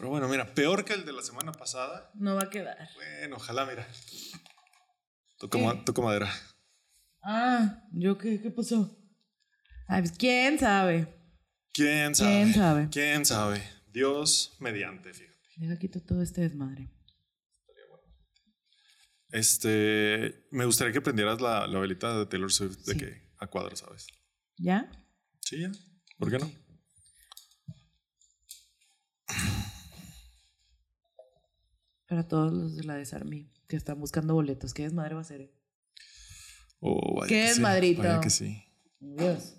Pero bueno, mira, peor que el de la semana pasada. No va a quedar. Bueno, ojalá, mira. Toco, ma- toco madera. Ah, ¿yo qué? ¿Qué pasó? Ay, pues, ¿quién sabe? ¿Quién sabe? ¿Quién sabe? ¿Quién sabe? Dios mediante, fíjate. Deja quito todo este desmadre. Este, me gustaría que prendieras la, la velita de Taylor Swift de Sí. que a cuadro, ¿sabes? ¿Ya? Sí, ya. ¿Por qué no? Para todos los de la Desarme que están buscando boletos. ¿Qué desmadre va a ser? Oh, ¿Qué sí, desmadrito? Vaya que sí. Dios.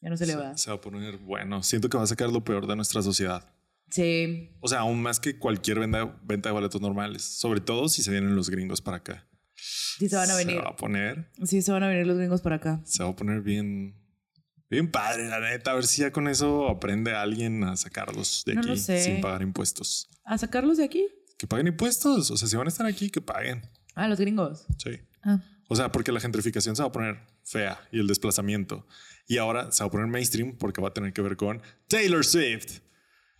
Ya no se le va. Se va a poner bueno. Siento que va a sacar lo peor de nuestra sociedad. Sí. O sea, aún más que cualquier venta, venta de boletos normales. Sobre todo si se vienen los gringos para acá. Sí se van a venir. Se va a poner, Sí se van a venir los gringos para acá. se va a poner bien, bien padre, la neta. A ver si ya con eso aprende alguien a sacarlos de No aquí sin pagar impuestos. ¿A sacarlos de aquí? Que paguen impuestos. O sea, si van a estar aquí, que paguen. Ah, los gringos. Sí. Ah. O sea, porque la gentrificación se va a poner fea y el desplazamiento. Y ahora se va a poner mainstream porque va a tener que ver con Taylor Swift.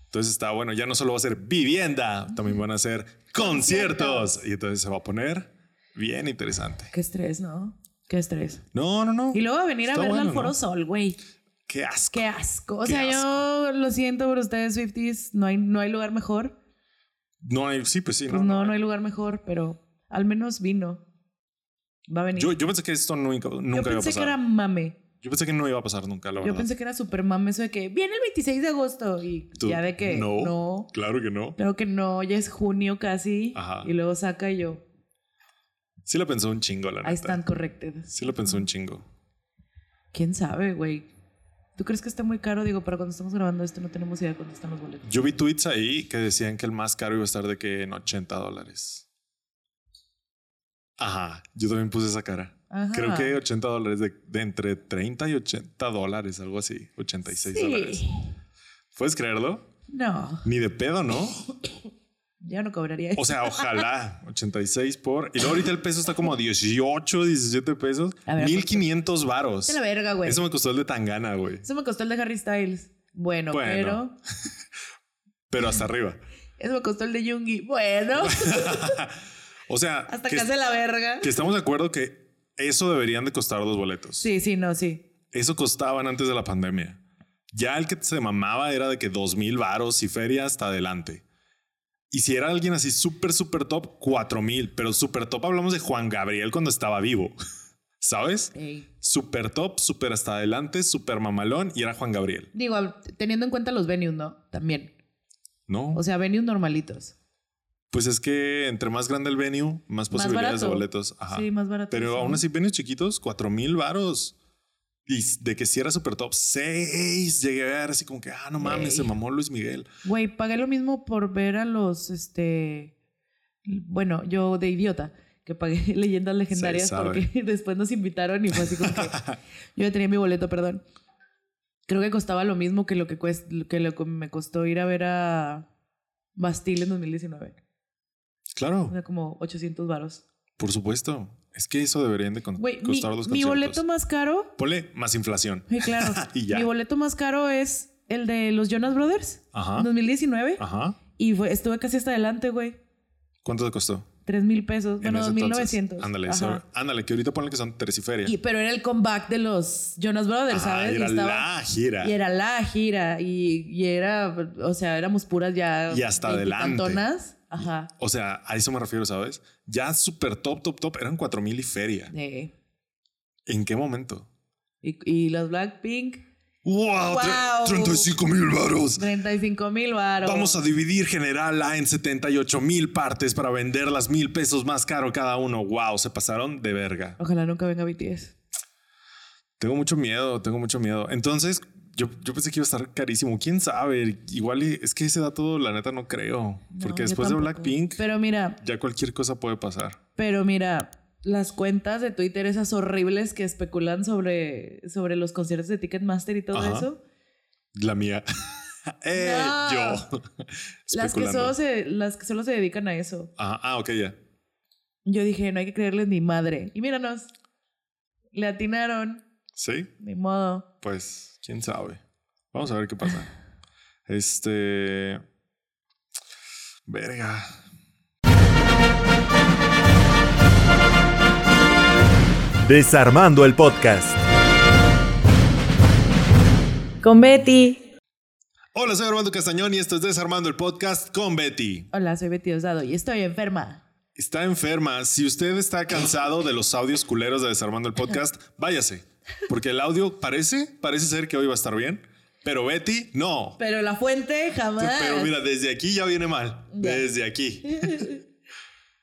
Entonces está bueno, ya no solo va a ser vivienda, también van a ser conciertos. Y entonces se va a poner bien interesante. Qué estrés, ¿no? Qué estrés. No, no, no. Y luego va a venir a Está verla bueno, al Foro ¿no? Sol, güey. Qué asco. Qué asco. O Qué sea, yo lo siento por ustedes, Swifties. No hay, no hay lugar mejor. No hay, sí, pues sí, Pues no. no, no hay. lugar mejor, pero al menos vino. Va a venir. Yo, yo pensé que esto nunca, Yo nunca iba a pensé pasar. que era mame. Yo pensé que no iba a pasar nunca, la Yo verdad. pensé que era super mame eso de que viene el 26 de agosto y Tú, ya de que no, no. Claro que no. Creo que no, ya es junio casi. Ajá. Y luego saca y yo. Sí lo pensó un chingo, la I neta. stand corrected. Sí lo pensó un chingo. ¿Quién sabe, güey? ¿Tú crees que está muy caro? Digo, para cuando estamos grabando esto no tenemos idea de cuánto están los boletos. Yo vi tweets ahí que decían que el más caro iba a estar de que en 80 dólares. Ajá, yo también puse esa cara. Ajá. Creo que 80 dólares de, de entre 30 y 80 dólares, algo así. 86 dólares. Sí. ¿Puedes creerlo? No, Ni de pedo, ¿no? ya no cobraría eso. O sea, ojalá 86 por. Y luego ahorita el peso está como 18, 17 pesos. A ver, 1500 varos. De la verga, güey. Eso Eso, me costó el de Tangana, güey. me costó el de Harry Styles. Bueno, Bueno. pero. Pero hasta arriba. Eso me costó el de Yungi. Bueno, O sea, hasta que, casi la verga. que estamos de acuerdo que eso deberían de costar los boletos. Sí, sí, no, sí. Eso costaban antes de la pandemia. Ya el que se mamaba era de que dos mil varos y feria hasta adelante. Y si era alguien así súper, súper top, cuatro mil. Pero súper top hablamos de Juan Gabriel cuando estaba vivo. ¿Sabes? Ey. Súper top, súper hasta adelante, súper mamalón y era Juan Gabriel. Digo, teniendo en cuenta los venues, ¿no? También. ¿No? O sea, venues normalitos. pues es que entre más grande el venue, más posibilidades de boletos. Ajá. Sí, más barato. Pero sí. aún así, venues chiquitos, cuatro mil varos. Y de que si era súper top, seis. Llegué a ver así como que, ah, no mames, se mamó Luis Miguel. Güey, pagué lo mismo por ver a los, este... Bueno, yo de idiota, que pagué leyendas legendarias porque después nos invitaron y fue así como que... yo ya tenía mi boleto, perdón. Creo que costaba lo mismo que lo que, cuest- que lo que me costó ir a ver a Bastille en 2019. O Claro, sea, como 800 varos. por supuesto. Es que eso deberían de mi, costar mi conciertos. boleto más caro... Ponle más inflación. Sí, claro. Y ya. Mi boleto más caro es el de los Jonas Brothers. Ajá. en 2019. Ajá. Y fue, estuve casi hasta adelante, güey. ¿Cuánto te costó? 3 mil pesos. En Bueno, ese 2.900. entonces? Ándale, eso- ándale, que ahorita ponle que son tres y feria. Y, pero era el comeback de los Jonas Brothers, Ajá, ¿sabes? y era y, estaba- la gira. y era la gira. Y, y era, o sea, éramos puras ya. Y hasta adelante. veintitantonas. Ajá. O sea, a eso me refiero, ¿sabes? Ya súper top, top, top eran cuatro mil y feria. ¿En qué momento? y, y los Blackpink, ¡Wow! Wow. 35 mil varos. 35 mil baros. Vamos a dividir General A en 78 mil partes para vender las mil pesos más caro cada uno. ¡Wow! Se pasaron de verga. Ojalá nunca venga BTS. Tengo mucho miedo, tengo mucho miedo. Entonces, yo, yo pensé que iba a estar carísimo. ¿Quién sabe? Igual es que ese dato, la neta, no creo. Porque después de. Blackpink, Pero mira, ya cualquier cosa puede pasar. Pero mira, las cuentas de Twitter, esas horribles que especulan sobre, sobre los conciertos de Ticketmaster y todo Ajá. eso, La mía. eh, yo. las que, solo se, las que solo se dedican a eso. Ajá. Ah, ok, ya. Yo dije, no hay que creerles ni madre. Y míranos, le atinaron, Sí, ni modo. pues quién sabe. Vamos a ver qué pasa. Este. Verga. Desarmando el podcast. Con Betty. Hola, soy Armando Castañón y esto es Desarmando el podcast con Betty. Hola, soy Betty Osado y estoy enferma. Está enferma. Si usted está cansado de los audios culeros de Desarmando el podcast, váyase. Porque el audio parece, parece ser que hoy va a estar bien. Pero Betty, no. Pero la fuente jamás. Pero mira, desde aquí ya viene mal. Ya. Desde aquí.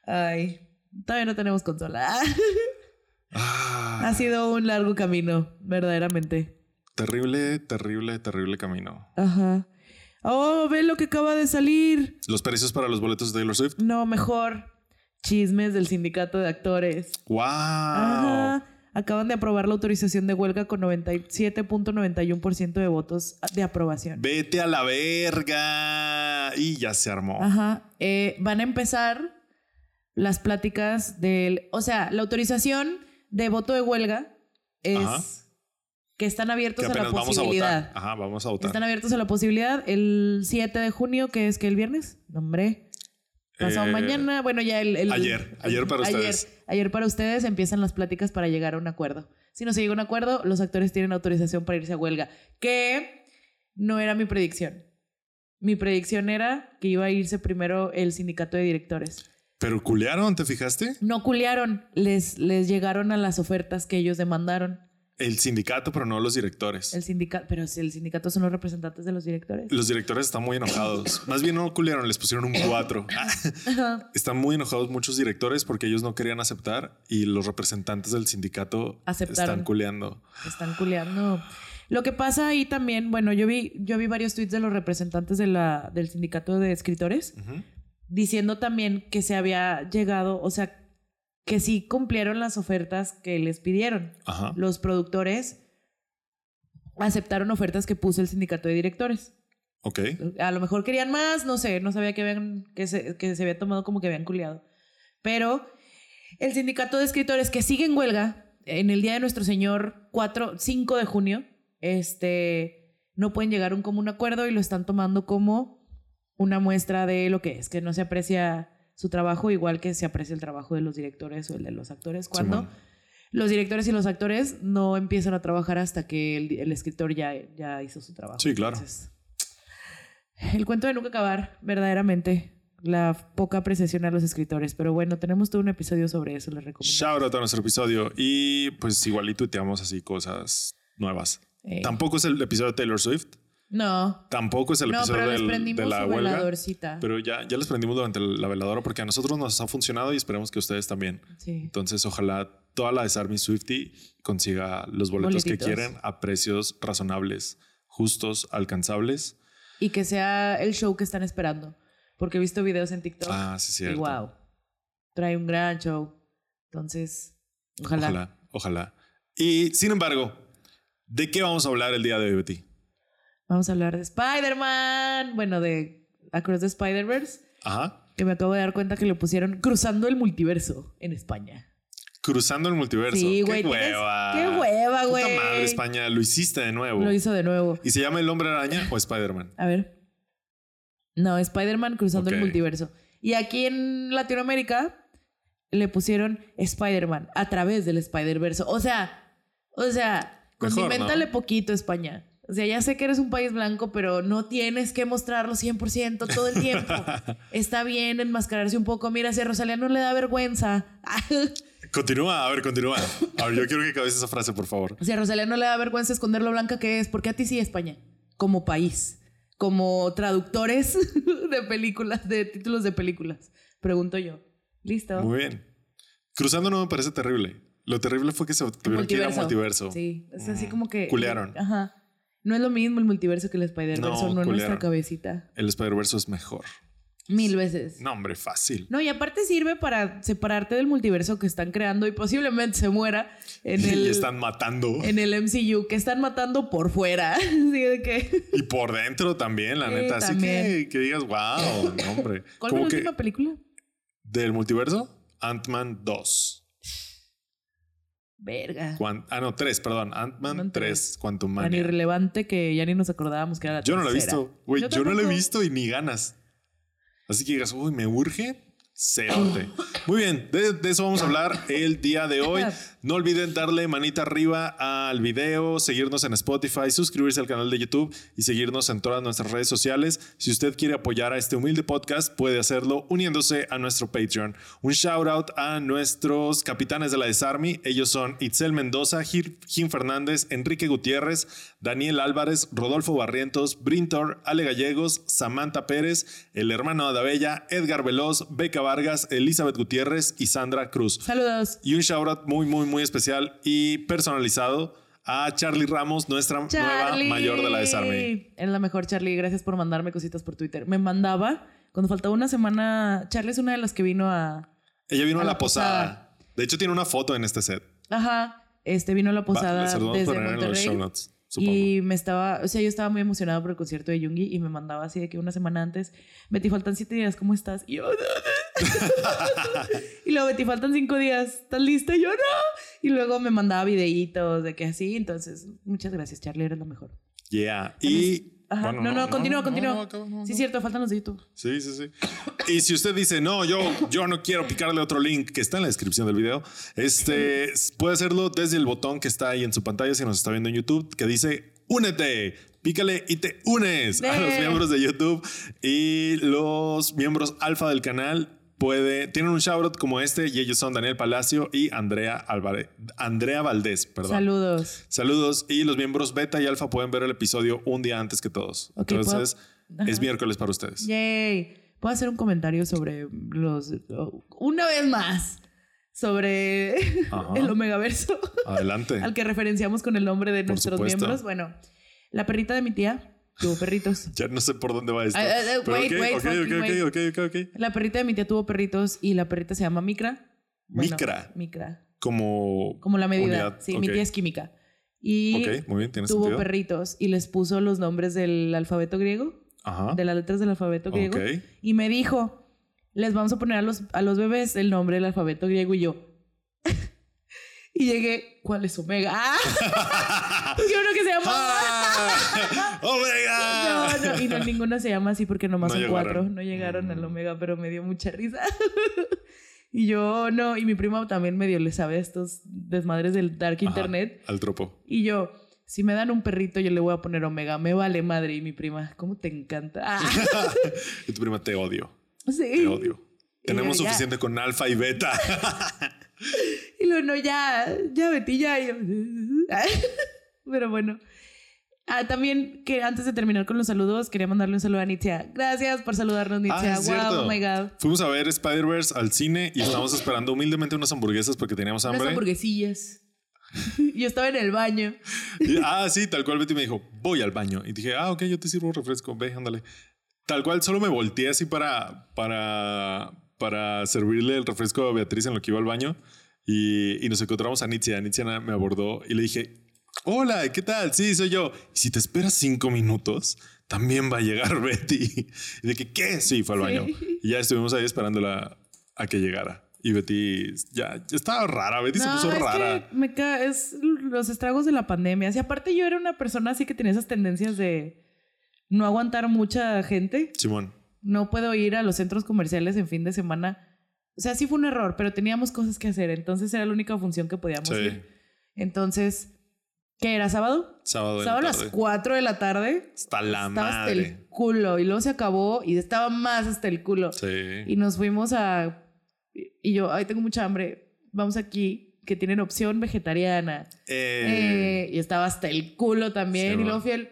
Ay, todavía no tenemos consola. Ah, ha sido un largo camino, verdaderamente. terrible, terrible, terrible camino. Ajá. Oh, ve lo que acaba de salir. Los precios para los boletos de Taylor Swift. No, mejor. Chismes del sindicato de actores. ¡Wow! Ajá. Acaban de aprobar la autorización de huelga con 97.91% de votos de aprobación. Vete a la verga. Y ya se armó. Ajá. Eh, van a empezar las pláticas del. O sea, la autorización de voto de huelga es Ajá. que están abiertos que a la apenas vamos a posibilidad. votar. Ajá, vamos a votar. Están abiertos a la posibilidad el 7 de junio, que es que el viernes. No, hombre. Pasado Eh, mañana. Bueno, ya el. el- ayer. Ayer para ayer- ustedes. Ayer para ustedes empiezan las pláticas para llegar a un acuerdo. Si no se llega a un acuerdo, los actores tienen autorización para irse a huelga. Que no era mi predicción. Mi predicción era que iba a irse primero el sindicato de directores. Pero culearon, ¿te fijaste? No culearon, les, les llegaron a las ofertas que ellos demandaron. El sindicato, pero no los directores. El sindicato, pero si el sindicato son los representantes de los directores. Los directores están muy enojados. Más bien no culearon, les pusieron un 4. Ajá. Están muy enojados muchos directores porque ellos no querían aceptar y los representantes del sindicato Aceptaron. están culeando. Están culeando. Lo que pasa ahí también, bueno, yo vi, yo vi varios tweets de los representantes de la, del sindicato de escritores diciendo también que se había llegado, o sea, que sí cumplieron las ofertas que les pidieron. Ajá. Los productores aceptaron ofertas que puso el sindicato de directores. Ok. A lo mejor querían más, no sé, no sabía que, habían, que, se, que se había tomado como que habían culiado. Pero el sindicato de escritores que sigue en huelga en el día de nuestro Señor 4, 5 de junio, este, no pueden llegar a un común acuerdo y lo están tomando como una muestra de lo que es, que no se aprecia su trabajo igual que se aprecia el trabajo de los directores o el de los actores cuando los directores y los actores no empiezan a trabajar hasta que el, el escritor ya, ya hizo su trabajo. Sí, claro. Entonces, el cuento de nunca acabar, verdaderamente. La poca apreciación a los escritores. Pero bueno, tenemos todo un episodio sobre eso, les recomiendo. Shout out a nuestro episodio. Y pues igual y tuiteamos así cosas nuevas. Eh, Tampoco es el episodio de Taylor Swift. No, Tampoco es el no, episodio pero les del- prendimos de la su huelga. veladorcita. Pero ya, ya les prendimos durante la veladora porque a nosotros nos ha funcionado y esperemos que ustedes también. Sí. Entonces, ojalá toda la Desarme Swifty consiga los boletos que quieren a precios razonables, justos, alcanzables. Y que sea el show que están esperando. Porque he visto videos en TikTok. Ah, sí, y cierto. wow. Trae un gran show. Entonces, ojalá. Ojalá, ojalá. Y sin embargo, ¿de qué vamos a hablar el día de hoy, Betty? Vamos a hablar de Spider-Man. Bueno, de Across the Spider-Verse. Ajá. Que me acabo de dar cuenta que le pusieron Cruzando el Multiverso en España. Cruzando el multiverso. Sí, güey, Qué hueva. qué hueva, Puta güey. madre, España. Lo hiciste de nuevo. Lo hizo de nuevo. ¿Y se llama el hombre araña o Spider-Man? A ver. No, Spider-Man cruzando el multiverso. Y aquí en Latinoamérica le pusieron Spider-Man a través del Spider-Verso. O sea, o sea, Mejor, condimentale ¿no? poquito, España. O sea, ya sé que eres un país blanco, pero no tienes que mostrarlo 100% todo el tiempo. Está bien enmascararse un poco. Mira, si a Rosalía no le da vergüenza. Continúa, a ver, continúa. A ver, yo quiero que acabes esa frase, por favor. si a Rosalía no le da vergüenza esconder lo blanca que es, ¿por qué a ti sí, España? Como país, como traductores de películas, de títulos de películas. Pregunto yo. Listo. Muy bien. Cruzando no me parece terrible. Lo terrible fue que se tuvieron que ir multiverso. Sí, es así como que. culearon. Ajá. No es lo mismo el multiverso que el Spider-Verse, No, no, en nuestra cabecita. El Spider-Verse es mejor. Mil veces. No, hombre, fácil. No, y aparte sirve para separarte del multiverso que están creando y posiblemente se muera en y el, están matando. en el MCU, que están matando por fuera. Así de que. Y por dentro también, la Sí, neta. Así que, que digas, wow, no, hombre. ¿Cuál fue la que última película? del multiverso, Ant-Man 2. Verga. Ah, no, 3, perdón. Ant-Man Ant-Man 3, Quantum Tan irrelevante que ya ni nos acordábamos que era la Yo no lo he visto. Güey, yo, no lo he visto y ni ganas. Así que digas, uy, me urge. Cerote. Muy bien, de, de eso vamos a hablar el día de hoy. No olviden darle manita arriba al video, seguirnos en Spotify, suscribirse al canal de YouTube y seguirnos en todas nuestras redes sociales. Si usted quiere apoyar a este humilde podcast, puede hacerlo uniéndose a nuestro Patreon. Un shout out a nuestros capitanes de la Desarmy. Ellos son Itzel Mendoza, Jim Fernández, Enrique Gutiérrez, Daniel Álvarez, Rodolfo Barrientos, Brintor, Ale Gallegos, Samantha Pérez, el hermano Adabella, Edgar Veloz, Beca Vargas, Elizabeth Gutiérrez y Sandra Cruz. Saludos. Y un shout out muy, muy, muy especial y personalizado a Charlie Ramos, nuestra nueva mayor de la Desarme. Eres la mejor, Charlie. Gracias por mandarme cositas por Twitter. Me mandaba, cuando faltaba una semana, Charlie es una de las que vino a... Ella vino a, A la la posada. De hecho, tiene una foto en este set. Ajá, este vino a la Va, posada se los vamos a desde Monterrey. notes. Y me estaba, o sea, yo estaba muy emocionada por el concierto de Yungi y me mandaba así de que una semana antes, Betty, faltan siete días, ¿cómo estás? Y yo. y luego, Betty, faltan cinco días, ¿estás lista? Y yo, no. Y luego me mandaba videitos de que así, entonces, muchas gracias, Charlie, eres lo mejor. Yeah. Y. Ajá, bueno, no, no, continúa, no, continúa. no, acaba, no, sí, cierto, faltan los de YouTube. Sí, sí, sí. Y si usted dice, no, yo, yo no quiero picarle otro link que está en la descripción del video, este puede hacerlo desde el botón que está ahí en su pantalla si nos está viendo en YouTube, que dice únete. Pícale y te unes a los miembros de YouTube y los miembros alfa del canal. Puede, tienen un shoutout como este y ellos son Daniel Palacio y Andrea Álvarez, Andrea Valdés, perdón. Saludos. Saludos. Y los miembros beta y alfa pueden ver el episodio un día antes que todos. Entonces, es miércoles para ustedes. Yay. Puedo hacer un comentario sobre los. Una vez más. Sobre Ajá. el Omegaverso. Adelante. al que referenciamos con el nombre de Por nuestros supuesto. miembros. Bueno, la perrita de mi tía tuvo perritos. Ya no sé por dónde va esto. La perrita de mi tía tuvo perritos y la perrita se llama Micra. Bueno, Micra. Micra. Como. Como la medida. unidad. Sí, mi tía es química. Y muy bien, tuvo sentido. perritos y les puso los nombres del alfabeto griego, Ajá. de las letras del alfabeto griego. Ok. Y me dijo, les vamos a poner a los, a los bebés el nombre del alfabeto griego y yo. Y llegué, ¿cuál es Omega? ¡Ah! Porque uno que se llama... ¡Ah! ¡Omega! No, no, y no, ninguna se llama así porque nomás No son llegaron. cuatro. No llegaron al Mm. Omega, pero me dio mucha risa. y yo, no, y mi prima también medio le sabe a estos desmadres del dark Ajá, internet. Al tropo. Y yo, si me dan un perrito, yo le voy a poner Omega. Me vale madre. Y mi prima, ¿cómo te encanta? Ah, y tu prima te odio. sí. Te odio. Tenemos yo, ya. suficiente con alfa y beta. Y luego, no, ya, ya, Betty, ya. Yo, Pero bueno. Ah, también que antes de terminar con los saludos, quería mandarle un saludo a Nitzia. Gracias por saludarnos, Nitzia. Ah, wow, cierto. oh my God. Fuimos a ver Spider-Verse al cine y estábamos esperando humildemente unas hamburguesas porque teníamos Unas hambre. hamburguesillas. Yo estaba en el baño. Y- ah, sí, tal cual Betty me dijo, voy al baño. Y dije, ah, ok, yo te sirvo un refresco, ve, ándale. Tal cual, solo me volteé así para, para, para servirle el refresco a Beatriz en lo que iba al baño. Y, y nos encontramos a Nitzia. Nitzia me abordó y le dije, hola, ¿qué tal? Sí, soy yo. Y si te esperas cinco minutos, también va a llegar Betty. Y de que, ¿qué? Sí, fue al baño. Sí. Y ya estuvimos ahí esperándola a que llegara. Y Betty ya, ya estaba rara. Betty se puso es rara. que me ca- es los estragos de la pandemia. Y aparte yo era una persona así que tenía esas tendencias de no aguantar mucha gente. Simón. No puedo ir a los centros comerciales en fin de semana. O sea, sí fue un error, pero teníamos cosas que hacer. Entonces era la única función que podíamos Sí. ir. Entonces, ¿qué era? ¿Sábado? Sábado. Sábado a las tarde. 4 de la tarde. Hasta la estaba hasta el culo. Y luego se acabó y estaba más hasta el culo. Sí. Y nos fuimos a... Y yo, ay, tengo mucha hambre. Vamos aquí, que tienen opción vegetariana. Eh, Eh, y estaba hasta el culo también. Sí, y luego fui al...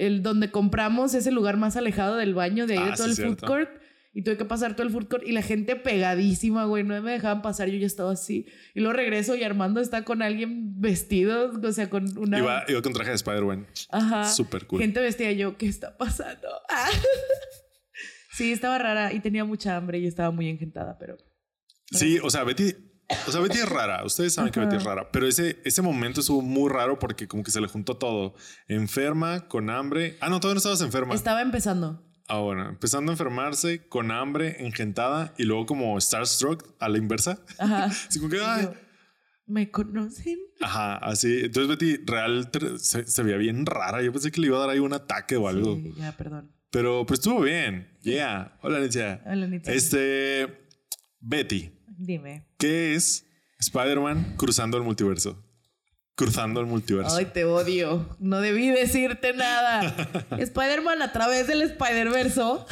El donde compramos es el lugar más alejado del baño de ahí Ah, de todo sí, el cierto. food court. Y tuve que pasar todo el food court y la gente pegadísima, güey. No me dejaban pasar, yo ya estaba así. Y luego regreso y Armando está con alguien vestido, o sea, con una... iba, iba con traje de Spider-Man. Ajá. Súper cool. Gente vestida yo, ¿qué está pasando? Ah. sí, estaba rara y tenía mucha hambre y estaba muy engentada, pero... Sí, o sea, Betty. O sea, Betty es rara. Ustedes saben que. Betty es rara. Pero ese, ese momento estuvo muy raro porque como que se le juntó todo. Enferma, con hambre. Ah, no, todavía no estabas enferma. Estaba empezando. Ah, bueno. Empezando a enfermarse, con hambre, engentada y luego como Starstruck a la inversa. Ajá. Así como que, ay. ¿Me conocen? Ajá, así. Entonces Betty real se, se veía bien rara. Yo pensé que le iba a dar ahí un ataque o algo. Sí, ya, perdón. Pero, pero estuvo bien. Yeah. Hola, Alicia. Hola, Nitsa. Este. Betty, Dime. ¿qué es Spider-Man cruzando el multiverso? Cruzando el multiverso. Ay, te odio. No debí decirte nada. Spider-Man a través del Spider-Verso.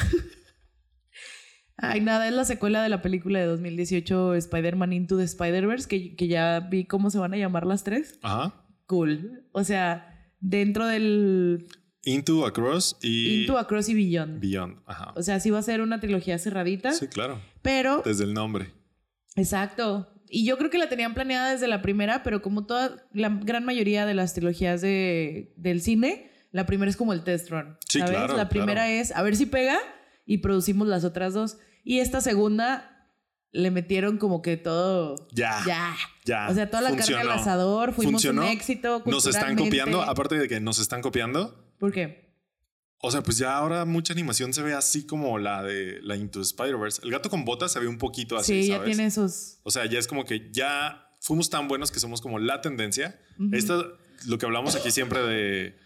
Ay, nada, es la secuela de la película de 2018 Spider-Man Into the Spider-Verse, que, que ya vi cómo se van a llamar las tres. Ajá. Cool. O sea, dentro del Into, Across y Into, Across y Beyond. Beyond. Ajá. O sea, sí va a ser una trilogía cerradita, Sí, claro. pero Desde el nombre. Exacto. Y yo creo que la tenían planeada desde la primera, pero como toda la gran mayoría de las trilogías de, del cine, la primera es como el test run. Sí, ¿sabes? claro, la primera claro. es a ver si pega y producimos las otras dos. Y esta segunda le metieron como que todo. Ya. Ya. Ya. O sea, toda la carne Funcionó. al asador, fuimos Funcionó. un éxito. Nos están copiando, aparte de que nos están copiando. ¿Por qué? O sea, pues ya ahora mucha animación se ve así como la de la Into the Spider-Verse. El gato con botas se ve un poquito así, sí, ya ¿sabes? tiene esos. O sea, ya es como que ya fuimos tan buenos que somos como la tendencia. Esto, lo que hablamos aquí siempre de,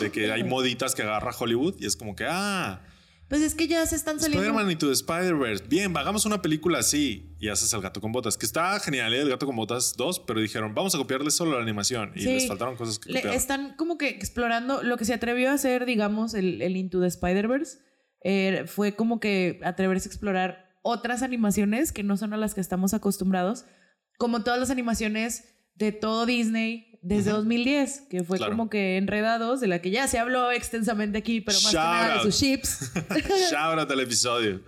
de que hay moditas que agarra Hollywood y es como que, ah, Pues es que ya se están saliendo. Spider-Man Into the Spider-Verse. Bien, hagamos una película así y haces el gato con botas, que está genial, ¿eh? el gato con botas 2, pero dijeron, vamos a copiarle solo la animación y Sí. les faltaron cosas que Le- copiar. están como que explorando lo que se atrevió a hacer, digamos, el, el Into the Spider-Verse. eh, fue como que atreverse a explorar otras animaciones que no son a las que estamos acostumbrados, como todas las animaciones de todo Disney desde 2010, que fue Claro. como que Enredados, de la que ya se habló extensamente aquí, pero más que nada de sus chips, Shout out al episodio.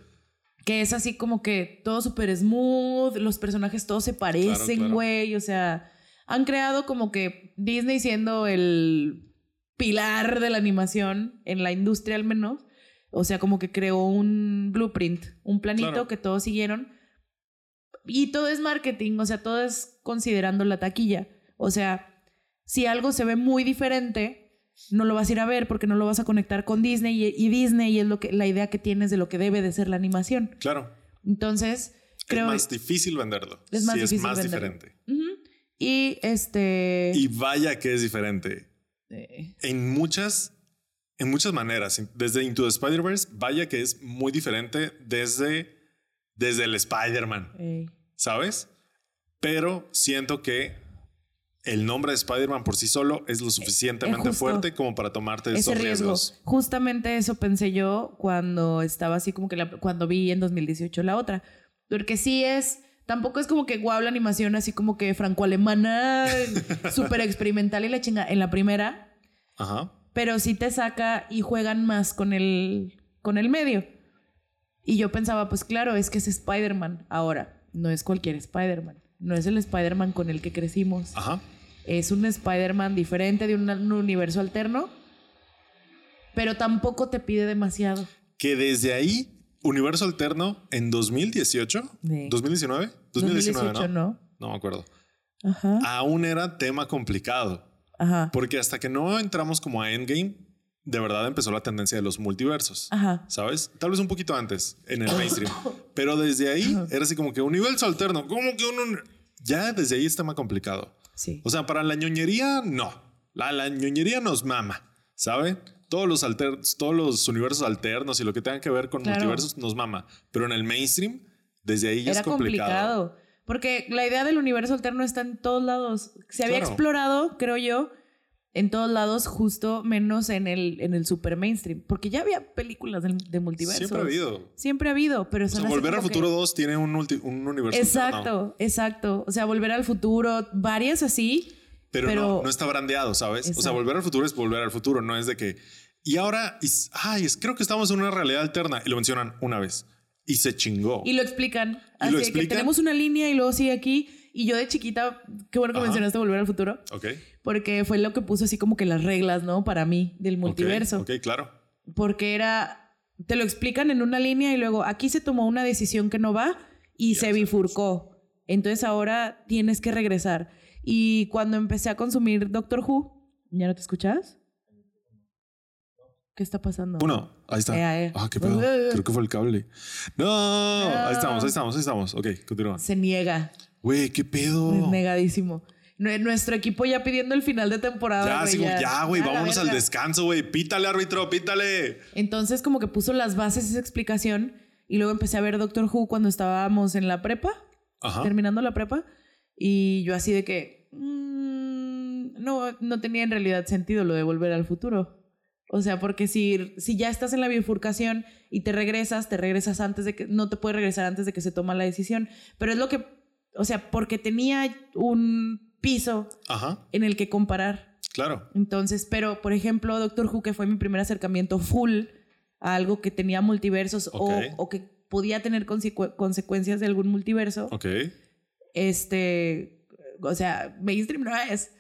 que es así como que todo súper smooth, los personajes todos se parecen, claro. güey, o sea, han creado como que Disney siendo el pilar de la animación en la industria al menos, o sea, como que creó un blueprint, un planito que todos siguieron. Y todo es marketing, o sea, todo es considerando la taquilla. O sea, si algo se ve muy diferente, no lo vas a ir a ver porque no lo vas a conectar con Disney y, y Disney es lo que la idea que tienes de lo que debe de ser la animación. Claro. Entonces, creo es más difícil venderlo. Es más difícil es más venderlo. diferente. Y este Y vaya que es diferente. eh, En muchas, en muchas maneras. Desde Into the Spider-Verse, vaya que es muy diferente desde, desde el Spider-Man, eh, ¿sabes? Pero siento que el nombre de Spider-Man por sí solo es lo suficientemente justo fuerte como para tomarte esos riesgo. riesgos. Justamente eso pensé yo cuando estaba así como que la- cuando vi en 2018 la otra. Porque sí es, tampoco es como que guau la animación así como que franco-alemana, súper experimental y la chinga en la primera, Ajá. pero sí te saca y juegan más con el, con el medio. Y yo pensaba, pues claro, es que es Spider-Man ahora, no es cualquier Spider-Man, no es el Spider-Man con el que crecimos. Ajá. Es un Spider-Man diferente de un, un universo alterno, pero tampoco te pide demasiado. Que desde ahí, Universo Alterno en 2018, Sí. 2019, 2019, 2018, ¿no? ¿no? No me acuerdo. Ajá. Aún era tema complicado. Ajá. Porque hasta que no entramos como a Endgame, de verdad empezó la tendencia de los multiversos. Ajá. ¿Sabes? Tal vez un poquito antes, en el mainstream. Pero desde ahí era así como que universo alterno. ¿Cómo que un... un- Ya desde ahí es tema complicado. Sí. O sea, para la ñoñería, no. La, la ñoñería nos mama, ¿sabe? Todos los, alter, todos los universos alternos y lo que tenga que ver con Claro. multiversos nos mama. Pero en el mainstream, desde ahí ya Era es complicado. complicado. Porque la idea del universo alterno está en todos lados. Se había Claro. explorado, creo yo, en todos lados, justo menos en el, en el super mainstream. Porque ya había películas de, de multiversos. Siempre ha habido. Siempre ha habido, pero O sea, Volver al como que- Futuro 2 tiene un, ulti- un universo Exacto, exacto. O sea, volver al futuro, varias así. Pero, Pero- no, no está brandeado, ¿sabes? O sea, volver al futuro es volver al futuro, no es de que. Y ahora, y- ay, es, creo que estamos en una realidad alterna. Y lo mencionan una vez. Y se chingó. Y lo explican. ¿Y Así lo que explican? tenemos una línea y luego sigue aquí. Y yo de chiquita, qué bueno que Ajá. mencionaste volver al futuro, ok. porque fue lo que puso así como que las reglas, ¿no? Para mí, del multiverso. Ok, claro. Porque era, te lo explican en una línea y luego aquí se tomó una decisión que no va y se bifurcó. Entonces ahora tienes que regresar. Y cuando empecé a consumir Doctor Who, ¿ya no te escuchas? ¿Qué está pasando? Uno, ahí está. Eh, eh. Ah, qué pedo. Creo que fue el cable. No, ahí estamos, ahí estamos, ahí estamos. Ok, continúa. Se niega. Güey, qué pedo. Es negadísimo. nue- nuestro equipo ya pidiendo el final de temporada. Ya, güey, sí, ya, güey, vámonos al descanso, güey. Pítale, árbitro, pítale. Entonces como que puso las bases esa explicación y luego empecé a ver Doctor Who cuando estábamos en la prepa, Ajá. terminando la prepa, y yo así de que mm, no, no tenía en realidad sentido lo de volver al futuro. O sea, porque si, si ya estás en la bifurcación y te regresas, te regresas antes de que, no te puedes regresar antes de que se toma la decisión. Pero es lo que, o sea, porque tenía un piso Ajá, en el que comparar. claro. Entonces, pero por ejemplo, Doctor Who, que fue mi primer acercamiento full a algo que tenía multiversos o- que podía tener consecu- consecuencias de algún multiverso, Ok. este, o sea, mainstream no es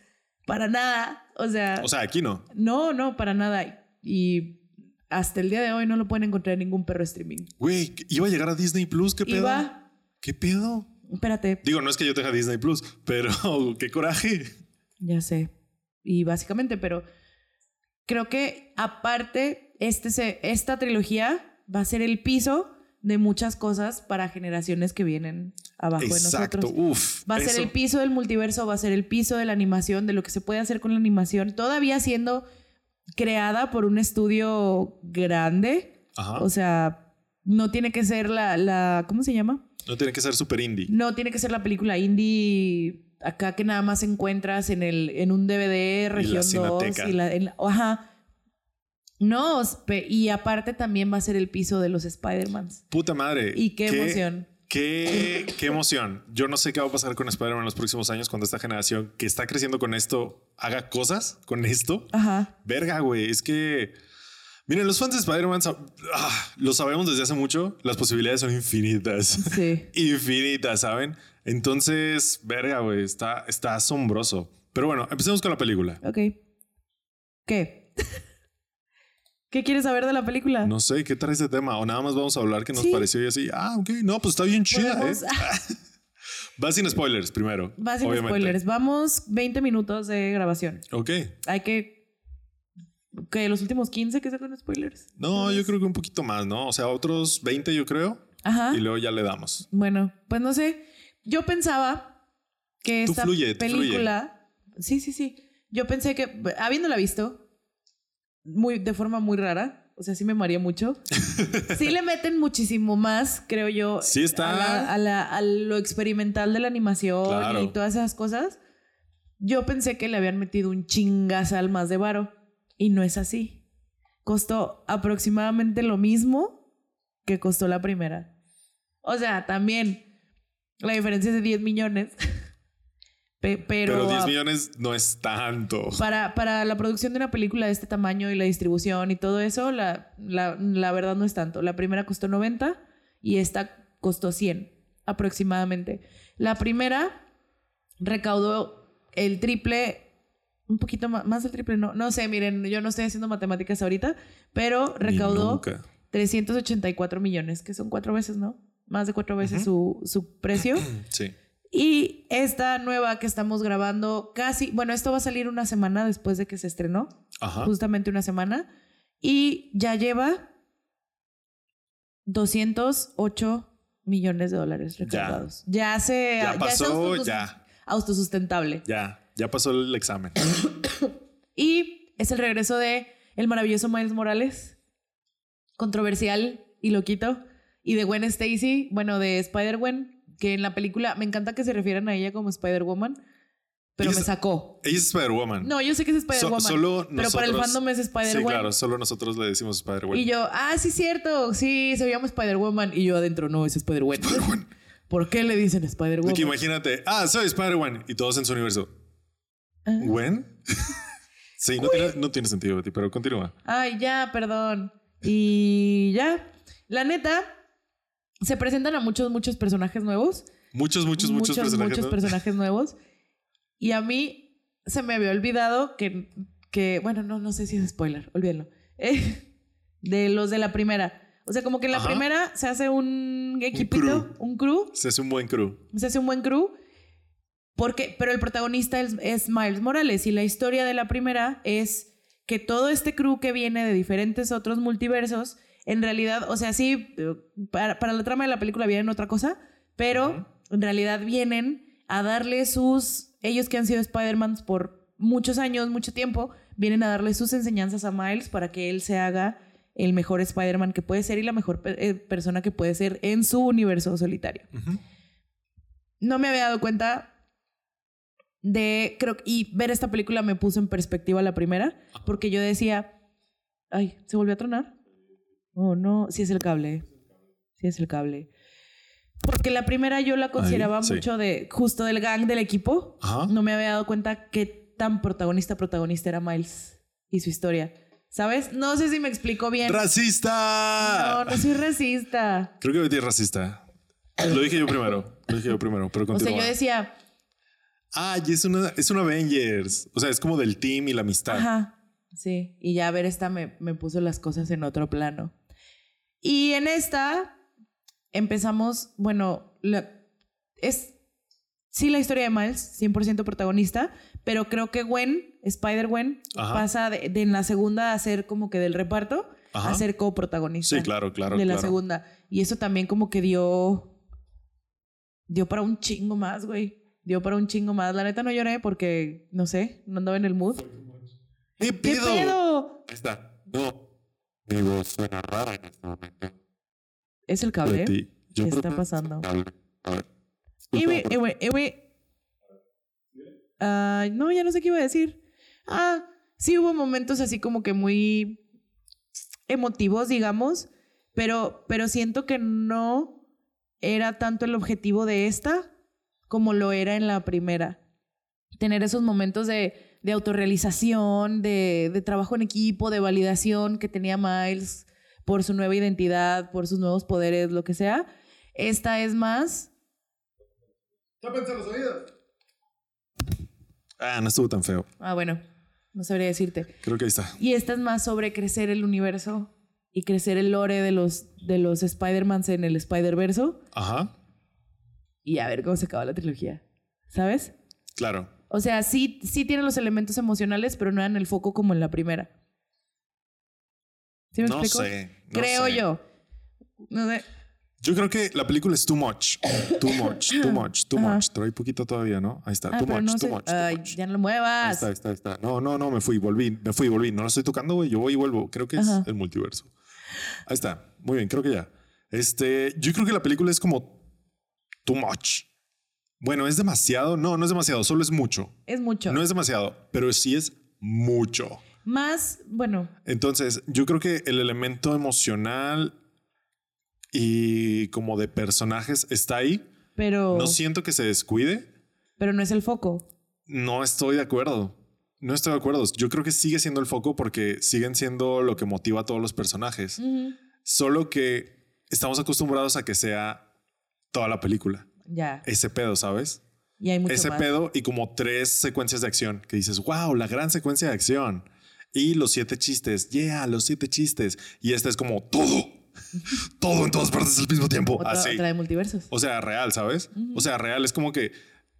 para nada. O sea, O sea, aquí no. no, no, para nada. Y hasta el día de hoy no lo pueden encontrar en ningún perro streaming. Güey, iba a llegar a Disney Plus, ¿qué pedo? Iba, ¿Qué pedo? Espérate, Digo, no es que yo tenga Disney Plus, pero qué coraje. Ya sé. Y básicamente, pero creo que aparte, este se, esta trilogía va a ser el piso de muchas cosas para generaciones que vienen abajo Exacto, de nosotros. uf. Va a ser el piso del multiverso, va a ser el piso de la animación, de lo que se puede hacer con la animación, todavía siendo creada por un estudio grande. Ajá. O sea, no tiene que ser la, la ¿cómo se llama? No tiene que ser super indie. No tiene que ser la película indie acá que nada más encuentras en el en un DVD región 2 Cineteca. y la, en la- ajá. No, y aparte también va a ser el piso de los Spider-Mans. Puta madre. Y qué emoción. Qué, qué emoción. Yo no sé qué va a pasar con Spider-Man en los próximos años cuando esta generación que está creciendo con esto haga cosas con esto. Ajá. Verga, güey. Es que. Miren, los fans de Spider-Man sab- ah, lo sabemos desde hace mucho. Las posibilidades son infinitas. Sí. infinitas, ¿saben? Entonces, verga, güey. Está, está asombroso. Pero bueno, empecemos con la película. Ok. ¿Qué? ¿Qué quieres saber de la película? No sé qué traes de tema o nada más vamos a hablar que nos Sí. pareció y así. Ah, ok. No, pues está bien chida, ¿eh? Va sin spoilers primero. Va sin obviamente. spoilers. Vamos 20 minutos de grabación. Ok. Hay que. Que los últimos 15 que sea con spoilers. No, yo creo que un poquito más, ¿no? O sea, otros 20 yo creo. Ajá. Y luego ya le damos. Bueno, pues no sé. Yo pensaba que Tú esta fluye, película. Sí, sí, sí. Yo pensé que, habiéndola visto, muy, de forma muy rara, o sea, sí me maría mucho. sí le meten muchísimo más, creo yo. Sí está- A, la- a la- a lo experimental de la animación Claro. y todas esas cosas. Yo pensé que le habían metido un chingasal más de varo. Y no es así. Costó aproximadamente lo mismo que costó la primera. O sea, también la diferencia es de 10 millones. Pe- pero Pero 10 ah, millones no es tanto. para, para la producción de una película de este tamaño y la distribución y todo eso, la, la, la verdad no es tanto. La primera costó 90 y esta costó 100 aproximadamente. La primera recaudó el triple, un poquito más, más del triple, no, no sé, miren, yo no estoy haciendo matemáticas ahorita, pero recaudó nunca. 384 millones, que son cuatro veces, ¿no? Más de cuatro veces su, su precio. Sí. Y esta nueva que estamos grabando casi, bueno, esto va a salir una semana después de que se estrenó, Ajá. justamente una semana, y ya lleva 208 millones de dólares recaudados. Ya, se Ya pasó, ya. autosustentable. Ya. Ya pasó el examen. Y es el regreso de el maravilloso Miles Morales, controversial y loquito, y de Gwen Stacy, bueno, de Spider-Gwen, que en la película me encanta que se refieran a ella como Spider-Woman, pero Ella me sacó. Ella es Spider-Woman. No, yo sé que es So- Spider-Woman, solo pero para el nosotros- fandom es Sí, Spider-Woman. claro. Solo nosotros le decimos Spider-Woman. Y yo, ah, sí, cierto, sí, se llama Spider-Woman. Y yo adentro, no, es Spider-Woman. ¿Por qué le dicen Spider-Woman? Porque imagínate, ah, soy Spider-Man y todos en su universo. Ah. ¿Gwen? sí, no tiene, no tiene sentido, Betty, pero continúa. Ay, ya, perdón. Y ya. La neta, se presentan a muchos, muchos personajes nuevos. Muchos, muchos, muchos, personajes. muchos ¿no? personajes nuevos. Y a mí se me había olvidado que, que bueno, no, no sé si es spoiler, olvídenlo. Eh, de los de la primera. O sea, como que en la Ajá. primera se hace un equipito, un crew, Se hace un buen crew. se hace un buen crew. Porque, pero el protagonista es, es Miles Morales y la historia de la primera es que todo este crew que viene de diferentes otros multiversos, en realidad, o sea, sí, para, para la trama de la película vienen otra cosa, pero en realidad vienen a darle sus, ellos que han sido Spider-Man por muchos años, mucho tiempo, vienen a darle sus enseñanzas a Miles para que él se haga el mejor Spider-Man que puede ser y la mejor pe- eh, persona que puede ser en su universo solitario. No me había dado cuenta de, creo, y ver esta película me puso en perspectiva la primera, porque yo decía, ay, ¿se volvió a tronar? Oh, no, sí es el cable, sí es el cable. Porque la primera yo la consideraba sí. mucho de, justo del gang del equipo. Ajá. No me había dado cuenta qué tan protagonista, protagonista era Miles y su historia. ¿Sabes? No sé si me explico bien. ¡Racista! No, no soy racista. Creo que Betty es racista. Lo dije yo primero. Lo dije yo primero, pero O sea, continúa. yo decía, Ay, es una, es un Avengers. O sea, es como del team y la amistad. Ajá, sí. Y ya a ver, esta me, me puso las cosas en otro plano. Y en esta empezamos, bueno, la- es sí la historia de Miles, 100% protagonista, pero creo que Gwen, Spider-Gwen, pasa de, de en la segunda a ser como que del reparto Ajá. a ser coprotagonista. Sí, claro, claro. De la claro. segunda. Y eso también como que dio, dio para un chingo más, güey. Dio para un chingo más. La neta no lloré porque, no sé, no andaba en el mood. ¿Qué ¿Qué pedo? pedo? Ahí está. No. Mi voz suena rara en este momento. Es el cable. ¿Qué está pasando? A ver, a ver. Iwi, iwi, iwi. Ah, no, ya no sé qué iba a decir. Ah, sí hubo momentos así como que muy emotivos, digamos, pero, pero siento que no era tanto el objetivo de esta como lo era en la primera. Tener esos momentos de, de autorrealización, de, de trabajo en equipo, de validación que tenía Miles por su nueva identidad, por sus nuevos poderes, lo que sea. Esta es más Tápense los oídos. Ah, no estuvo tan feo. Ah, bueno, no sabría decirte. Creo que ahí está. Y esta es más sobre crecer el universo y crecer el lore de los, de los Spider-Mans en el Spider-Verso Ajá. Y a ver cómo se acaba la trilogía. ¿Sabes? Claro. O sea, sí, sí tiene los elementos emocionales, pero no eran el foco como en la primera. ¿Sí me No explico? sé. no Creo sé. yo. No sé. Yo creo que la película es too much. Too much, too much, too Ajá. much. Trae poquito todavía, ¿no? Ahí está. Ah, too much, no too much, too Ay, much. ya no lo Ahí muevas. está, ahí está, ahí está. No, no, no, me fui, volví, me fui, volví. No la estoy tocando, güey. Yo voy y vuelvo. Creo que es el multiverso. Ahí está. Muy bien, creo que ya. Este, yo creo que la película es como too much. Bueno, es demasiado. No, no es demasiado, solo es mucho. Es mucho. No es demasiado, pero sí es mucho. Más, bueno, Entonces, yo creo que el elemento emocional y como de personajes está ahí. pero, No siento que se descuide. pero no es el foco. No estoy de acuerdo. No estoy de acuerdo. Yo creo que sigue siendo el foco porque siguen siendo lo que motiva a todos los personajes. Solo que estamos acostumbrados a que sea toda la película. Ya. Ese pedo, ¿sabes? Y hay mucho Ese más. pedo y como tres secuencias de acción que dices, wow, la gran secuencia de acción. Y los siete chistes, yeah, los siete chistes. Y este es como todo, todo en todas partes al mismo tiempo. Otra, Así. otra de multiversos. O sea, real, ¿sabes? O sea, real es como que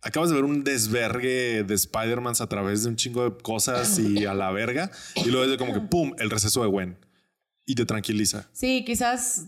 acabas de ver un desvergue de Spider-Man a través de un chingo de cosas y a la verga. Y luego es como que pum, el receso de Gwen. Y te tranquiliza. Sí, quizás.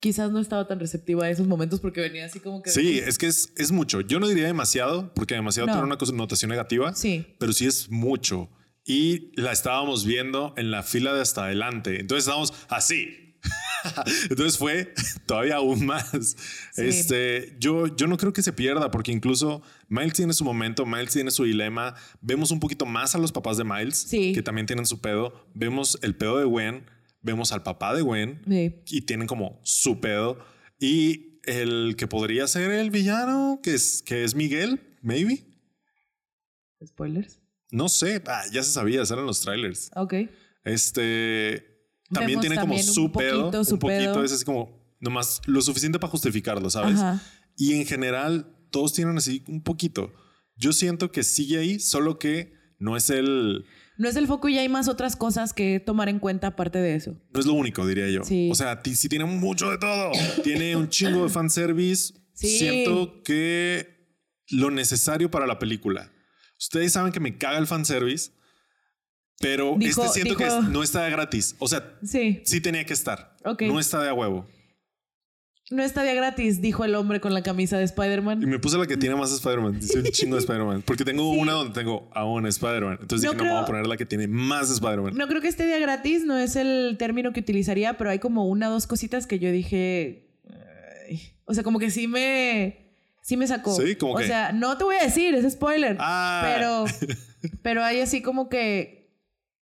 Quizás no estaba tan receptiva a esos momentos porque venía así como que. Sí, es que es, es mucho. Yo no diría demasiado, porque demasiado No. tiene una connotación negativa. Sí. pero sí es mucho. Y la estábamos viendo en la fila de hasta adelante. Entonces estábamos así. Entonces fue todavía aún más. Este, yo, yo no creo que se pierda, porque incluso Miles tiene su momento, Miles tiene su dilema. Vemos un poquito más a los papás de Miles, Sí. que también tienen su pedo. Vemos el pedo de Gwen, vemos al papá de Gwen, Sí. y tienen como su pedo. Y el que podría ser el villano, que es, que es Miguel, maybe. Spoilers. No sé, ah, ya se sabía, eran los trailers. Ok. Este también Vemos tiene como también un su pedo, poquito su un poquito, pedo. es así como nomás lo suficiente para justificarlo, ¿sabes? Ajá. Y en general todos tienen así un poquito. Yo siento que sigue ahí, solo que no es el No es el foco y hay más otras cosas que tomar en cuenta aparte de eso. no es lo único, diría yo. Sí. O sea, sí tiene mucho de todo. tiene un chingo de fanservice. Sí. Siento que lo necesario para la película. Ustedes saben que me caga el fanservice, pero Dijo- este siento que dijo- es- no está gratis. O sea, Sí. sí tenía que estar. Ok. No está de a huevo. No está día gratis, dijo el hombre con la camisa de Y Spider-Man. me puse la que tiene más Spider-Man. Dice un chingo de Spider-Man. Porque tengo una donde tengo a un Spider-Man. Entonces No dije, no, me voy a poner la que tiene más Spider-Man. No creo que este día gratis no es el término que utilizaría, pero hay como una o dos cositas que yo dije. ay, O sea, como que sí me. Sí me sacó. Sí, ¿cómo O qué? sea, no te voy a decir, es spoiler. Ah. Pero. Pero hay así como que.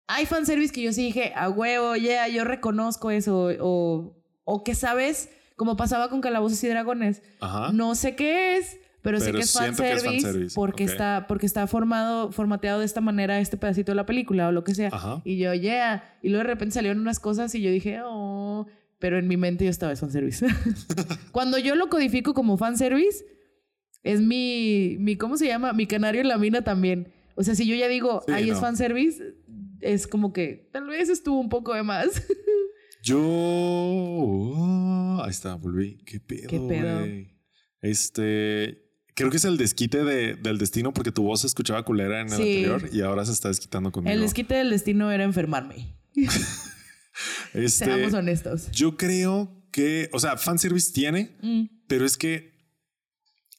Hay fanservice que yo sí dije, a huevo, ya, yo reconozco eso. O, o que sabes, como pasaba con Calabozos y Dragones. Ajá. No sé qué es, pero, sé Pero que es siento que es fanservice, fanservice, porque ok. está porque está formado formateado de esta manera este pedacito de la película o lo que sea. Ajá. Y yo, yeah, y luego de repente salieron unas cosas y yo dije, "Oh", pero en mi mente yo estaba es fanservice. Cuando yo lo codifico como fanservice es mi mi ¿cómo se llama? Mi canario en la mina también. O sea, si yo ya digo, Sí, ahí es no. fanservice, es como que tal vez estuvo un poco de más. Yo. Ahí está, volví. ¿Qué pedo? ¿Qué pedo? Este. Creo que es el desquite de- del destino porque tu voz se escuchaba culera en el Sí. anterior y ahora se está desquitando conmigo. El desquite del destino era enfermarme. Este, Seamos honestos. yo creo que, o sea, fanservice tiene, Mm. pero es que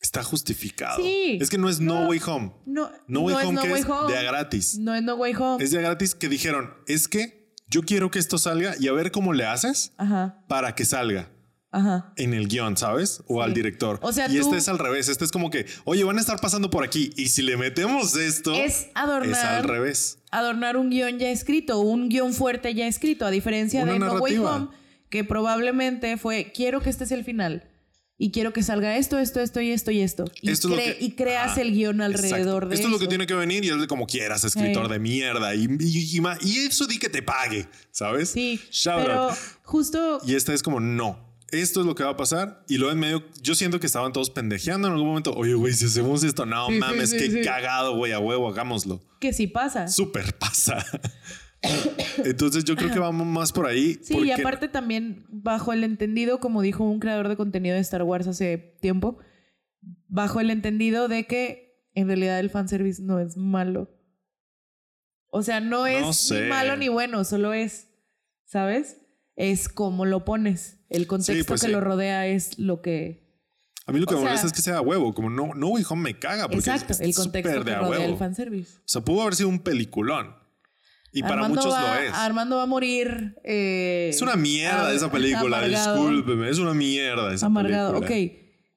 está justificado. Sí. Es que no es No, No. Way Home. No, No Way es Home No que Way es Home. de a gratis. No es No Way Home. Es de a gratis que dijeron, es que yo quiero que esto salga y a ver cómo le haces Ajá, para que salga. ajá. en el guion, ¿sabes? O al director. O sea, y tú- este es al revés. Este es como que, oye, van a estar pasando por aquí. Y si le metemos esto, Es adornar. es al revés. Adornar un guion ya escrito, un guion fuerte ya escrito, a diferencia Una de No Way narrativa. Home, que probablemente fue, quiero que este sea el final. Y quiero que salga esto, esto, esto y esto y esto. Y, Esto es cre- que- y creas Ajá, el guion Exacto. alrededor de Esto es lo que tiene que venir y hazle como quieras, escritor de mierda. Y, y, y eso di que te pague, ¿sabes? Sí, Shout pero out. justo Y esta es como, no. Esto es lo que va a pasar. Y luego en medio, yo siento que estaban todos pendejeando en algún momento. Oye, güey, si hacemos esto, no Sí, mames, sí, qué cagado, güey, a huevo, hagámoslo. que sí pasa. Súper pasa. Entonces yo creo que vamos más por ahí. Sí, y porque- aparte también, bajo el entendido, como dijo un creador de contenido de Star Wars hace tiempo, bajo el entendido de que en realidad el fanservice no es malo. O sea, no es No sé. ni malo ni bueno, solo es, ¿sabes? Es como lo pones. El contexto pues que sí. lo rodea es lo que... A mí lo que O me sea- molesta es que sea a huevo, como no, no Way Home me caga. Porque Exacto, es el contexto que rodea el fanservice. O sea, pudo haber sido un peliculón. Y para Armando muchos va, lo es. Armando va a morir... eh, Es una mierda am- esa película, discúlpeme. Es una mierda esa Amargado. película.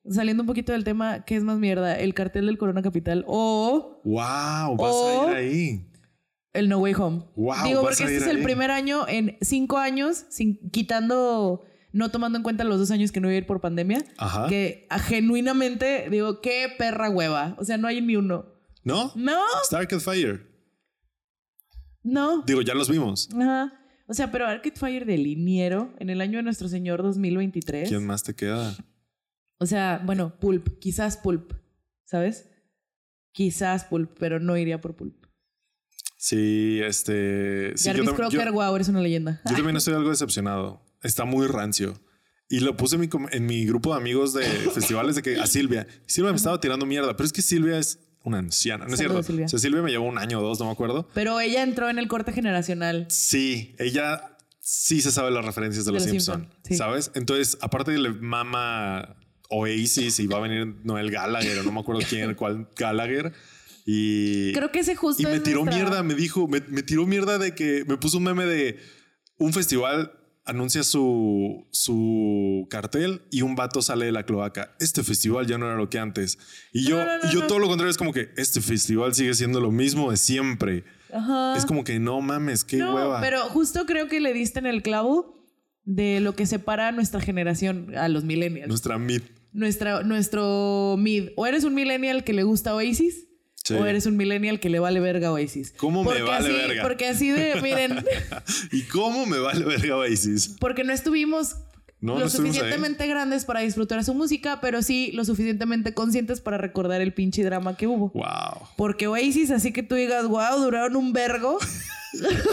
Ok. Saliendo un poquito del tema, ¿qué es más mierda? ¿El cartel del Corona Capital o Wow, vas O- a ir ahí. el No Way Home? Wow, Digo, porque este es el ahí. primer año en cinco años, sin, quitando, no tomando en cuenta los dos años que no iba a ir por pandemia, Ajá. que ah, genuinamente digo, qué perra hueva. O sea, no hay ni uno. ¿No? No, Stark Fire. No. Digo, ya los vimos. Ajá. O sea, pero Arcade Fire de liniero en el año de nuestro señor 2023. ¿Quién más te queda? O sea, bueno, Pulp, quizás Pulp, ¿sabes? Quizás Pulp, pero no iría por Pulp. Sí, este. Sí, yo, Jarvis tam- Crocker, yo- wow, eres una leyenda. yo también estoy algo decepcionado. Está muy rancio. Y lo puse en mi, en mi grupo de amigos de festivales de que a Silvia. Silvia me estaba tirando mierda, pero es que Silvia es una anciana. No es cierto. Silvia. O sea, Silvia me llevó un año o dos, no me acuerdo. Pero ella entró en el corte generacional. Sí, ella sí se sabe las referencias de, De los los Simpson, Simpson, sí. ¿sabes? Entonces, aparte de le mama Oasis y va a venir Noel Gallagher, o no me acuerdo quién, cuál Gallagher. Y, Creo que ese justo y me es tiró nuestra- mierda, me dijo, me, me tiró mierda de que me puso un meme de un festival anuncia su, su cartel y un vato sale de la cloaca. Este festival ya no era lo que antes. Y yo, No, no, no, y yo todo lo contrario es como que este festival sigue siendo lo mismo de siempre. Ajá. Es como que no mames, qué no, hueva. pero justo creo que le diste en el clavo de lo que separa a nuestra generación, a los millennials. Nuestra mid. Nuestra, nuestro mid. O eres un millennial que le gusta Oasis. Sí. O eres un millennial que le vale verga Oasis. ¿Cómo me Porque vale así- verga? Porque así de, miren, ¿Y cómo me vale verga Oasis? porque no estuvimos No, lo no estuvimos ahí. suficientemente grandes para disfrutar su música, pero sí lo suficientemente conscientes para recordar el pinche drama que hubo. Wow. Porque Oasis, así que tú digas, wow, duraron un vergo.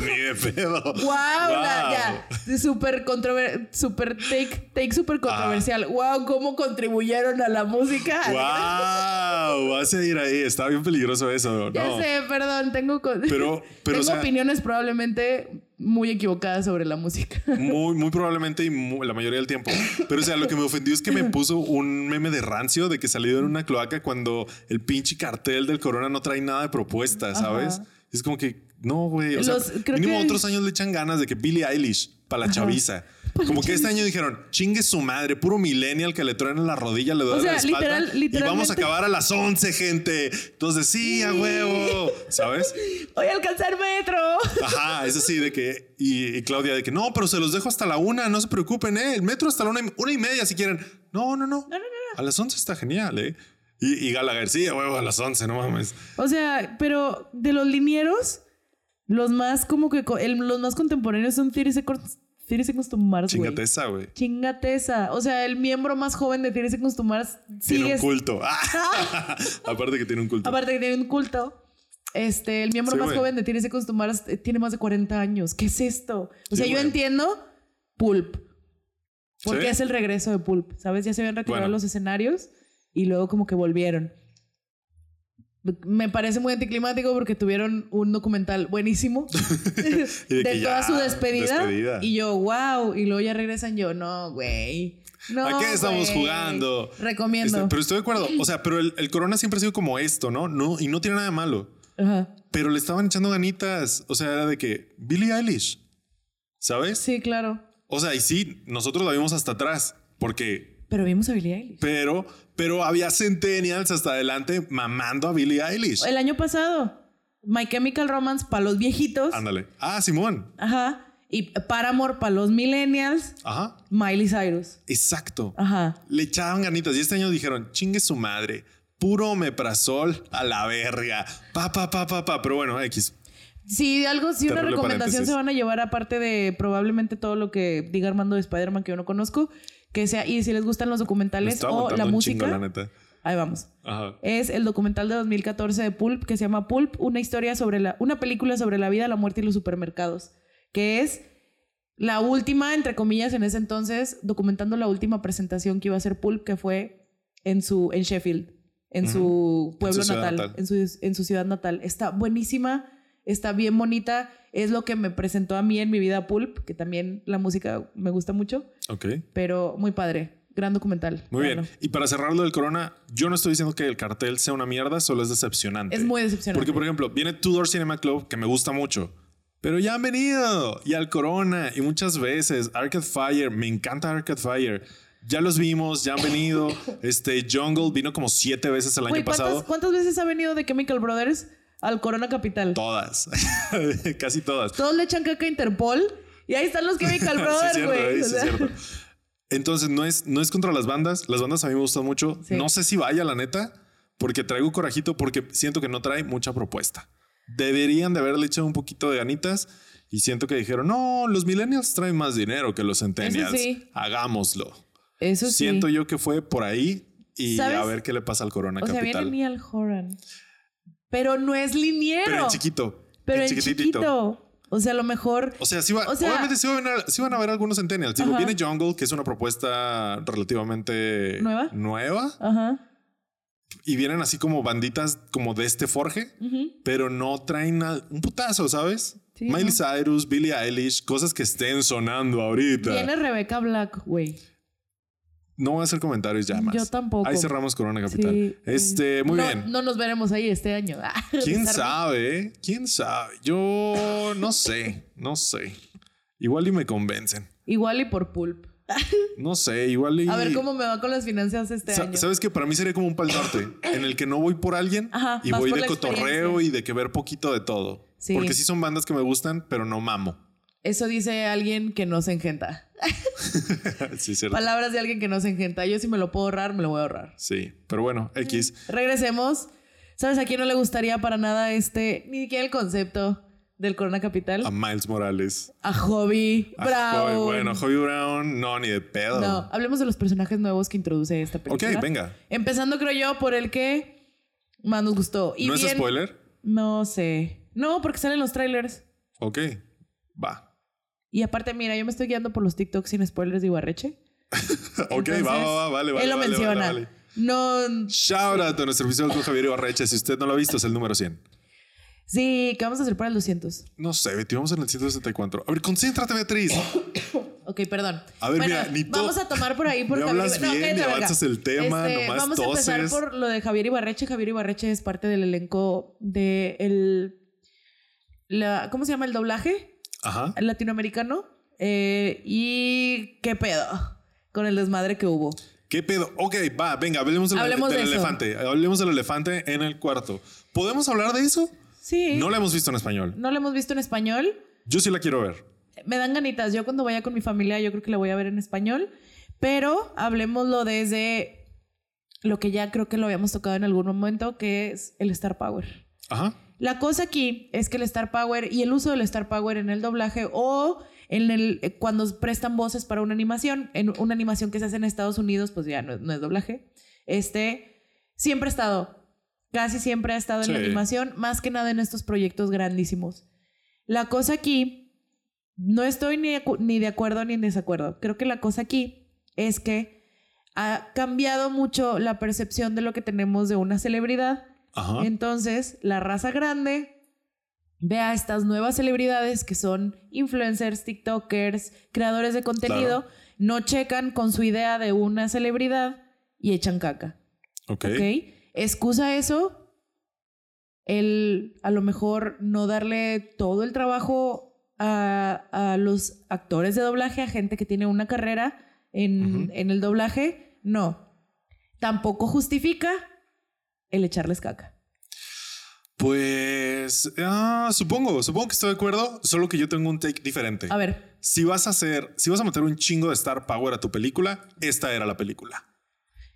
Ni de pedo. Wow, la- ya. Súper controver super take, take súper controversial. Wow, cómo contribuyeron a la música. Wow. Vas a ir ahí. Está bien peligroso eso. Ya no. sé, perdón, tengo, Pero- pero, tengo o sea- opiniones probablemente muy equivocada sobre la música. Muy, muy probablemente y la mayoría del tiempo. Pero, o sea, lo que me ofendió es que me puso un meme de rancio de que salió en una cloaca cuando el pinche cartel del Corona no trae nada de propuesta, ¿sabes? Ajá. Es como que, no, güey. O sea, creo mínimo que- otros años le echan ganas de que Billie Eilish para la chaviza. Como que este año dijeron, chingue su madre, puro millennial que le truenan la rodilla, le duele sea, la espalda. literal- Y vamos a acabar a las 11, gente. Entonces, sí, a huevo. ¿Sabes? Voy a alcanzar metro. Ajá, es así de que. Y, y Claudia de que no, pero se los dejo hasta la una, no se preocupen, ¿eh? El metro hasta la una y, una y media si quieren. No, no, no. No, no, no. A las 11 está genial, ¿eh? Y, y Gallagher, sí, a huevo, a las 11, no mames. O sea, pero de los linieros, los más como que el- los más contemporáneos son 30 Seconds, 30 Seconds to Mars, güey. Chingate esa, güey. Chingate esa. O sea, el miembro más joven de 30 Seconds to Mars Tiene un culto. Aparte que tiene un culto. Aparte que tiene un culto. Este, el miembro Sí, más joven de Tiene Seconds to Mars eh, tiene más de 40 años. ¿Qué es esto? O sea, Sí, yo entiendo Pulp. Porque Sí. es el regreso de Pulp. ¿Sabes? Ya se habían retirado Bueno. los escenarios y luego como que volvieron. Me parece muy anticlimático porque tuvieron un documental buenísimo de toda su despedida, despedida. Y yo, wow. Y luego ya regresan yo, no, güey. No, ¿A qué estamos jugando? Recomiendo. Este, pero estoy de acuerdo. O sea, pero el, el Corona siempre ha sido como esto, ¿no? No, y no tiene nada de malo. Ajá. Pero le estaban echando ganitas. O sea, era de que Billie Eilish, ¿sabes? Sí, claro. O sea, y sí, nosotros la vimos hasta atrás, porque, Pero vimos a Billie Eilish. pero, pero había centennials hasta adelante mamando a Billie Eilish. El año pasado, My Chemical Romance para los viejitos. Ándale. Ah, Simón. Ajá. Y Paramore para los millennials. Ajá. Miley Cyrus. Exacto. Ajá. Le echaban ganitas y este año dijeron, chingue su madre. Puro omeprazol a la verga. Pa, pa, pa, pa, pa. Pero bueno, X. Si algo, si una recomendación paréntesis. se van a llevar aparte de probablemente todo lo que diga Armando de Spider-Man que yo no conozco, que sea, y si les gustan los Me documentales o la música, chingo, la neta. ahí vamos. Ajá. Es el documental de 2014 de Pulp que se llama Pulp, una historia sobre la, una película sobre la vida, la muerte y los supermercados, que es la última, entre comillas, en ese entonces, documentando la última presentación que iba a hacer Pulp, que fue en su, en Sheffield, en su pueblo ciudad natal, natal. En, su, en su ciudad natal. Está buenísima, está bien bonita, es lo que me presentó a mí en mi vida Pulp, que también la música me gusta mucho, Ok. pero muy padre, gran documental. Muy bien. Y para cerrar lo del corona, yo no estoy diciendo que el cartel sea una mierda, solo es decepcionante. Es muy decepcionante. Porque, por ejemplo, viene Tudor Cinema Club, que me gusta mucho. Pero ya han venido. Y al Corona. Y muchas veces. Arcade Fire. Me encanta Arcade Fire. Ya los vimos, ya han venido. Este Jungle vino como siete veces el año Güey, ¿cuántas, pasado. ¿cuántas veces ha venido de Chemical Brothers al Corona Capital? Todas. Casi todas. Todos le echan caca a Interpol y ahí están los Chemical Brothers, güey. O sí, es sea, cierto. Entonces, no es, no es contra las bandas. Las bandas a mí me gustan mucho. Sí. No sé si vaya, la neta, porque traigo corajito, porque siento que no trae mucha propuesta. Deberían de haberle echado un poquito de ganitas y siento que dijeron, no, los millennials traen más dinero que los centennials. sí. Hagámoslo. Eso sí. Siento yo que fue por ahí y ¿Sabes? a ver qué le pasa al Corona o sea, Capital. viene Neil Horan. Pero no es liniero. Pero en chiquito. Pero en chiquititito. chiquito. O sea, a lo mejor. O sea, sí, va- O sea- obviamente sí van, a, sí van a ver algunos centennials. Digo, viene Jungle, que es una propuesta relativamente ¿Nueva? nueva. Ajá. Y vienen así como banditas como de este Forge, Ujú. pero no traen a- un putazo, ¿sabes? Sí, Miley ¿no? Cyrus, Billie Eilish, cosas que estén sonando ahorita. Viene Rebecca Black, güey. No voy a hacer comentarios ya más. Yo tampoco. Ahí cerramos Corona Capital. Sí. Este, muy no, bien. No nos veremos ahí este año. ¿Quién Desarme. sabe? eh? ¿Quién sabe? Yo no sé, no sé. Igual y me convencen. Igual y por Pulp. No sé, igual y... A ver cómo me va con las finanzas este Sa- año. ¿Sabes que Para mí sería como un pal norte en el que no voy por alguien Ajá, y voy de cotorreo y de que ver poquito de todo. Sí. Porque sí son bandas que me gustan, pero no mamo. Eso dice alguien que no se engenta. sí, cierto. Palabras de alguien que no se engenta. Yo si me lo puedo ahorrar, me lo voy a ahorrar. Sí, pero bueno, X. Regresemos. ¿Sabes a quién no le gustaría para nada este, ni siquiera el concepto del Corona Capital? A Miles Morales. A Hobby A Brown. Hobby- bueno, Hobby Brown, no, ni de pedo. No, hablemos de los personajes nuevos que introduce esta ok, película. venga. Empezando, creo yo, por el que más nos gustó. Y ¿No es spoiler? No sé. No, porque salen los trailers. Ok, va. Y aparte, mira, yo me estoy guiando por los TikToks sin spoilers de Ibarreche. ok, Entonces, va, va, va, vale, vale. Él lo vale, menciona. vale, vale. No, Shout out a nuestro con Javier Ibarreche. Si usted no lo ha visto, es el número 100. Sí, ¿qué vamos a hacer para el 200? No sé, Betty, vamos en el 164. A ver, concéntrate, Beatriz. Ok, perdón. A ver, Bueno, mira, ni Vamos a tomar por ahí por Javier hablas bien, verga. avanzas el tema, nomás Vamos a empezar por lo de Javier Ibarreche. Javier Ibarreche es parte del elenco de el... La, ¿Cómo se llama el doblaje? Ajá. latinoamericano. Eh, y qué pedo con el desmadre que hubo. ¿Qué pedo? Ok, va, venga, hablemos del, Hablemos del de eso. elefante. Hablemos del elefante en el cuarto. ¿Podemos hablar de eso? Sí. No la hemos visto en español. No lo hemos visto en español. Yo sí la quiero ver. Me dan ganitas. Yo cuando vaya con mi familia, yo creo que la voy a ver en español. Pero hablemoslo desde lo que ya creo que lo habíamos tocado en algún momento, que es el Star Power. Ajá. La cosa aquí es que el Star Power y el uso del Star Power en el doblaje o en el eh, cuando prestan voces para una animación, en una animación que se hace en Estados Unidos, pues ya no, es- no es doblaje. Este siempre ha estado, casi siempre ha estado en la animación, más que nada en estos proyectos grandísimos. La cosa aquí, no estoy ni, ni de acuerdo ni en desacuerdo. Creo que la cosa aquí es que ha cambiado mucho la percepción de lo que tenemos de una celebridad. Ajá. Entonces, la raza grande ve a estas nuevas celebridades que son influencers, TikTokers, creadores de contenido, Claro. no checan con su idea de una celebridad y echan caca. ok. ¿Ok? Excusa eso el a lo mejor no darle todo el trabajo a, a los actores de doblaje, a gente que tiene una carrera en, en el doblaje. No. Tampoco justifica el echarles caca. Pues ah, supongo, supongo que estoy de acuerdo, solo que yo tengo un take diferente. A ver, Si vas a hacer, si vas a meter un chingo de Star Power a tu película, esta era la película.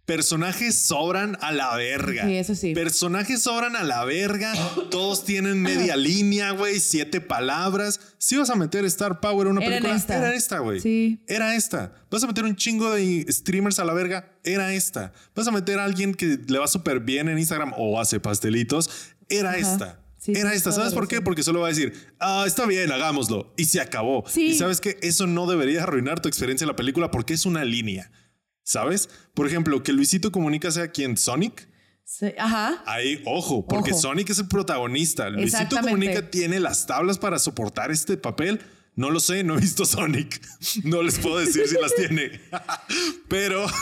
Personajes sobran a la verga. Sí, eso sí. Personajes sobran a la verga. Todos tienen media línea, güey. Siete palabras. Si vas a meter Star Power en una Era película, esta. era esta, güey. Sí. Era esta. Vas a meter un chingo de streamers a la verga. Era esta. Vas a meter a alguien que le va súper bien en Instagram o hace pastelitos. Era Ajá. esta. Sí, era esta. ¿Sabes por qué? Porque solo va a decir, ah, está bien, hagámoslo. Y se acabó. Sí. Y sabes que eso no debería arruinar tu experiencia en la película porque es una línea. ¿Sabes? Por ejemplo, que Luisito Comunica sea quien Sonic. se- ajá. Ahí, ojo, porque Ojo. Sonic es el protagonista. Luisito. Comunica tiene las tablas para soportar este papel. No lo sé, no he visto Sonic. No les puedo decir si las tiene. Pero.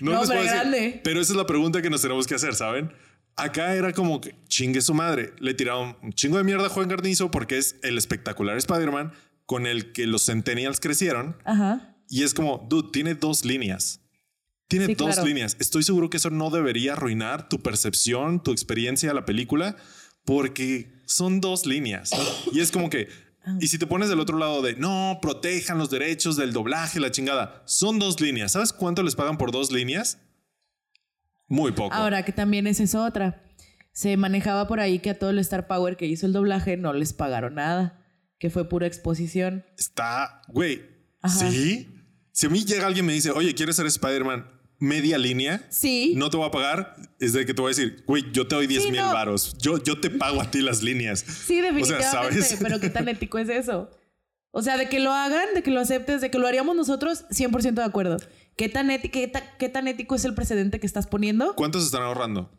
No, les puedo decir. grande. Pero esa es la pregunta que nos tenemos que hacer, ¿saben? Acá era como que chingue su madre. Le tiraron un chingo de mierda a Juan Garnizo porque es el espectacular Spider-Man con el que los Centennials crecieron. Ajá. Y es como, dude, tiene dos líneas. Tiene Sí, dos claro. líneas. Estoy seguro que eso no debería arruinar tu percepción, tu experiencia de la película, porque son dos líneas. Y es como que, y si te pones del otro lado de, no, protejan los derechos del doblaje, la chingada, son dos líneas. ¿Sabes cuánto les pagan por dos líneas? Muy poco. Ahora que también esa es otra. Se manejaba por ahí que a todo el Star Power que hizo el doblaje no les pagaron nada, que fue pura exposición. Está, güey. ¿sí? Si a mí llega alguien y me dice, oye, ¿quieres ser Spider-Man media línea? Sí. No te voy a pagar, es de que te voy a decir, güey, yo te doy 10 Sí, mil no. varos. Yo, yo te pago a ti las líneas. Sí, definitivamente. ¿sabes? Pero qué tan ético es eso. O sea, de que lo hagan, de que lo aceptes, de que lo haríamos nosotros, 100% de acuerdo. ¿Qué tan, ético, qué, ta- qué tan ético es el precedente que estás poniendo? ¿Cuántos están ahorrando?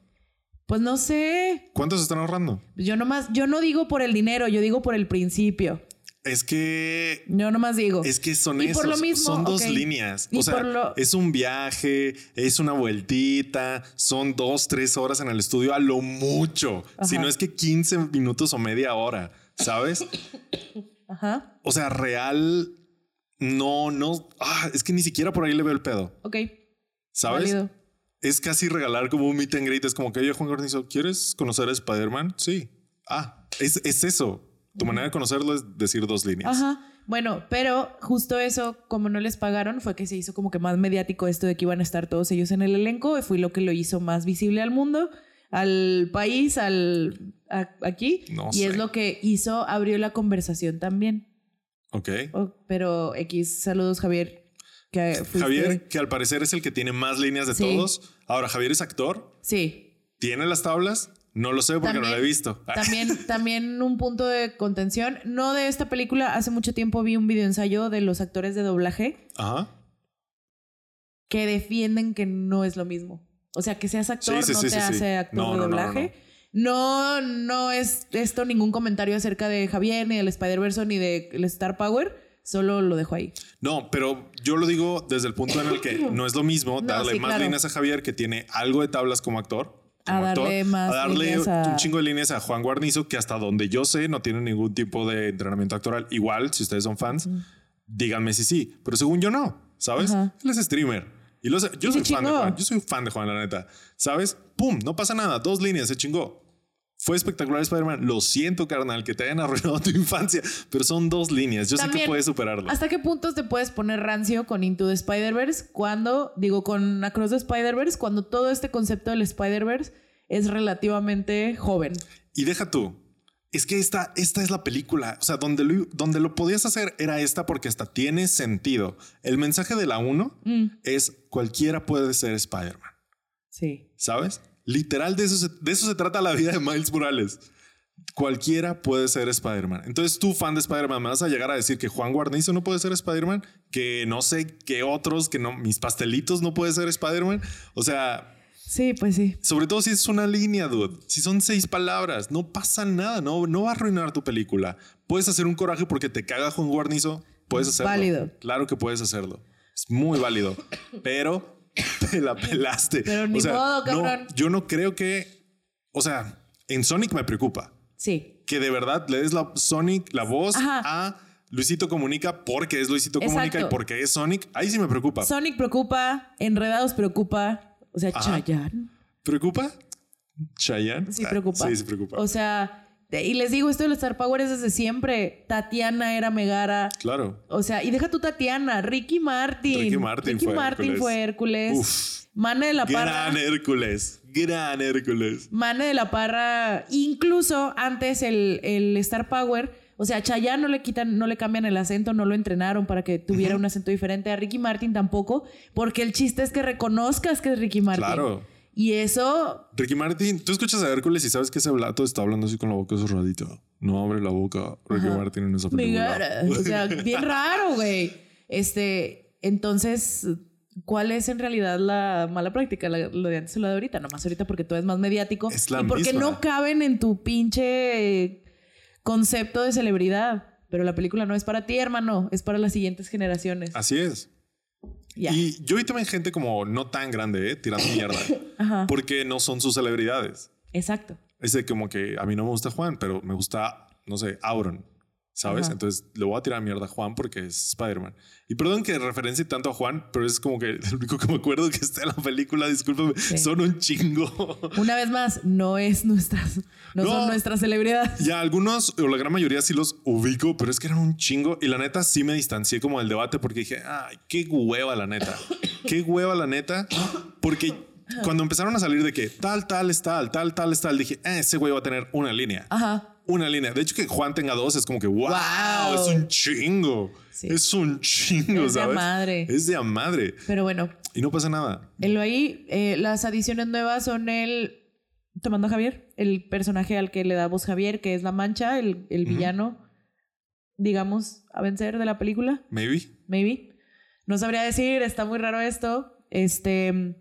Pues no sé. ¿Cuántos están ahorrando? Yo nomás, yo no digo por el dinero, yo digo por el principio. Es que Yo nomás digo. es que son Y esos, por lo mismo, son dos líneas. O sea, lo- es un viaje, es una vueltita, son dos, tres horas en el estudio a lo mucho. Si no es que 15 minutos o media hora, ¿sabes? Ajá. O sea, real, no, no, ah, es que ni siquiera por ahí le veo el pedo, Ok. ¿sabes? Válido. Es casi regalar como un meet and greet. Es como que, oye, Juan Garnizo, ¿quieres conocer a Spider-Man? Sí. Ah, es, es eso. Tu manera de conocerlo es decir dos líneas. Ajá. Bueno, pero justo eso, como no les pagaron, fue que se hizo como que más mediático esto de que iban a estar todos ellos en el elenco. Y fue lo que lo hizo más visible al mundo, al país, al a- aquí. No y sé. es lo que hizo, abrió la conversación también. Ok. Oh, pero X, saludos Javier. Que fuiste- Javier, que al parecer es el que tiene más líneas de Sí. todos. Ahora, Javier es actor. Sí. ¿Tiene las tablas? No lo sé porque no lo he visto. También, también un punto de contención. No de esta película. Hace mucho tiempo vi un video ensayo de los actores de doblaje Ajá. que defienden que no es lo mismo. O sea, que seas actor Sí, sí, no sí, te hace actor No, de no, no, no, doblaje. No, no es esto ningún comentario acerca de Javier, ni del Spider-Verse, ni del Star Power. Solo lo dejo ahí. No, pero yo lo digo desde el punto en el que no es lo mismo darle más claro. líneas a Javier, que tiene algo de tablas como actor. A como darle actor, más a darle a- un chingo de líneas a Juan Guarnizo, que hasta donde yo sé no tiene ningún tipo de entrenamiento actoral. Igual, si ustedes son fans, díganme si sí. Pero según yo no, ¿sabes? Ajá. Él es streamer. Y yo soy fan de. Juan. Yo soy fan de Juan, la neta. ¿Sabes? ¡Pum! No pasa nada. Dos líneas, se chingó. Fue espectacular Spider-Man. Lo siento, carnal, que te hayan arruinado tu infancia, pero son dos líneas. Yo sé que puedes superarlo. ¿Hasta qué puntos te puedes poner rancio con Into the Spider-Verse cuando, digo, con Across the Spider-Verse, cuando todo este concepto del Spider-Verse es relativamente joven? Y deja tú. Es que esta, esta es la película. O sea, donde lo, donde lo podías hacer era esta porque hasta tiene sentido. El mensaje de la 1 Mm. es cualquiera puede ser Spider-Man. Sí. ¿Sabes? Literal, de eso, se, de eso se trata la vida de Miles Morales. Cualquiera puede ser Spider-Man. Entonces, tú, fan de Spider-Man, me vas a llegar a decir que Juan Guarnizo no puede ser Spider-Man, que no sé qué otros, que no, mis pastelitos no puede ser Spider-Man. O sea, Sí, pues sí. sobre todo si es una línea, dude. Si son seis palabras, no pasa nada. No, no va a arruinar tu película. Puedes hacer un coraje porque te caga Juan Guarnizo. Puedes hacerlo. Válido. Claro que puedes hacerlo. Es muy válido. Pero te la pelaste. Pero ni modo, no, cabrón. yo no creo que. O sea, en Sonic me preocupa Sí. que de verdad le des la Sonic la voz Ajá. a Luisito Comunica porque es Luisito Comunica y porque es Sonic. Ahí sí me preocupa. Sonic preocupa, Enredados preocupa, o sea, Ajá. Chayanne. ¿Preocupa? Chayanne. Sí Ah, preocupa. Sí, sí preocupa. O sea, y les digo, esto del Star Power es desde siempre. Tatiana era Megara. claro. O sea, y deja tu Tatiana, Ricky Martin. Ricky Martin fue Martin Hércules. fue Hércules. Uf. De la Parra. Gran Hércules. Gran Hércules. Mane de la Parra, incluso antes el, el Star Power, o sea, a Chayanne no le quitan, no le cambian el acento, no lo entrenaron para que tuviera un acento diferente. A Ricky Martin tampoco, porque el chiste es que reconozcas que es Ricky Martin. Claro. Y eso, Ricky Martin, tú escuchas a Hércules y sabes que ese blato está hablando así con la boca cerradita. No abre la boca. Ricky Martin en esa película. O sea, bien raro, güey. Este, entonces, ¿cuál es en realidad la mala práctica? La- lo de antes o lo de ahorita. Nomás ahorita porque todo es más mediático. Es la y porque misma. no caben en tu pinche concepto de celebridad. Pero la película no es para ti, hermano. Es para las siguientes generaciones. Así es. Y yo vi también gente como no tan grande, ¿eh? tirando mierda. Ajá. Porque no son sus celebridades. Exacto. Es de como que a mí no me gusta Juan, pero me gusta, no sé, Auron. ¿Sabes? Ajá. Entonces le voy a tirar mierda a Juan porque es Spider-Man. Y perdón que referencie tanto a Juan, pero es como que el único que me acuerdo que está en la película, discúlpame, Sí. son un chingo. Una vez más, no es nuestras, no, No. son nuestras celebridades. Ya algunos, o la gran mayoría sí los ubico, pero es que eran un chingo. Y la neta sí me distancié como del debate porque dije, ay, qué hueva la neta. Qué hueva la neta. Porque cuando empezaron a salir de que tal, tal es tal, tal, tal es tal, dije, "Eh, ese güey va a tener una línea. Ajá. Una línea. De hecho, que Juan tenga dos es como que, wow, Wow. es un chingo. Sí. Es un chingo, Es de a ¿sabes? madre. Es de a madre. Pero bueno, Y no pasa nada. En lo ahí, eh, las adiciones nuevas son el. Tomando a Javier, el personaje al que le da voz Javier, que es la mancha, el, el villano, digamos, a vencer de la película, Maybe. maybe. No sabría decir, está muy raro esto. Este.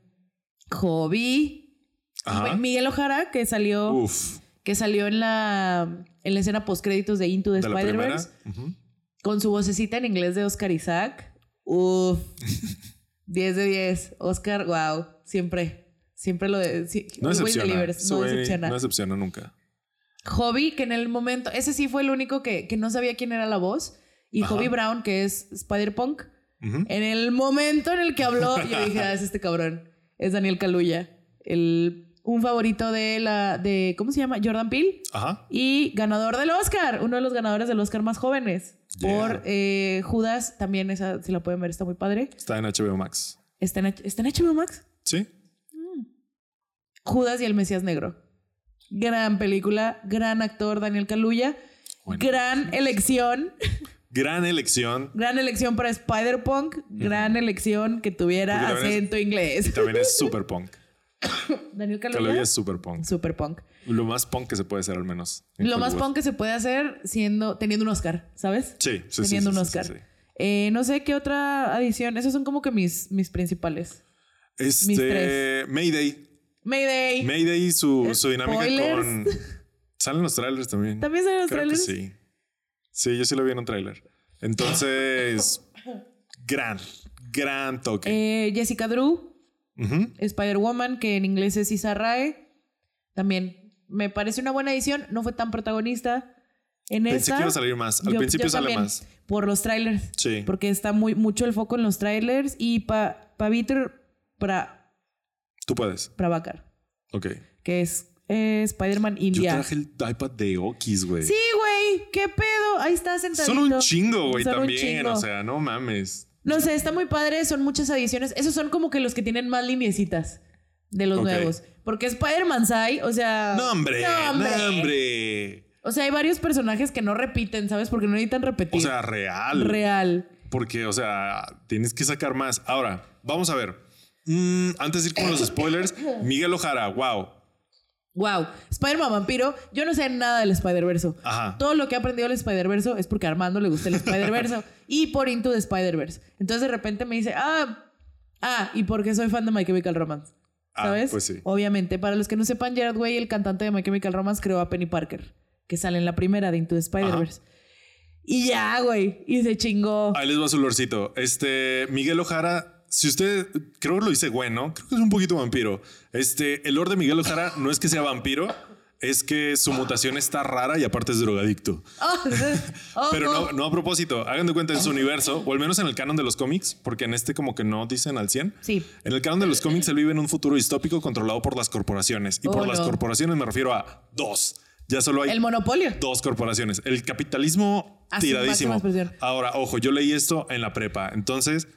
Hobby. Ajá. Miguel Ojara, que salió, Uf. que salió en la, en la escena post créditos de Into the. Spider-Verse, con su vocecita en inglés de Oscar Isaac. Uf. 10 de 10. Oscar, wow. Siempre. Siempre lo de. sí, No decepciona. No decepciona. No decepciona nunca. Hobby, que en el momento. Ese sí fue el único que, que no sabía quién era la voz. Y Ajá. Hobby Brown, que es Spider-Punk. En el momento en el que habló, yo dije, ah, es este cabrón. Es Daniel Kaluuya. El, un favorito de la. de ¿Cómo se llama? Jordan Peele. Ajá. Y ganador del Oscar. Uno de los ganadores del Oscar más jóvenes. Yeah. Por eh, Judas. También esa, si la pueden ver, está muy padre. Está en HBO Max. ¿Está en, ¿está en HBO Max? Sí. Judas y el Mesías Negro. Gran película, gran actor Daniel Kaluuya. Bueno. Gran elección, Gran elección. gran elección para Spider-Punk, gran elección que tuviera es- acento inglés. También es super punk. Daniel Kaluuya Kaluuya, es super punk. super punk. Lo más punk que se puede hacer al menos. en Lo más punk que se puede hacer siendo teniendo un Oscar, ¿sabes? Sí, sí, sí, teniendo sí, un Oscar. sí, sí. Eh, no sé qué otra adición. Esos son como que mis, mis principales. Mis Este, tres. Mayday. Mayday. Mayday, su, su dinámica con. Salen los trailers también. ¿También salen los Creo que trailers? sí. Sí, yo sí lo vi en un trailer. Entonces, gran, gran toque. Eh, Jessica Drew. Spider-Woman, que en inglés es Issa Rae. También me parece una buena edición. No fue tan protagonista en Pensé esta. que iba a salir más. Al Yo- principio yo sale también, más. Por los trailers. Sí. Porque está muy, mucho el foco en los trailers. Y pa, Pavitr pra, Tú puedes. Prabhakar, Ok. que es eh, Spider-Man Yo India. traje el iPad de Okis, güey. Sí, güey. ¿Qué pedo? Ahí está sentadito. Son un chingo, güey, también. chingo. O sea, no mames. No sé, está muy padre. Son muchas adiciones. Esos son como que los que tienen más liniecitas de los nuevos. Porque Spider-Man Sai, o sea. No, hombre. No, No, hombre. hombre. O sea, hay varios personajes que no repiten, ¿sabes? Porque no necesitan repetir. O sea, real. Real. Porque, o sea, tienes que sacar más. Ahora, vamos a ver. Mm, antes de ir con los spoilers, Miguel Ojara, wow. Wow. Spider-Man vampiro. Yo no sé nada del Spider-Verse. Todo lo que he aprendido del Spider-Verse es porque a Armando le gusta el Spider-Verse y por Into the Spider-Verse. Entonces de repente me dice, ah, ah, y porque soy fan de My Chemical Romance. Ah, ¿Sabes? pues sí. Obviamente. Para los que no sepan, Gerard Way, el cantante de My Chemical Romance, creó a Penny Parker, que sale en la primera de Into the Spider-Verse. Y ya, güey. Y se chingó. Ahí les va su olorcito. Este, Miguel Ojara, si usted, creo que lo dice bueno, creo que es un poquito vampiro. Este, el olor de Miguel Ojara no es que sea vampiro, es que su mutación está rara y aparte es drogadicto. Oh, Pero oh. no, no a propósito, hagan de cuenta en su universo, o al menos en el canon de los cómics, porque en este como que no dicen al 100. Sí. En el canon de los cómics él vive en un futuro distópico controlado por las corporaciones. Y Oh, por las no. corporaciones me refiero a dos. Ya solo hay El monopolio. dos corporaciones. El capitalismo tiradísimo. Ahora, ojo, yo leí esto en la prepa, entonces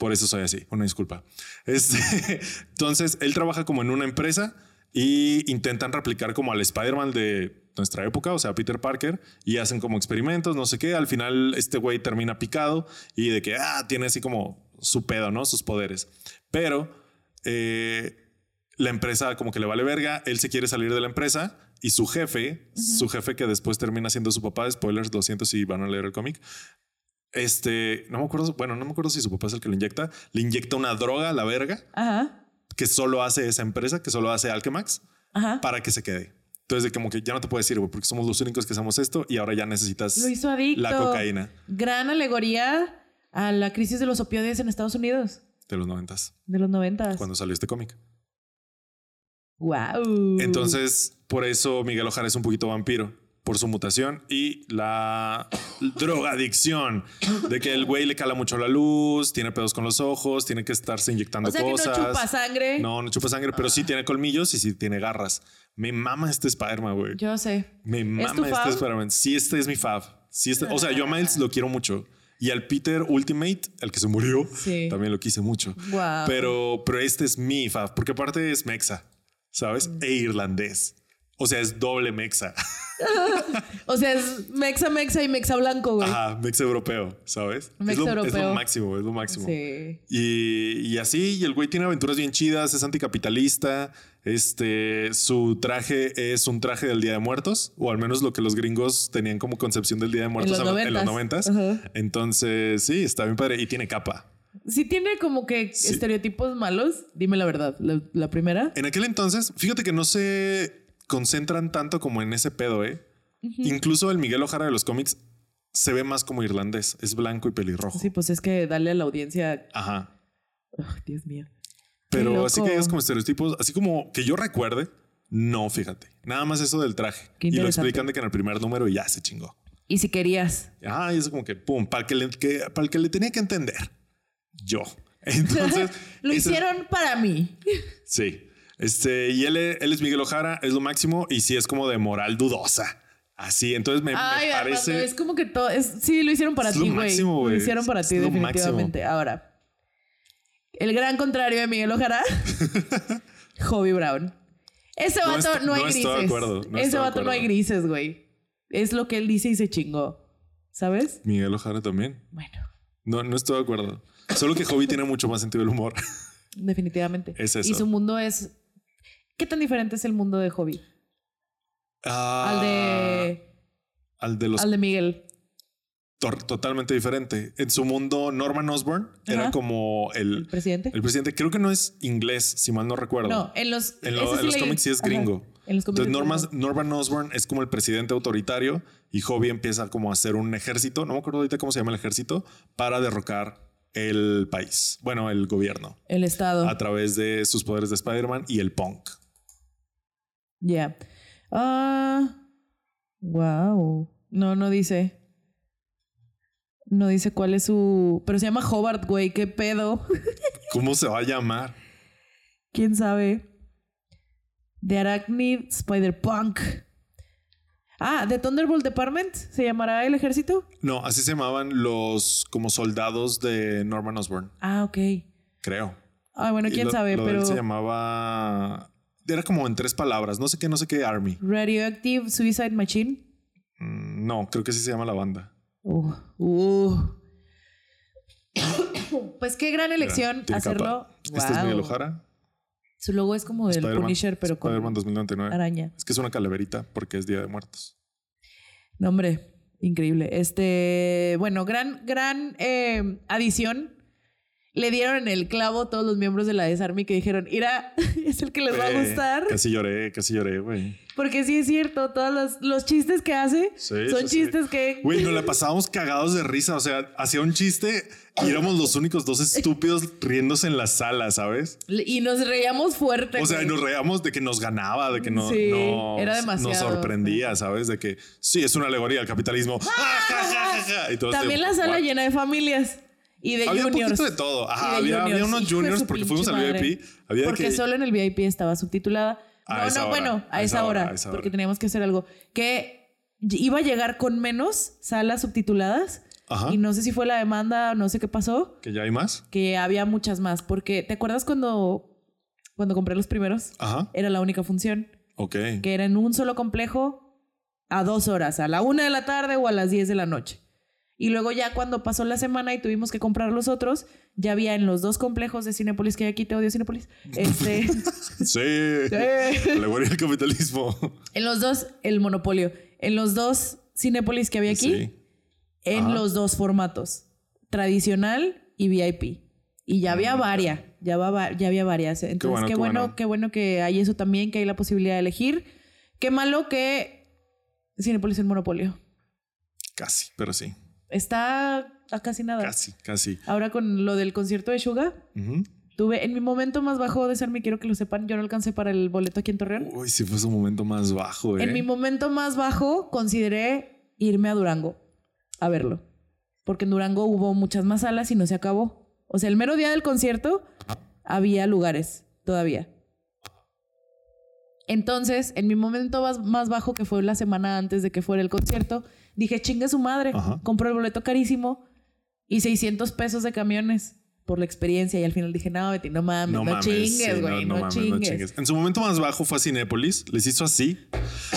por eso soy así. Una disculpa. Este, entonces él trabaja como en una empresa y intentan replicar como al Spider-Man de nuestra época, o sea, Peter Parker, y hacen como experimentos, no sé qué. Al final, este güey termina picado y de que ah, tiene así como su pedo, ¿no? Sus poderes. Pero eh, la empresa como que le vale verga, él se quiere salir de la empresa y su jefe, su jefe que después termina siendo su papá, spoilers, 200 si van a leer el cómic, este, no me acuerdo, bueno, no me acuerdo si su papá es el que le inyecta, le inyecta una droga a la verga Ajá. que solo hace esa empresa, que solo hace Alchemax, Ajá. para que se quede. Entonces, de como que ya no te puedo decir, güey, porque somos los únicos que hacemos esto y ahora ya necesitas Lo hizo adicto. la cocaína Gran alegoría a la crisis de los opioides en Estados Unidos de los noventas, de los noventas. cuando salió este cómic. Wow. Entonces, por eso Miguel Ojara es un poquito vampiro, por su mutación y la drogadicción, de que el güey le cala mucho la luz, tiene pedos con los ojos, tiene que estarse inyectando o sea cosas. que no chupa sangre. No, no chupa sangre, pero sí tiene colmillos y sí tiene garras. Me mama este Spider-Man, güey. Yo sé. Me mama este fab? Spider-Man. Sí, este es mi fab. Sí, este- o sea, yo a Miles lo quiero mucho. Y al Peter Ultimate, el que se murió, Sí. también lo quise mucho. Pero, pero este es mi fab, porque aparte es mexa, ¿sabes? Mm. E irlandés. O sea, es doble mexa. O sea, es mexa, mexa y mexa blanco, güey. Ajá, mexa europeo, ¿sabes? Mexa es, lo, es europeo. lo máximo, es lo máximo. Sí. Y, y así, y el güey tiene aventuras bien chidas, es anticapitalista. Este, su traje es un traje del Día de Muertos, o al menos lo que los gringos tenían como concepción del Día de Muertos los en los noventas. Entonces, sí, está bien padre. Y tiene capa. Sí tiene como que Sí. estereotipos malos. Dime la verdad. La, la primera. En aquel entonces, fíjate que no se concentran tanto como en ese pedo, ¿eh? Incluso el Miguel Ojara de los cómics se ve más como irlandés, es blanco y pelirrojo. Sí, pues es que darle a la audiencia. Ajá. Dios mío. Pero así que es como estereotipos, así como que yo recuerde, no, fíjate. Nada más eso del traje. Y lo explican de que en el primer número ya se chingó. Y si querías. Ah, y eso como que, pum, para el que, le- que- para el que le tenía que entender. Yo. Entonces. Lo ese- hicieron para mí. Sí. Este, y él, él es Miguel Ojara, es lo máximo, y sí es como de moral dudosa. Así, entonces me, me Ay, Armando, parece. es como que todo. Es, sí, lo hicieron para ti, güey. máximo, Lo hicieron para Es ti, definitivamente. Ahora, el gran contrario de Miguel Ojara, Hobby Brown. Ese No vato estoy- no hay no grises. estoy de acuerdo, no Ese vato no hay grises, güey. Es lo que él dice y se chingó. ¿Sabes? Miguel Ojara también. Bueno, No, no estoy de acuerdo. Solo que Hobby tiene mucho más sentido del humor. definitivamente. Es eso. Y su mundo es. ¿Qué tan diferente es el mundo de Hobby? Ah, Al de. Al de los. Al de Miguel. totalmente diferente. En su mundo, Norman Osborn era como el, ¿El presidente? el presidente. Creo que no es inglés, si mal no recuerdo. no, en los, En, lo- ese en sí los cómics sí es Ajá. gringo. En los cómics Entonces, es Norman. Norman Osborn es como el presidente autoritario y Hobie empieza como a hacer un ejército, no me acuerdo ahorita cómo se llama el ejército, para derrocar el país, bueno, el gobierno, El estado. a través de sus poderes de Spider-Man y el punk. Ya. Ah. wow. No, no dice. No dice cuál es su. Pero se llama Hobart, güey. ¿Qué pedo? ¿Cómo se va a llamar? ¿Quién sabe? The Arachnid Spider-Punk. Ah, The Thunderbolt Department. ¿Se llamará el ejército? No, así se llamaban los como soldados de Norman Osborn, Ah, ok. creo. Ah, bueno, Y quién lo- sabe, lo de él pero. se llamaba era como en tres palabras, no sé qué, no sé qué Army. Radioactive Suicide Machine. Mm, No, creo que así se llama la banda. Uh, uh. pues qué gran elección Mira, hacerlo. Este es. Miguel Ojara. Su logo es como del Punisher, pero con Spider-Man 2099. araña. Es que es una calaverita porque es Día de Muertos. No, hombre, increíble. Este, bueno, gran, gran eh, adición. Le dieron en el clavo todos los miembros de la Desarmy que dijeron, Ira, es el que les va a gustar. Casi lloré, casi lloré, güey. Porque sí es cierto, todos los, los chistes que hace Sí, son sí. chistes que... Güey, nos la pasábamos cagados de risa. O sea, hacía un chiste y éramos los únicos dos estúpidos riéndose en la sala, ¿sabes? Y nos reíamos fuerte. O sea, güey. nos reíamos de que nos ganaba, de que no, Sí, nos, era demasiado. nos sorprendía, ¿sabes? De que sí, es una alegoría al capitalismo. Ja, ja, ja. Y de, También la sala llena de familias y de Había un juniors. poquito de todo. Ajá, Y de había, había unos Hijo juniors porque fuimos al. VIP. Había Porque que, solo en el VIP estaba subtitulada. A no, no, hora, bueno, a, esa hora, a esa porque teníamos que hacer algo. Que iba a llegar con menos salas subtituladas Ajá. y no sé si fue la demanda, no sé qué pasó, que ya hay más. que había muchas más. Porque, ¿te acuerdas cuando, cuando compré los primeros? Ajá. Era la única función, Ok. que era en un solo complejo a dos horas, a la una de la tarde o a las 10 de la noche. Y luego ya cuando pasó la semana y tuvimos que comprar los otros, ya había en los dos complejos de Cinépolis que hay aquí, te odio Cinépolis. Este, Sí. Alegoría al capitalismo. en los dos, el monopolio. En los dos Cinépolis que había aquí, Sí. en Ajá. los dos formatos, tradicional y VIP. Y ya había varias, ya, va- ya había varias. Entonces, bueno, qué, qué bueno, bueno. qué bueno que hay eso también, que hay la posibilidad de elegir. Qué malo que Cinépolis es monopolio. Casi, pero sí. Está a casi nada. Casi, casi. Ahora con lo del concierto de Suga, tuve en mi momento más bajo de ser, me quiero que lo sepan, yo no alcancé para el boleto aquí en Torreón. Uy, sí fue su momento más bajo, ¿eh? En mi momento más bajo consideré irme a Durango a verlo. Porque en Durango hubo muchas más salas y no se acabó. O sea, el mero día del concierto había lugares todavía. Entonces, en mi momento más, más bajo, que fue la semana antes de que fuera el concierto, dije, chingue su madre, Ajá. compró el boleto carísimo y 600 pesos de camiones por la experiencia. Y al final dije, no, Betty, no mames, no, mames, chingues, sí, güey, no, mames, chingues. En su momento más bajo fue a Cinépolis. Les hizo así.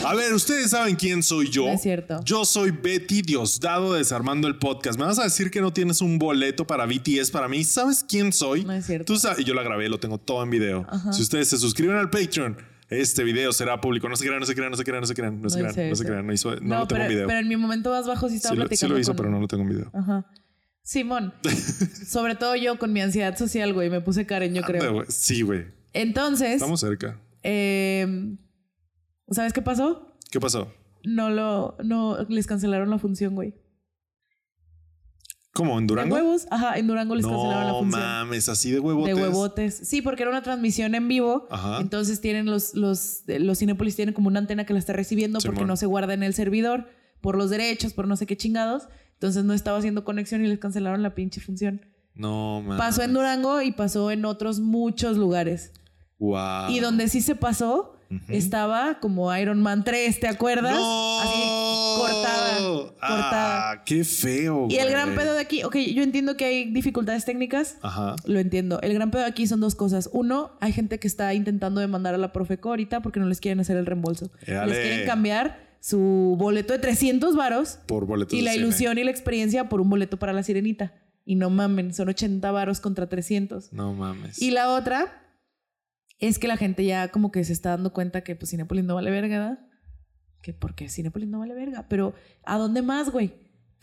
A ver, ustedes saben quién soy yo. No es cierto. Yo soy Betty Diosdado desarmando el podcast. Me vas a decir que no tienes un boleto para BTS para mí. ¿Sabes quién soy? No es cierto. Tú sabes, y yo la grabé, lo tengo todo en video. Ajá. Si ustedes se suscriben al Patreon, este video será público. No se crean, no se crean, no se crean, no se crean, no se crean, no se crean. No, hizo- no No, lo tengo pero, video. pero en mi momento más bajo sí estaba sí, lo, sí platicando lo hizo, con- pero no lo tengo en video. Ajá. Simón. Sobre todo yo con mi ansiedad social, güey. Me puse Karen, yo Anda, creo. Sí, güey. Entonces, Estamos cerca. eh, ¿sabes qué pasó? ¿Qué pasó? No lo, no, les cancelaron la función, güey. ¿Cómo? ¿En De Durango? huevos, ajá, en Durango les cancelaron la No función. mames, así de huevotes. De huevotes. Sí, porque era una transmisión en vivo. Ajá. Entonces tienen los, los, los Cinépolis tienen como una antena que la está recibiendo porque no se guarda en el servidor por los derechos, por no sé qué chingados. Entonces no estaba haciendo conexión y les cancelaron la pinche función. No mames. Pasó en Durango y pasó en otros muchos lugares. Wow. Y donde sí se pasó, estaba como Iron Man 3, ¿te acuerdas? ¡No! Así, cortada, cortada. Ah, qué feo. y el gran pedo de aquí, ok, yo entiendo que hay dificultades técnicas, Ajá. lo entiendo. El gran pedo de aquí son dos cosas. Uno, hay gente que está intentando demandar a la Profeco ahorita porque no les quieren hacer el reembolso. Les quieren cambiar su boleto de 300 varos Por boletos y la cine. ilusión y la experiencia por un boleto para la sirenita. Y no mamen, son 80 varos contra 300. No mames. Y la otra es que la gente ya como que se está dando cuenta que pues Cinepolis no vale verga, ¿verdad? Que porque Cinepolis no vale verga. Pero ¿a dónde más, güey?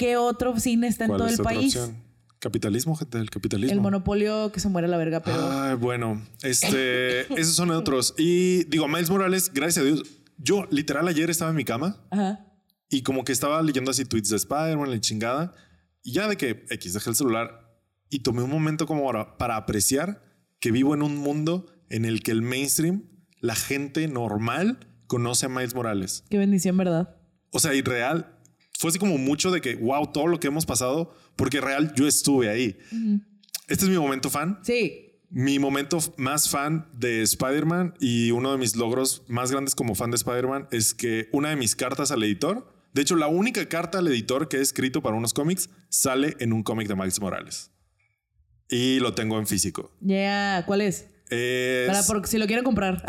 ¿qué otro cine está en ¿Cuál todo es el país? opción? Capitalismo, gente, el capitalismo. El monopolio que se muere la verga, pero. Ay, bueno, este, esos son otros. Y digo, Miles Morales, gracias a Dios, yo literal ayer estaba en mi cama Ajá. y como que estaba leyendo así tweets de Spider-Man, la chingada, y ya de que X dejé el celular y tomé un momento como para, para apreciar que vivo en un mundo en el que el mainstream, la gente normal, conoce a Miles Morales. Qué bendición, ¿verdad? O sea, y real, fue así como mucho de que, wow, todo lo que hemos pasado, porque real yo estuve ahí. Este es mi momento fan. Sí. Mi momento más fan de Spider-Man y uno de mis logros más grandes como fan de Spider-Man es que una de mis cartas al editor, de hecho la única carta al editor que he escrito para unos cómics, sale en un cómic de Miles Morales. Y lo tengo en físico. Ya, ¿cuál es? Es- Para por si lo quieren comprar.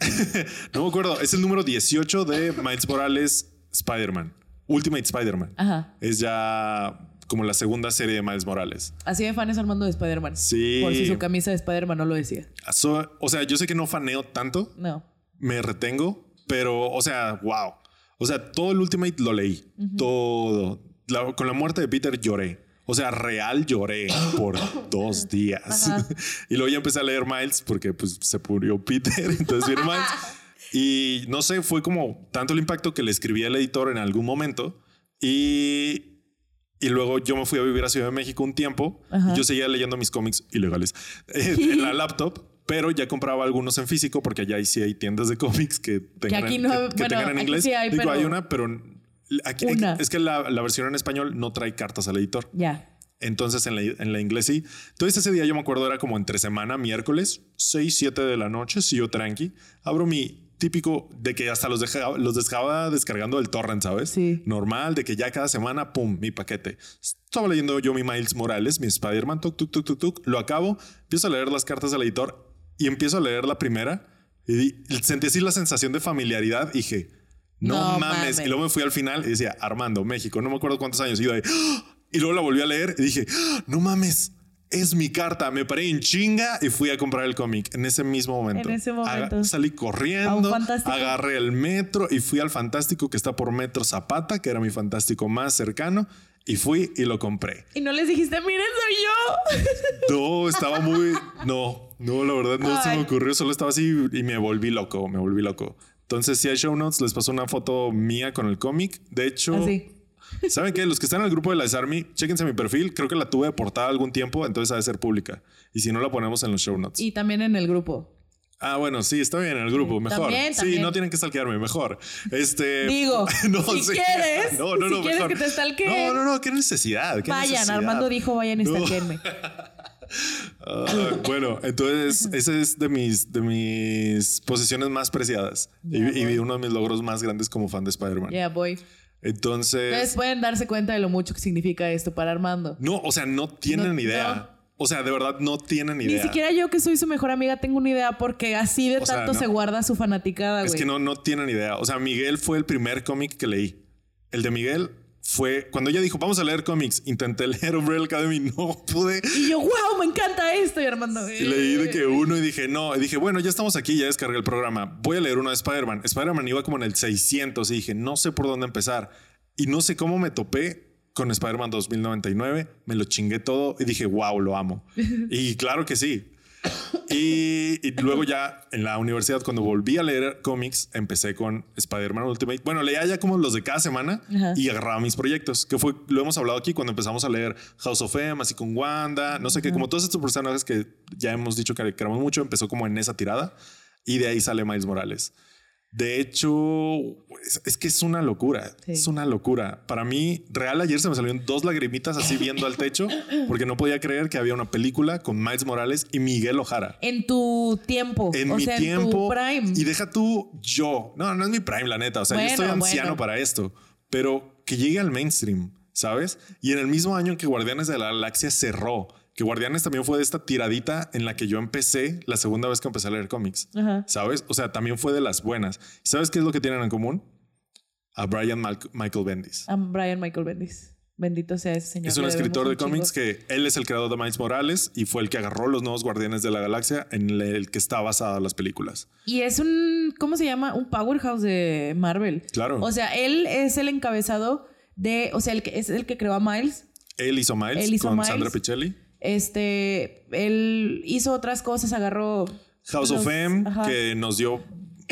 no me acuerdo, es el número 18 de Miles Morales Spider-Man. Ultimate Spider-Man. Ajá. Es ya como la segunda serie de Miles Morales. Así de fan es Armando de Spider-Man. Sí. Por si su camisa de Spider-Man no lo decía. So- o sea, yo sé que no faneo tanto, No. me retengo, pero, o sea, wow. O sea, todo el Ultimate lo leí. Todo. La- con la muerte de Peter lloré. O sea, real lloré por dos días. y luego ya empecé a leer Miles porque pues se murió Peter. Entonces viene Miles. Y no sé, fue como tanto el impacto que le escribí al editor en algún momento. Y, y luego yo me fui a vivir a Ciudad de México un tiempo. Ajá. Yo seguía leyendo mis cómics ilegales en la laptop. Pero ya compraba algunos en físico porque allá sí hay tiendas de cómics que tengan, aquí no- que- que bueno, tengan en aquí inglés. sí hay, Digo, pero- hay una, pero aquí Una. es que la, la versión en español no trae cartas al editor. Ya. Entonces en la, en la inglés sí. Entonces ese día yo me acuerdo era como entre semana, miércoles, 6, 7 de la noche, si yo tranqui, abro mi típico de que hasta los dejaba, los dejaba descargando del torrent, ¿sabes? Sí. Normal, de que ya cada semana, pum, mi paquete. Estaba leyendo yo mi Miles Morales, mi Spider-Man, tuk, tuk, tuk, tuk, tuk, lo acabo, empiezo a leer las cartas del editor y empiezo a leer la primera y sentí así la sensación de familiaridad y dije, no, No mames. mames. Y luego me fui al final y decía, Armando, México, no me acuerdo cuántos años. Y yo de, ¡Ah! Y luego la volví a leer y dije, ¡Ah! no mames, es mi carta. Me paré en chinga y fui a comprar el cómic en ese mismo momento. En ese momento. Aga- salí corriendo, agarré el metro y fui al Fantástico que está por Metro Zapata, que era mi Fantástico más cercano. Y fui y lo compré. Y no les dijiste, miren, soy yo. No, estaba muy... No, no, la verdad no se Ay. me ocurrió. Solo estaba así y me volví loco, me volví loco. Entonces, si hay show notes, les paso una foto mía con el cómic. De hecho, Así. ¿saben qué? Los que están en el grupo de la Army, chéquense mi perfil. Creo que la tuve portada algún tiempo, entonces ha de ser pública. Y si no, la ponemos en los show notes. Y también en el grupo. Ah, bueno, sí, está bien en el grupo, mejor. También, Sí, también. no tienen que stalkearme, mejor. Este. Digo, si quieres, No, no, si quieres que te stalkeen. No, no, no, qué necesidad. qué Vayan, necesidad. Armando dijo, vayan y stalkeenme. Ah, bueno, entonces ese es de mis, de mis posiciones más preciadas y, Ya, y uno de mis logros más grandes como fan de Spider-Man. Yeah, boy. Entonces, Ustedes pueden darse cuenta de lo mucho que significa esto para Armando. no, o sea, no tienen No, idea. no. O sea, de verdad no tienen Ni idea. siquiera yo, que soy su mejor amiga, tengo una idea porque así de O sea, tanto no. se guarda su fanaticada, Es que no, no tienen idea. O sea, Miguel fue el primer cómic que leí. El de Miguel fue cuando ella dijo, vamos a leer cómics. Intenté leer Umbrella Academy, no pude. Y yo, wow, me encanta esto, y Armando. Y leí de que uno y dije, no, y dije, bueno, ya estamos aquí, ya descargué el programa. Voy a leer uno de Spider-Man. Spider-Man iba como en el 600 y dije, no sé por dónde empezar. Y no sé cómo me topé con Spider-Man 2099. Me lo chingué todo y dije, wow, lo amo. y claro que sí. Y, y luego ya en la universidad, cuando volví a leer cómics, empecé con Spider-Man Ultimate. Bueno, leía ya como los de cada semana Ajá. y agarraba mis proyectos, que fue, lo hemos hablado aquí cuando empezamos a leer House of M, así con Wanda, no sé qué, como todos estos personajes que ya hemos dicho que queremos mucho, empezó como en esa tirada y de ahí sale Miles Morales. De hecho, es, es que es una locura. Sí. Es una locura. Para mí, real, ayer se me salieron dos lagrimitas así viendo al techo porque no podía creer que había una película con Miles Morales y Miguel Ojara. En tu tiempo. En o mi sea, tiempo. en tu prime. Y deja tú yo. No, no es mi prime, la neta. O sea, Bueno, yo estoy anciano bueno. para esto. Pero que llegue al mainstream, ¿sabes? Y en el mismo año en que Guardianes de la Galaxia cerró, que Guardianes también fue de esta tiradita en la que yo empecé la segunda vez que empecé a leer cómics. Ajá. ¿Sabes? O sea, también fue de las buenas. ¿Sabes qué es lo que tienen en común? A Brian Mal- Michael Bendis. A Brian Michael Bendis. Bendito sea ese señor. Es un escritor de cómics que él es el creador de Miles Morales y fue el que agarró los nuevos Guardianes de la Galaxia en el que está basada las películas. Y es un, ¿cómo se llama? Un powerhouse de Marvel. Claro. O sea, él es el encabezado de, o sea, el que es el que creó a Miles. Él hizo Miles Él hizo con Miles. Sandra Pichelli. Este, él hizo otras cosas, agarró House los- of M, ajá. que nos dio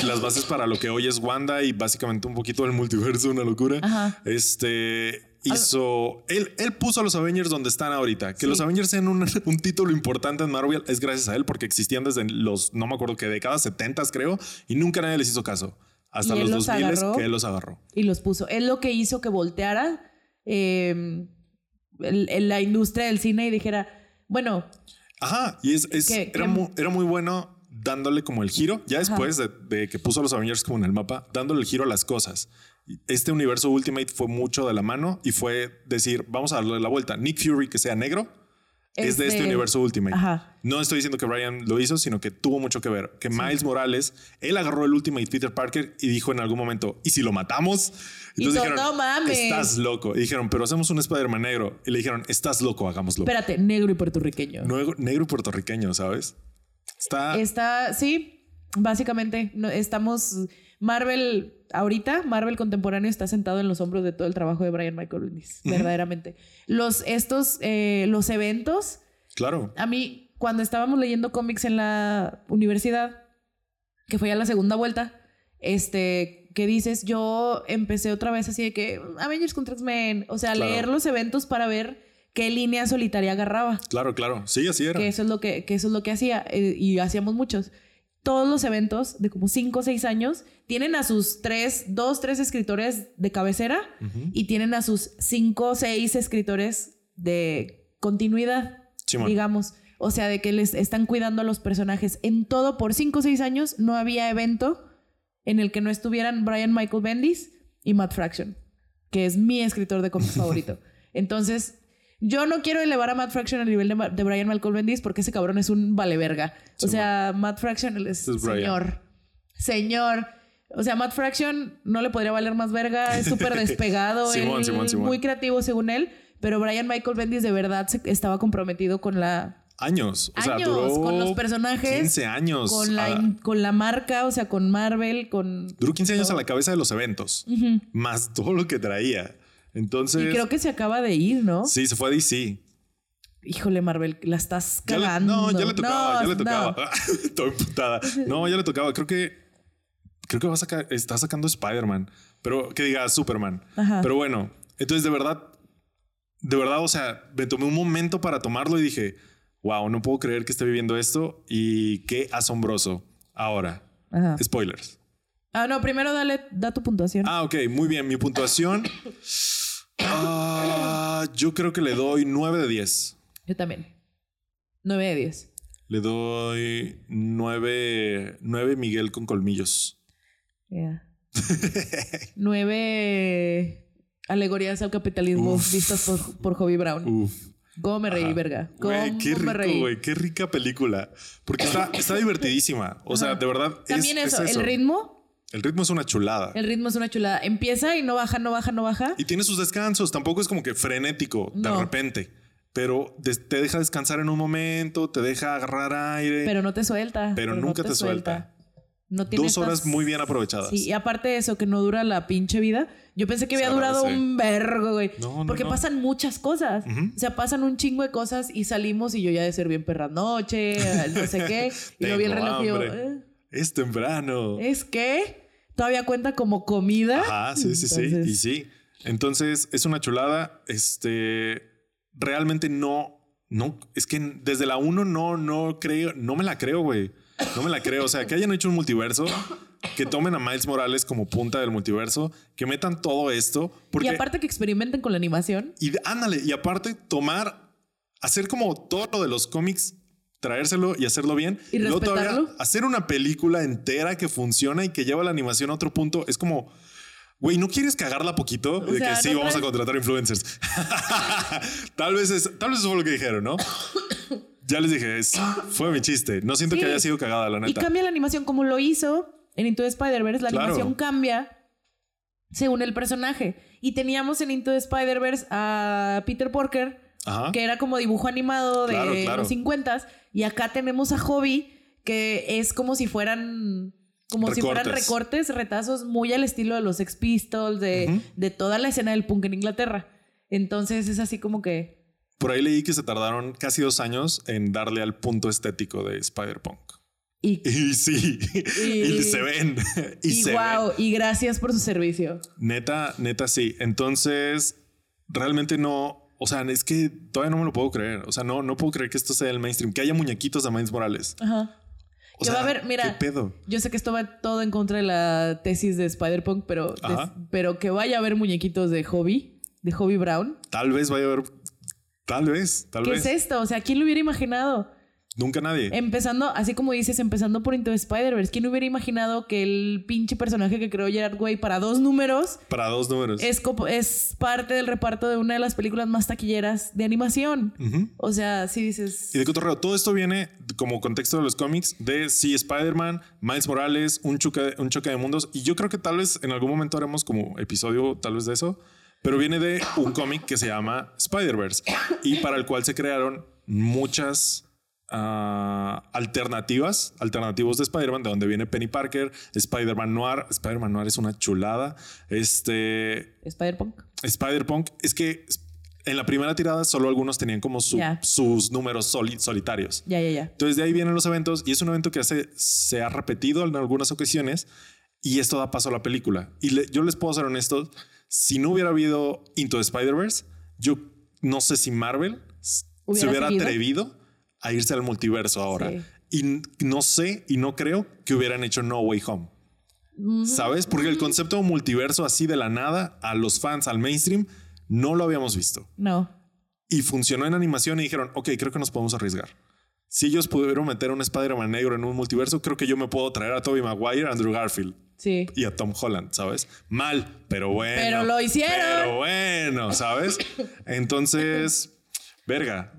las bases para lo que hoy es Wanda y básicamente un poquito del multiverso, una locura. Ajá. Este hizo. Él, él puso a los Avengers donde están ahorita. Que Sí. los Avengers sean un, un título importante en Marvel es gracias a él, porque existían desde los, no me acuerdo qué décadas, 70 creo, y nunca nadie les hizo caso. Hasta él los los 2000 agarró. que él los agarró. y los puso. Es lo que hizo que volteara eh, el- el- la industria del cine y dijera, bueno, Ajá, y es, es- Que- era, que- mu- era muy bueno dándole como el giro, ya después de, de que puso a los Avengers como en el mapa, dándole el giro a las cosas. Este universo Ultimate fue mucho de la mano y fue decir, vamos a darle la vuelta. Nick Fury que sea negro es, de este universo Ultimate. Ajá. No estoy diciendo que Brian lo hizo, sino que tuvo mucho que ver. Que Miles Morales, él agarró el Ultimate Peter Parker y dijo en algún momento, ¿y si lo matamos? Y to- no mames. estás loco. Y dijeron, pero hacemos un Spider-Man negro. Y le dijeron, estás loco, hagámoslo. espérate, negro y puertorriqueño. Negro, negro y puertorriqueño, ¿sabes? Está. Está, sí, básicamente, no, estamos, Marvel, ahorita, Marvel contemporáneo está sentado en los hombros de todo el trabajo de Brian Michael Bendis, verdaderamente. Los, estos, eh, los eventos, Claro. a mí, cuando estábamos leyendo cómics en la universidad, que fue ya la segunda vuelta, este, que dices, yo empecé otra vez así de que Avengers contra X-Men, o sea, Claro. leer los eventos para ver qué línea solitaria agarraba. Claro, claro. Sí, así era. Que eso es lo que, que eso es lo que hacía. eh, y hacíamos muchos. Todos los eventos de como 5 o 6 años tienen a sus tres, dos, tres escritores de cabecera y tienen a sus cinco o seis escritores de continuidad, digamos. O sea, de que les están cuidando a los personajes. En todo, por 5 o 6 años, no había evento en el que no estuvieran Brian Michael Bendis y Matt Fraction, que es mi escritor de cómics favorito. Entonces, yo no quiero elevar a Matt Fraction al nivel de, Brian Michael Bendis porque ese cabrón es un vale verga. O Sí, sea, Matt Fraction es, señor. Señor. O sea, Matt Fraction no le podría valer más verga, es súper despegado, Simón, él Simón. muy creativo según él, pero Brian Michael Bendis de verdad se- estaba comprometido con la Años. O sea, años duró con los personajes, 15 años. con la a- in- con la marca, o sea, con Marvel, con duró 15 años a la cabeza de los eventos. Más todo lo que traía. Entonces. Y creo que se acaba de ir, ¿no? Sí, se fue a DC. Híjole, Marvel, la estás Ya le- cagando. no, ya le tocaba, No, ya le no. tocaba. Estoy emputada. No, ya le tocaba. Creo que. Creo que va a sacar. Está sacando Spider-Man. Pero que diga Superman. Ajá. Pero bueno, entonces de verdad. De verdad, o sea, me tomé un momento para tomarlo y dije, wow, no puedo creer que esté viviendo esto y qué asombroso. Ahora, Ajá. spoilers. Ah, no, primero dale, da tu puntuación. Ah, ok, muy bien. Mi puntuación. Ah, yo creo que le doy 9 de 10. Yo también. 9 de 10. Le doy 9, 9 Miguel con colmillos. Yeah. Nueve alegorías al capitalismo Uf. vistas por, por Hobby Brown. Uf. ¿Cómo me reí, Ajá. verga? ¿Cómo Güey, qué rico, güey. Qué rica película. Porque está, está divertidísima. O sea, de verdad. es- También es eso, el ritmo. El ritmo es una chulada. El ritmo es una chulada. Empieza y no baja, no baja, no baja. Y tiene sus descansos. Tampoco es como que frenético de No. repente. Pero te deja descansar en un momento, te deja agarrar aire. Pero no te suelta. Pero nunca te suelta. No tiene Dos horas muy bien aprovechadas. Sí, y aparte de eso, que no dura la pinche vida. Yo pensé que había durado un vergo, güey. No, no, porque pasan muchas cosas. Ujú. O sea, pasan un chingo de cosas y salimos y yo ya de ser bien perra noche, no sé qué. Y lo vi el reloj y yo, hambre. "Eh, Es temprano. ¿es que Todavía cuenta como comida. Ajá, sí, sí, sí. Y sí. Entonces es una chulada. Este realmente no, no, es que desde la 1 no, no creo, no me la creo, güey. No me la creo. O sea, que hayan hecho un multiverso, que tomen a Miles Morales como punta del multiverso, que metan todo esto. Porque, Y aparte que experimenten con la animación. y ándale, y aparte tomar, hacer como todo lo de los cómics, traérselo y hacerlo bien. Y luego todavía hacer una película entera que funciona y que lleva la animación a otro punto. Es como, güey, ¿no quieres cagarla poquito? de sea, que sí, no vamos a contratar influencers. tal vez es, tal vez eso fue lo que dijeron, ¿no? ya les dije, es- fue mi chiste. No siento Sí. que haya sido cagada, la Y neta. cambia la animación como lo hizo en Into the Spider-Verse. La Claro. animación cambia según el personaje. Y teníamos en Into the Spider-Verse a Peter Porker, Ajá. que era como dibujo animado de Claro, claro. los 50 Y acá tenemos a Hobby, que es como si fueran Como si fueran Recortes. recortes, retazos muy al estilo de los Sex Pistols, de, de toda la escena del punk en Inglaterra. Entonces es así como que. Por ahí leí que se tardaron casi dos años en darle al punto estético de Spider-Punk. Y, Y sí, y, Y- se ven. Y, y se wow, ven. y gracias por su servicio. Neta, neta, sí. Entonces, realmente no. O sea, es que todavía no me lo puedo creer. O sea, no, no puedo creer que esto sea el mainstream. Que haya muñequitos de Miles Morales. Ajá. O Que sea, va a haber, mira, ¿Qué pedo? Yo sé que esto va todo en contra de la tesis de Spider-Punk, pero, des- pero que vaya a haber muñequitos de Hobby, de Hobby Brown. Tal vez vaya a haber. Tal vez, tal ¿Qué vez. es esto? O sea, ¿quién lo hubiera imaginado? Nunca nadie. Empezando, así como dices, empezando por Into Spider-Verse. ¿Quién hubiera imaginado que el pinche personaje que creó Gerard Way para dos números Para dos números. es, es parte del reparto de una de las películas más taquilleras de animación? O sea, sí dices... Y de cotorreo, todo esto viene como contexto de los cómics de sí, Spider-Man, Miles Morales, un choque, un choque de mundos. Y yo creo que tal vez en algún momento haremos como episodio tal vez de eso. Pero viene de un cómic que se llama Spider-Verse y para el cual se crearon muchas ah, alternativas, alternativos de Spider-Man, de donde viene Penny Parker, Spider-Man Noir. Spider-Man Noir es una chulada. Este, Spider-Punk. Spider-Punk es que en la primera tirada solo algunos tenían como su- sus números soli- solitarios. Ya, ya, ya. Entonces de ahí vienen los eventos y es un evento que hace, se ha repetido en algunas ocasiones y esto da paso a la película. Y le- yo les puedo ser honesto, si no hubiera habido Into the Spider-Verse, yo no sé si Marvel se ¿Hubiera hubiera seguido? atrevido a irse al multiverso ahora. Sí. Y no sé y no creo que hubieran hecho No Way Home. ¿Sabes? Porque el concepto de multiverso así de la nada a los fans, al mainstream, no lo habíamos visto. No. Y funcionó en animación y dijeron, ok, creo que nos podemos arriesgar. Si ellos pudieron meter a un Spider-Man negro en un multiverso, creo que yo me puedo traer a Tobey Maguire, a Andrew Garfield Sí. y a Tom Holland, ¿sabes? Mal, pero bueno. Pero lo hicieron. Pero bueno, ¿sabes? Entonces, verga,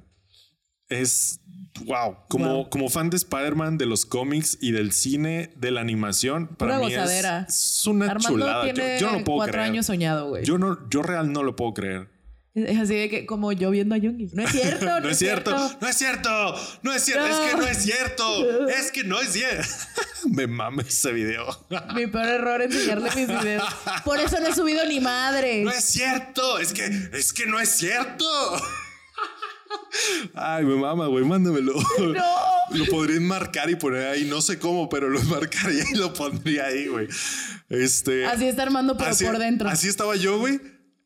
es, wow, como, Wow. como fan de Spider-Man, de los cómics y del cine, de la animación, para Pura mí es, gozadera. es una Armando chulada. Yo- tiene yo, no lo puedo cuatro creer. años soñado, güey. Yo, no, yo real no lo puedo creer. Es así de que como yo viendo a Jungi. No es cierto, no, No es cierto, no es cierto, no es cierto, es que no es cierto, es que no es cierto. Me mame ese video. Mi peor error es enseñarle mis videos. Por eso no he subido ni madre. No es cierto, es que, es que no es cierto. Ay, me mama, güey, mándamelo. No. Lo podría enmarcar y poner ahí, no sé cómo, pero lo enmarcaría y lo pondría ahí, güey. Este. Así está Armando, pero así- por dentro. Así estaba yo, güey.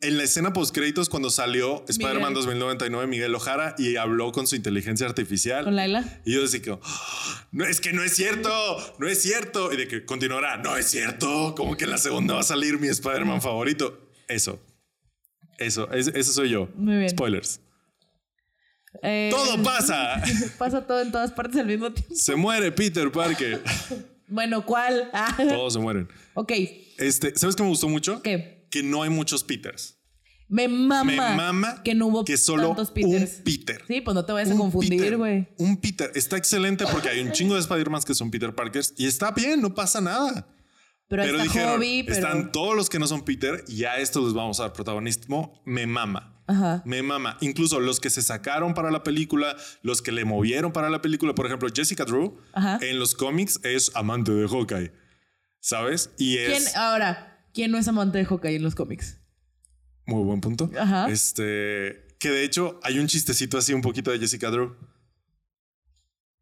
En la escena post créditos cuando salió Spider-Man Miguel. 2099 Miguel Ojara y habló con su inteligencia artificial. Con Laila. Y yo decía que, "Ah, no, es que no es cierto, no es cierto. Y de que continuará, no es cierto. Como que en la segunda va a salir mi Spider-Man favorito. Eso, eso, es- eso soy yo. Muy bien. Spoilers. Eh, Todo pasa. Pasa todo en todas partes al mismo tiempo. Se muere Peter Parker. Bueno, ¿cuál? Ah, Todos se mueren. ok. Este, ¿sabes qué me gustó mucho? ¿Qué? Que no hay muchos Peters. Me mama, Me mama que no hubo que solo tantos Peters. un Peter. Sí, pues no te vayas a Un confundir, güey. Un Peter. Está excelente porque hay un chingo de Spider-Man que son Peter Parkers y está bien, no pasa nada. Pero, Pero dijeron, Hobby, pero... están todos los que no son Peter y a estos les vamos a dar protagonismo. Me mama. Ajá. Me mama. Incluso los que se sacaron para la película, los que le movieron para la película, por ejemplo, Jessica Drew Ajá. en los cómics es amante de Hawkeye. ¿Sabes? Y ¿Quién, es ahora, ¿quién no es amante de Hawkeye en los cómics? muy buen punto. Ajá. Este, que de hecho hay un chistecito así un poquito de Jessica Drew,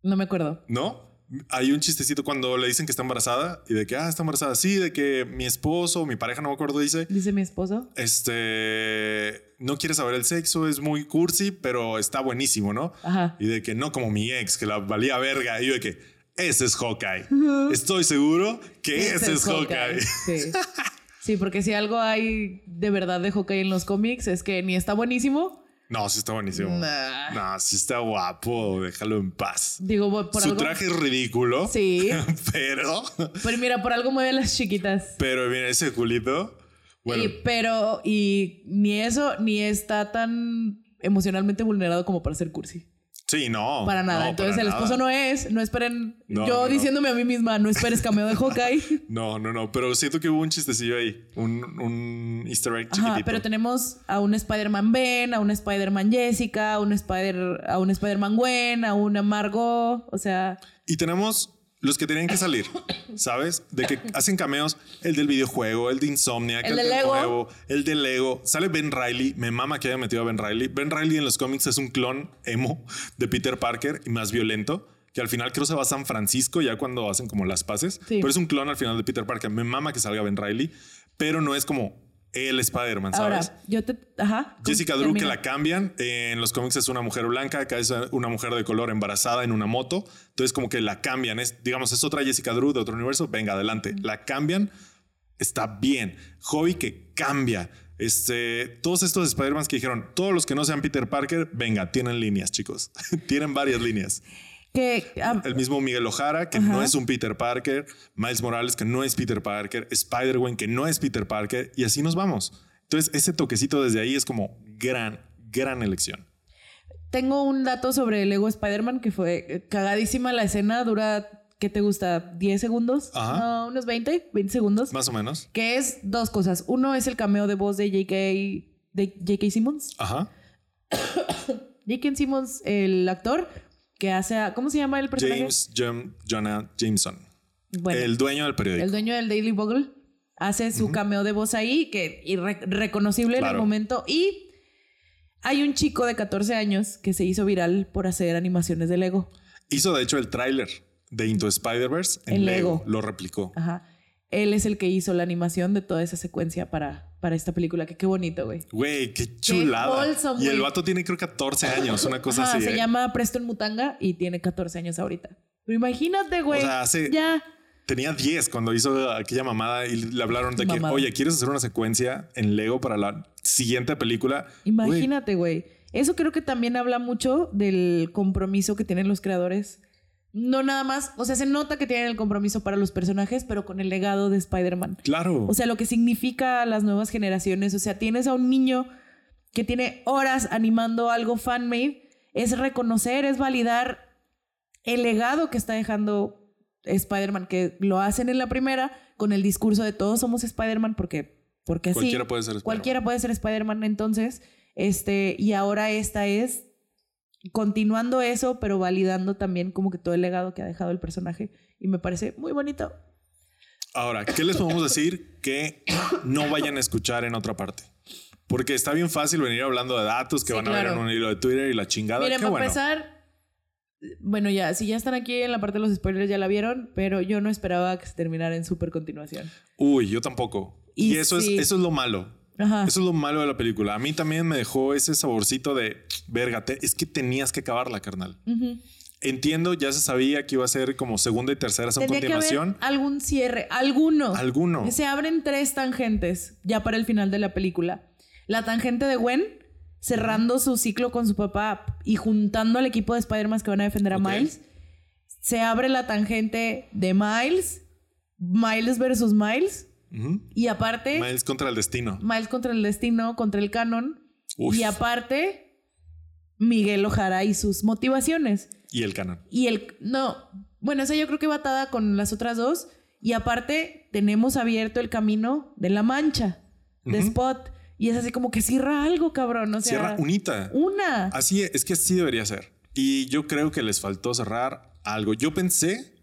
No me acuerdo. ¿no? Hay un chistecito cuando le dicen que está embarazada y de que, ah, está embarazada. Sí, de que mi esposo, mi pareja, no me acuerdo, dice, Dice mi esposo. este, no quiere saber el sexo, es muy cursi, pero está buenísimo, ¿no? Ajá. Y de que no como mi ex, que la valía verga. Y yo de que ese es Hawkeye. Estoy seguro que ese, es Hawkeye. Sí. Sí, porque si algo hay de verdad de Hawkeye en los cómics es que ni está buenísimo. No, sí está buenísimo. Nah. No, sí está guapo. Déjalo en paz. Digo, por Su algo. traje es ridículo. Sí. Pero, Pero mira, por algo mueve las chiquitas. pero mira, ese culito. Bueno, Y- pero, y ni eso, ni está tan emocionalmente vulnerado como para ser cursi. Sí, no. Para nada. no, Entonces para el nada. esposo no es, no esperen. No, yo no, diciéndome a mí misma, no esperes cameo de Hawkeye. No, no, no. Pero siento que hubo un chistecillo ahí. Un, un easter egg Ajá, chiquitito. pero tenemos a un Spider-Man Ben, a un Spider-Man Jessica, a un Spider, a un Spider-Man Gwen, a una Margot, o sea, Y tenemos los que tenían que salir, ¿sabes? De que hacen cameos, el del videojuego, el de Insomniac, El el, de del Lego. nuevo, el de Lego. Sale Ben Riley, me mama que haya metido a Ben Riley. Ben Riley en los cómics es un clon emo de Peter Parker y más violento, que al final creo se va a San Francisco ya cuando hacen como las paces, Sí. pero es un clon al final de Peter Parker. Me mama que salga Ben Riley, pero no es como el Spider-Man, ¿sabes? Ahora, yo te. Ajá. Jessica Drew que la cambian. eh, en los cómics es una mujer blanca, acá es una mujer de color embarazada en una moto. Entonces como que la cambian. Es, digamos, es otra Jessica Drew de otro universo. Venga, adelante. La cambian. Está bien. Hobby que cambia. Este, todos estos Spider-Man que dijeron, todos los que no sean Peter Parker, venga, tienen líneas, chicos. tienen varias líneas. Que. ah, El mismo Miguel Ojara, que no es un Peter Parker. Miles Morales, que no es Peter Parker. Spider-Gwen, que no es Peter Parker. Y así nos vamos. Entonces, ese toquecito desde ahí es como gran, gran elección. Tengo un dato sobre el Lego Spider-Man que fue cagadísima la escena. Dura, ¿qué te gusta? ¿10 segundos? Ajá. No, unos 20, 20 segundos. Más o menos. Que es dos cosas. Uno es el cameo de voz de J.K. de J.K. Simmons. Ajá. J.K. Simmons, el actor que hace a, ¿Cómo se llama el personaje? James John, Jonah Jameson. Bueno, el dueño del periódico. el dueño del Daily Bugle hace su cameo de voz ahí, que irre- reconocible en el momento. Y hay un chico de 14 años que se hizo viral por hacer animaciones de Lego. Hizo, de hecho, el tráiler de Into Spider-Verse en En Lego. Lego. Lo replicó. Ajá. Él es el que hizo la animación de toda esa secuencia para, para esta película. Que qué bonito, güey. Güey, qué chulada. wholesome, y el vato tiene creo 14 años, una cosa Ajá, así. se ¿eh? llama Preston Mutanga y tiene 14 años ahorita. Pero imagínate, güey. O sea, hace- Ya. Tenía 10 cuando hizo aquella mamada y le hablaron de que, oye, ¿quieres hacer una secuencia en Lego para la siguiente película? Imagínate, güey. Eso creo que también habla mucho del compromiso que tienen los creadores. No nada más, o sea, se nota que tienen el compromiso para los personajes, pero con el legado de Spider-Man. Claro. O sea, lo que significa a las nuevas generaciones. O sea, tienes a un niño que tiene horas animando algo fan-made. Es reconocer, es validar el legado que está dejando Spider-Man, que lo hacen en la primera con el discurso de todos somos Spider-Man porque, porque así. Cualquiera puede ser Spider-Man. Cualquiera puede ser Spider-Man entonces. Este, y ahora esta es continuando eso, pero validando también como que todo el legado que ha dejado el personaje. Y me parece muy bonito. Ahora, ¿qué les podemos decir que no vayan a escuchar en otra parte? Porque está bien fácil venir hablando de datos que Sí, van a ver claro. en un hilo de Twitter y la chingada. Miren, Qué para bueno. empezar, bueno, ya, si ya están aquí en la parte de los spoilers, ya la vieron, pero yo no esperaba que se terminara en super continuación. Uy, yo tampoco. Y, Y eso, sí. es, eso es lo malo. Ajá. Eso es lo malo de la película. A mí también me dejó ese saborcito de verga. te- es que tenías que acabarla, carnal. Entiendo, ya se sabía que iba a ser como segunda y tercera son Tenía que haber continuación. algún cierre, alguno. Alguno. Se abren tres tangentes ya para el final de la película. La tangente de Gwen cerrando su ciclo con su papá y juntando al equipo de Spider-Man que van a defender a. Miles. Se abre la tangente de Miles, Miles versus Miles. Y aparte, Miles contra el destino. Miles contra el destino, contra el canon. Uf. Y aparte, Miguel Ojara y sus motivaciones. Y el canon. Y el. No. Bueno, esa yo creo que va atada con las otras dos. Y aparte, tenemos abierto el camino de la mancha, de. Spot. Y es así como que cierra algo, cabrón. O sea, Cierra unita. Una. Así es, es que así debería ser. Y yo creo que les faltó cerrar algo. Yo pensé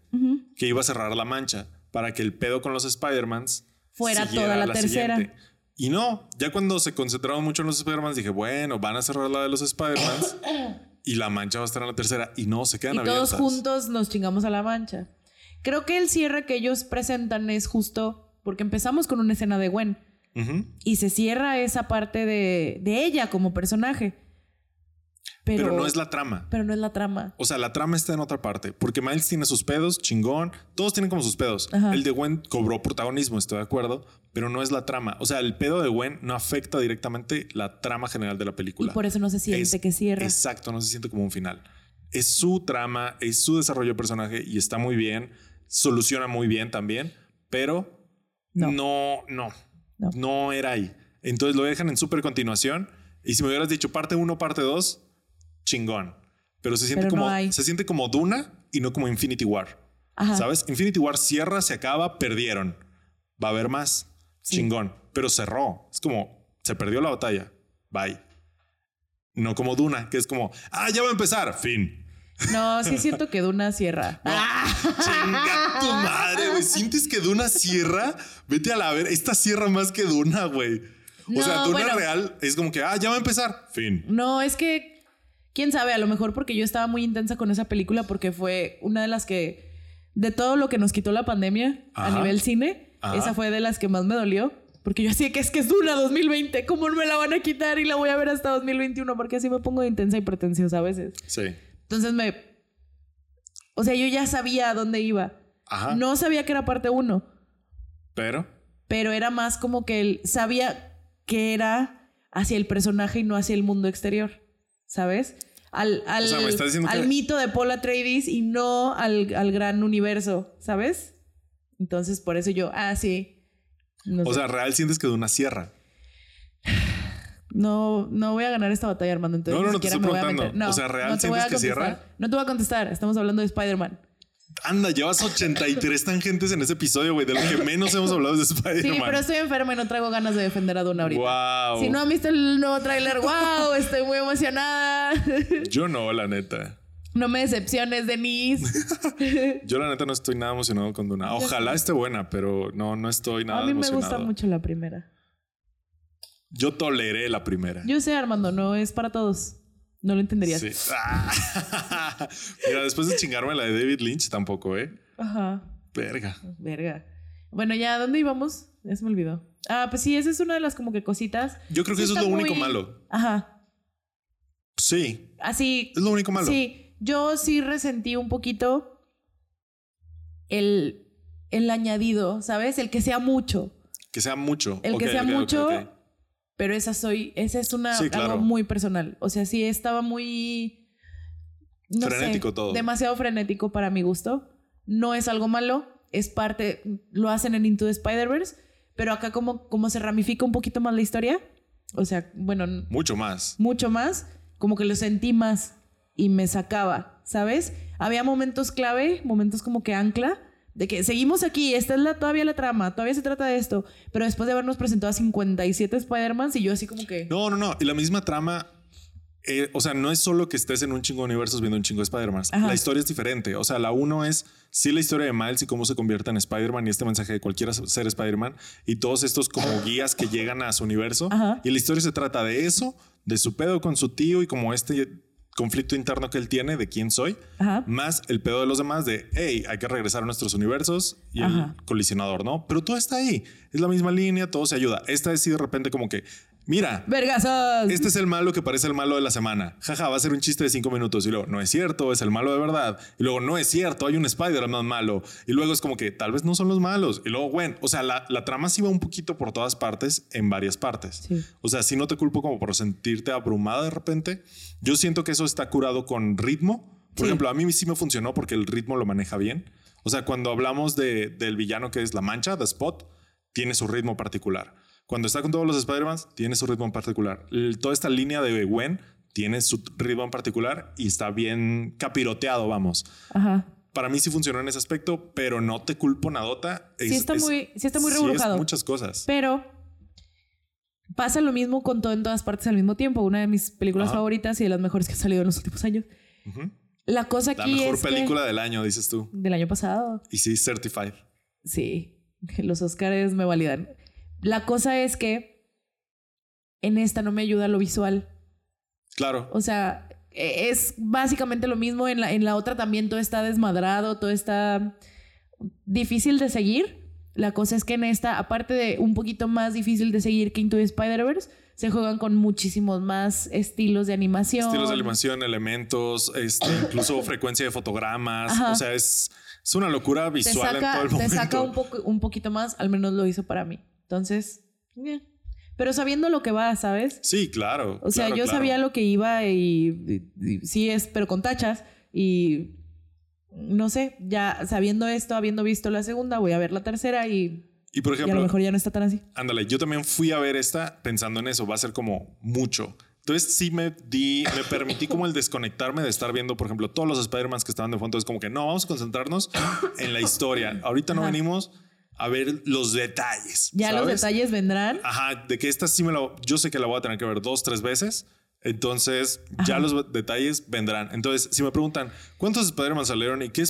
que iba a cerrar la mancha para que el pedo con los Spider-Mans Fuera toda la tercera. siguiente. Y no, ya cuando se concentraron mucho en los Spider-Mans, dije, bueno, van a cerrar la de los Spider-Mans y la mancha va a estar en la tercera. Y no, se quedan y abiertas. todos juntos nos chingamos a la mancha. Creo que el cierre que ellos presentan es justo porque empezamos con una escena de Gwen y se cierra esa parte de, de ella como personaje. Pero, Pero, no es la trama. pero no es la trama. O sea, la trama está en otra parte. Porque Miles tiene sus pedos, chingón. Todos tienen como sus pedos. Ajá. El de Gwen cobró protagonismo, estoy de acuerdo. Pero no es la trama. O sea, el pedo de Gwen no afecta directamente la trama general de la Y película. por eso no se siente Es- que cierra. Exacto, no se siente como un final. Es su trama, es su desarrollo de personaje y está muy bien. Soluciona muy bien también. Pero No. no, no, No. no, era ahí. Entonces lo dejan en súper continuación. Y si me hubieras dicho parte 1, parte 2, chingón. Pero se siente Pero como se siente como Duna y no como Infinity War. Ajá. ¿Sabes? Infinity War cierra, se acaba, perdieron. Va a haber más. Sí. Chingón. Pero cerró. Es como se perdió la batalla. Bye. No como Duna, que es como, ah, ya va a empezar. Fin. No, sí siento que Duna cierra. Ah, Chinga tu madre, güey. ¿Sientes que Duna cierra? Vete a la ver. Esta cierra más que Duna, güey. O sea, Duna bueno. real es como que, ah, ya va a empezar. Fin. No, es que, quién sabe, a lo mejor porque yo estaba muy intensa con esa película porque fue una de las que, de todo lo que nos quitó la pandemia Ajá. a nivel cine, Ajá. esa fue de las que más me dolió. Porque yo así que es que es Duna 2020, ¿cómo me la van a quitar y la voy a ver hasta 2021? Porque así me pongo de intensa y pretenciosa a veces. Sí. Entonces me... O sea, yo ya sabía a dónde iba. Ajá. No sabía que era parte uno, Pero. pero era más como que él sabía que era hacia el personaje y no hacia el mundo exterior, ¿sabes? Al, al, O sea, me estás diciendo al que- mito de Paul Atreides y no al, al gran universo, ¿sabes? Entonces, por eso yo, ah, sí. No, O sé. sea, real sientes que Duna cierra. no, no voy a ganar esta batalla, Armando. Entonces No, no, no, te estoy preguntando. No, O sea, ¿real no sientes que cierra? No te voy a contestar. Estamos hablando de Spider-Man. Anda, llevas 83 tangentes en ese episodio, güey. De lo que menos hemos hablado es de Sí, Spider-Man. pero estoy enferma y no traigo ganas de defender a Duna ahorita. Wow. Si no han visto el nuevo tráiler, wow, estoy muy emocionada. Yo no, la neta. No me decepciones, Denise. Yo la neta no estoy nada emocionado con Duna. Ojalá esté buena, pero no, no estoy nada A mí me emocionado. gusta mucho la primera. Yo toleré la primera. Yo sé, Armando, no es para todos. No lo entenderías. Sí. Ah. Mira, después de chingarme la de David Lynch, tampoco, ¿eh? Ajá. Verga. Verga. Bueno, ya, ¿a dónde íbamos? Ya se me olvidó. Ah, pues sí, esa es una de las como que cositas. Yo creo que eso es lo único malo. Ajá. Sí, Así. es lo único malo. Sí, yo sí resentí un poquito el, el añadido, ¿sabes? El que sea mucho. Que sea mucho. El que sea mucho. Pero esa soy, esa es una Sí, claro. algo muy personal. O sea, sí estaba muy no Frenético sé, todo. Demasiado frenético para mi gusto. No es algo malo, es parte, lo hacen en Into the Spider-Verse, pero acá como, como se ramifica un poquito más la historia, o sea, bueno, Mucho más. mucho más, como que lo sentí más y me sacaba, ¿sabes? Había momentos clave, momentos como que ancla, de que seguimos aquí, esta es la, todavía la trama, todavía se trata de esto, pero después de habernos presentado a 57 Spider-Man y yo así como que... No, no, no. Y la misma trama. eh, o sea, no es solo que estés en un chingo de universos viendo un chingo de Spider-Man. La historia es diferente. O sea, la uno es sí la historia de Miles y cómo se convierte en Spider-Man y este mensaje de cualquiera ser Spider-Man y todos estos como guías que llegan a su universo. Ajá. Y la historia se trata de eso, de su pedo con su tío y como este conflicto interno que él tiene de quién soy, Ajá. más el pedo de los demás de, hey, hay que regresar a nuestros universos y Ajá. el colisionador, ¿no? Pero todo está ahí. Es la misma línea, todo se ayuda. Esta es sí de repente como que, mira, ¡Vergazos! este es el malo que parece el malo de la semana. Jaja, va a ser un chiste de cinco minutos. Y luego, no es cierto, es el malo de verdad. Y luego, no es cierto, hay un Spider-Man malo. Y luego es como que tal vez no son los malos. Y luego, bueno, o sea, la, la trama sí va un poquito por todas partes, en varias partes. Sí. O sea, si no te culpo como por sentirte abrumada de repente. Yo siento que eso está curado con ritmo. Por Sí. ejemplo, a mí sí me funcionó porque el ritmo lo maneja bien. O sea, cuando hablamos de, del villano que es la mancha, The Spot, tiene su ritmo particular. Cuando está con todos los Spider-Man, tiene su ritmo en particular. El- toda esta línea de Gwen tiene su ritmo en particular y está bien capiroteado, vamos. Ajá. Para mí sí funcionó en ese aspecto, pero no te culpo nadota. Sí está muy- sí está muy es rebrujado. muchas cosas. Pero pasa lo mismo con todo en todas partes al mismo tiempo. Una de mis películas Ajá. favoritas y de las mejores que han salido en los últimos años. La cosa La aquí mejor es que- película del año, dices tú. del año pasado. Y sí, Certified. Sí, los Oscars me validan. La cosa es que en esta no me ayuda lo visual. Claro. O sea, e- es básicamente lo mismo. En la, en la otra también todo está desmadrado, todo está difícil de seguir. La cosa es que en esta, aparte de un poquito más difícil de seguir que Into Spider-Verse, se juegan con muchísimos más estilos de animación. Estilos de animación, elementos, este, incluso frecuencia de fotogramas. Ajá. O sea, es, es una locura Te visual en todo el te momento. saca un, poco, un poquito más, al menos lo hizo para mí. Entonces, eh. pero sabiendo lo que va, ¿sabes? Sí, claro. O sea, claro, yo claro. sabía lo que iba y, y- y sí es, pero con tachas. Y no sé, ya sabiendo esto, habiendo visto la segunda, voy a ver la tercera y, Y por y a lo mejor ya no está tan así. ándale, yo también fui a ver esta pensando en eso, va a ser como mucho. Entonces sí me di, me permití como el desconectarme de estar viendo, por ejemplo, todos los Spider-Man que estaban de fondo. Es como que no, vamos a concentrarnos en la historia. Ahorita no Ajá. venimos a ver los detalles. Ya los detalles vendrán. Ajá, de que esta sí me la... Yo sé que la voy a tener que ver dos, tres veces Entonces, ya los detalles vendrán. Entonces, si me preguntan cuántos Spider-Man salieron y qué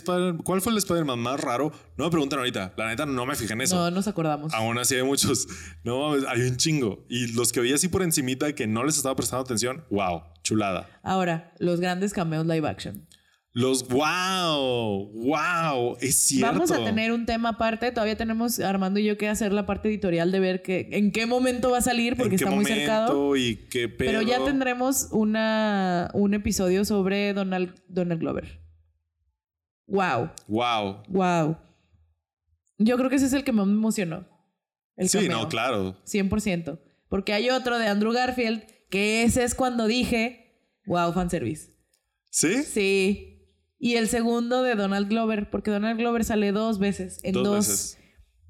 cuál fue el Spider-Man más raro, no me preguntan ahorita. La neta, no me fijé en eso. No, nos acordamos. Aún así hay muchos. No, hay un chingo. Y los que veía así por encimita que no les estaba prestando atención, wow, chulada. Ahora, los grandes cameos live action. Los wow, wow, es cierto. Vamos a tener un tema aparte. Todavía tenemos Armando y yo que hacer la parte editorial de ver que, en qué momento va a salir porque ¿En qué está muy cercado. y qué pedo? Pero ya tendremos una, un episodio sobre Donald, Donald Glover. Wow, Wow. wow. Yo creo que ese es el que más me emocionó. El Sí, cameo. no, claro. 100%. Porque hay otro de Andrew Garfield que ese es cuando dije, wow, fanservice. ¿Sí? Sí. Y el segundo de Donald Glover, porque Donald Glover sale dos veces. En Dos dos. veces.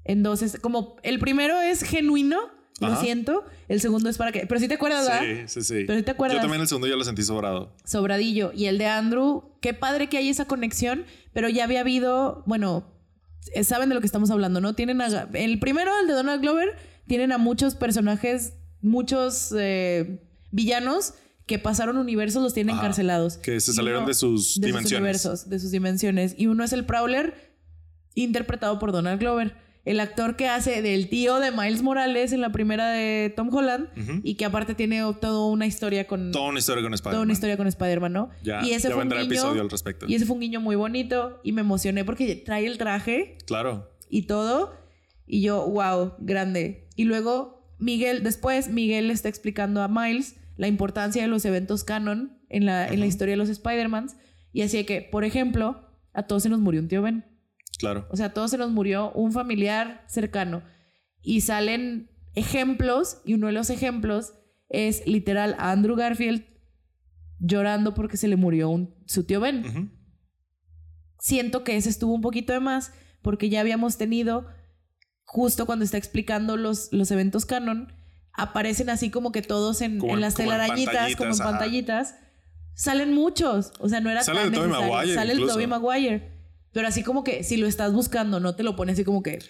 En dos. es- como el primero es genuino, lo siento. El segundo es para que. Pero sí te acuerdas, ¿verdad? Sí, sí, sí. Pero sí te acuerdas. Yo también el segundo ya lo sentí sobrado. Sobradillo. Y el de Andrew, qué padre que hay esa conexión, pero ya había habido, bueno, eh, saben de lo que estamos hablando, ¿no? Tienen a, el primero, el de Donald Glover, tienen a muchos personajes, muchos eh, villanos que pasaron universos, los tienen encarcelados. Que se salieron uno- de sus de dimensiones. sus universos, de sus dimensiones. Y uno es el Prowler, interpretado por Donald Glover. El actor que hace del tío de Miles Morales en la primera de Tom Holland y que aparte tiene toda una historia con Toda una historia con Spider-Man. toda una historia con Spider-Man, ¿no? Ya, y ese ya fue un vendrá guiño, episodio al respecto. Y ese fue un guiño muy bonito y me emocioné porque trae el traje Claro. y todo. Y yo, wow, grande. Y luego Miguel, después Miguel le está explicando a Miles la importancia de los eventos canon en la, en la historia de los Spider-Mans. Y así de que, por ejemplo, a todos se nos murió un tío Ben. Claro. O sea, a todos se nos murió un familiar cercano. Y salen ejemplos, y uno de los ejemplos es literal a Andrew Garfield llorando porque se le murió un, su tío Ben. Siento que ese estuvo un poquito de más, porque ya habíamos tenido, justo cuando está explicando los, los eventos canon, aparecen así como que todos en, Como en las como en como en pantallitas, ajá. Salen muchos. O sea, no era Sale tan el Tobey necesario. Maguire Sale el incluso. Tobey Maguire. Pero así como que si lo estás buscando, no te lo pone así como que.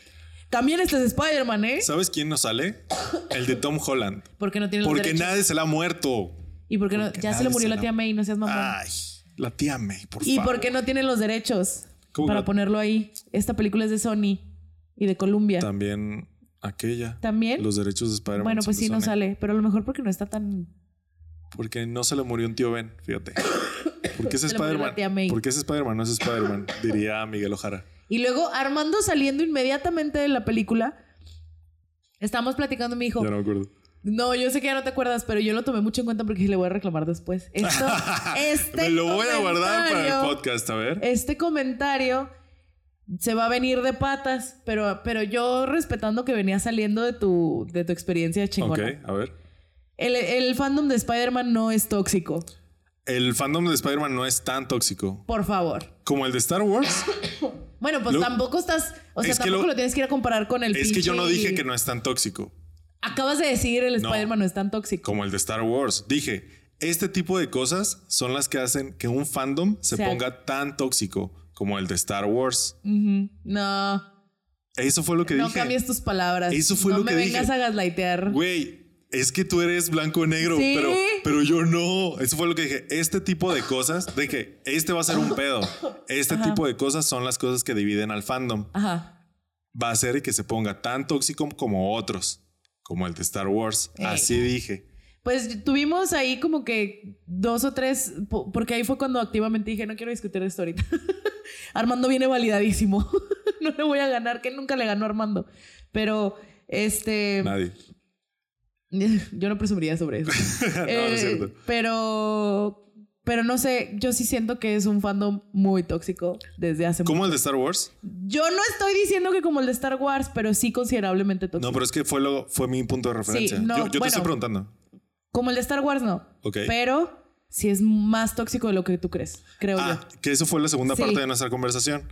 También este es Spider-Man, ¿eh? ¿Sabes quién nos sale? El de Tom Holland. Porque no tiene los Porque derechos. nadie se la ha muerto. Y porque no, porque ya se le murió se la la- tía May, no seas mamón. Ay, la tía May, por y favor. porque no tienen los derechos ¿Cómo para no? ponerlo ahí. Esta película es de Sony y de Columbia. También aquella. ¿También? Los derechos de Spider-Man. bueno, pues sí, no sale. Pero a lo mejor porque no está tan. Porque no se le murió un tío Ben, fíjate. ¿Por qué es Spider-Man? tía May. ¿Por qué es Spider-Man? No es Spider-Man, diría Miguel Ojara. Y luego Armando saliendo inmediatamente de la película. Estamos platicando y me dijo. Ya no me acuerdo. No, yo sé que ya no te acuerdas, pero yo lo tomé mucho en cuenta porque le voy a reclamar después. Esto, este Me lo voy a guardar para el podcast, a ver. Este comentario se va a venir de patas, pero, pero yo respetando que venía saliendo de tu, de tu experiencia chingona. Ok, a ver. El, el fandom de Spider-Man no es tóxico, El fandom de Spider-Man no es tan tóxico por favor. como el de Star Wars. Bueno, pues Lo- tampoco estás, o sea, Es tampoco lo- lo, tienes que ir a comparar con el es que yo no dije que no es tan tóxico Acabas de decir el No. Spider-Man no es tan tóxico. como el de Star Wars. Dije, este tipo de cosas son las que hacen que un fandom se Sea- ponga tan tóxico como el de Star Wars. No, Eso fue lo que no dije. cambies tus palabras. Eso fue no lo me que vengas dije. a gaslightear. Güey, es que tú eres blanco o negro, Sí. pero, pero yo no. Eso fue lo que dije. Este tipo de cosas, de que este va a ser un pedo. Este Ajá. tipo de cosas son las cosas que dividen al fandom. Ajá. Va a ser que se ponga tan tóxico como otros, como el de Star Wars. Ey. Así dije. Pues tuvimos ahí como que dos o tres, po- porque ahí fue cuando activamente dije, no quiero discutir esto ahorita. Armando viene validadísimo. no le voy a ganar, que nunca le ganó a Armando. Pero, este, Nadie. yo no presumiría sobre eso. no, no Eh, es cierto. pero, pero no sé, yo sí siento que es un fandom muy tóxico desde hace ¿Como mucho. el de Star Wars? Yo no estoy diciendo que como el de Star Wars, pero sí considerablemente tóxico. No, pero es que fue, lo, fue mi punto de referencia. no, yo yo te estoy preguntando. Como el de Star Wars, no. Ok. Pero sí es más tóxico de lo que tú crees, creo Ah, yo. que eso fue la segunda Sí. parte de nuestra conversación.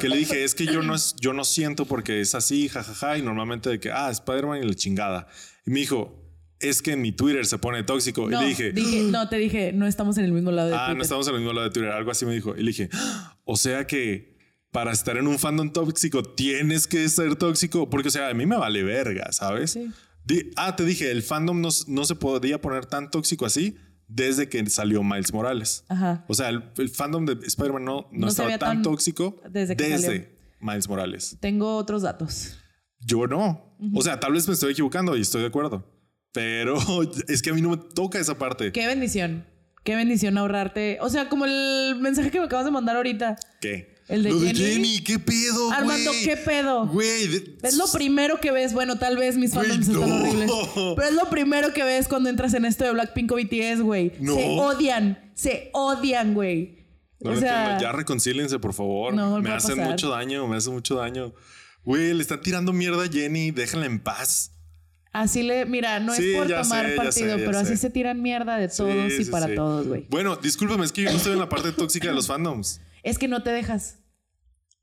Que le dije, es que yo no, es, yo no siento porque es así, jajaja, y normalmente de que, ah, Spider-Man y la chingada. Y me dijo, es que en mi Twitter se pone tóxico. No, y le dije, no, te dije, no estamos en el mismo lado de ah, Twitter. no estamos en el mismo lado de Twitter, algo así me dijo. Y le dije, "Ah, o sea que para estar en un fandom tóxico tienes que ser tóxico, porque, o sea, a mí me vale verga, ¿sabes? Sí. Di- ah, te dije, el fandom no, no se podía poner tan tóxico así desde que salió Miles Morales. Ajá. O sea, el, el fandom de Spider-Man no, no, No se estaba tan, tóxico desde desde, que salió. Miles Morales. Tengo otros datos. Yo no. O sea, tal vez me estoy equivocando y estoy de acuerdo. Pero es que a mí no me toca esa parte. Qué bendición. Qué bendición ahorrarte. O sea, como el mensaje que me acabas de mandar ahorita. ¿Qué? El de Lo Jenny. de Jenny, ¿qué pedo, güey? Armando, ¿qué pedo? Güey, Es lo primero que ves. Bueno, tal vez mis fandoms están no. horribles. Pero es lo primero que ves cuando entras en esto de Blackpink o BTS, güey. No. Se odian. Se odian, güey. No o sea. Ya reconcílense, por favor. No, no me hacen pasar. mucho daño, me hacen mucho daño. Güey, le están tirando mierda a Jenny, déjenla en paz. así le. Mira, no Sí, es por tomar sé, ya partido, sé, ya pero así se tiran mierda de Sí, todos y sí, para todos, güey. Bueno, discúlpame, es que yo no estoy en la parte tóxica de los fandoms. Es que no te dejas.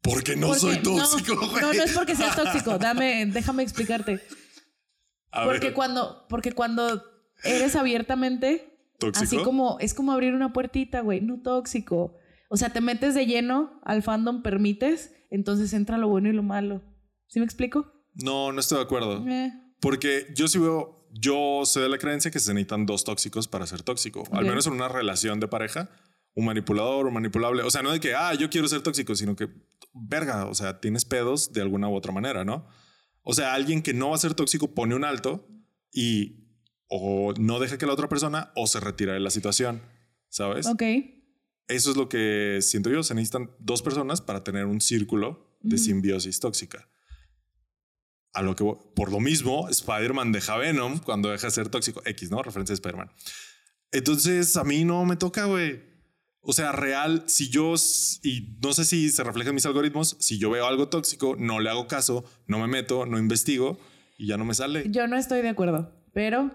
Porque no Porque- soy tóxico, güey. No, no es porque seas tóxico. Dame, déjame explicarte. A Porque ver, cuando, porque cuando eres abiertamente, ¿Tóxico? así como, es como abrir una puertita, güey, no tóxico. O sea, te metes de lleno al fandom, permites, entonces entra lo bueno y lo malo. ¿Sí me explico? No, no estoy de acuerdo. Eh, Porque yo sí veo, yo soy de la creencia que se necesitan dos tóxicos para ser tóxico. Al menos en una relación de pareja, un manipulador, un manipulable. O sea, no de que, ah, yo quiero ser tóxico, sino que, verga, o sea, tienes pedos de alguna u otra manera, ¿no? O sea, alguien que no va a ser tóxico pone un alto y o no deja que la otra persona o se retira de la situación, ¿sabes? ok. Eso es lo que siento yo. Se necesitan dos personas para tener un círculo de simbiosis tóxica. A lo que, por lo mismo, Spider-Man deja Venom cuando deja de ser tóxico. X, ¿no? Referencia a Spider-Man. Entonces, a mí no me toca, güey. O sea, real, si yo, y no sé si se refleja en mis algoritmos, si yo veo algo tóxico, no le hago caso, no me meto, no investigo y ya no me sale. Yo no estoy de acuerdo, pero...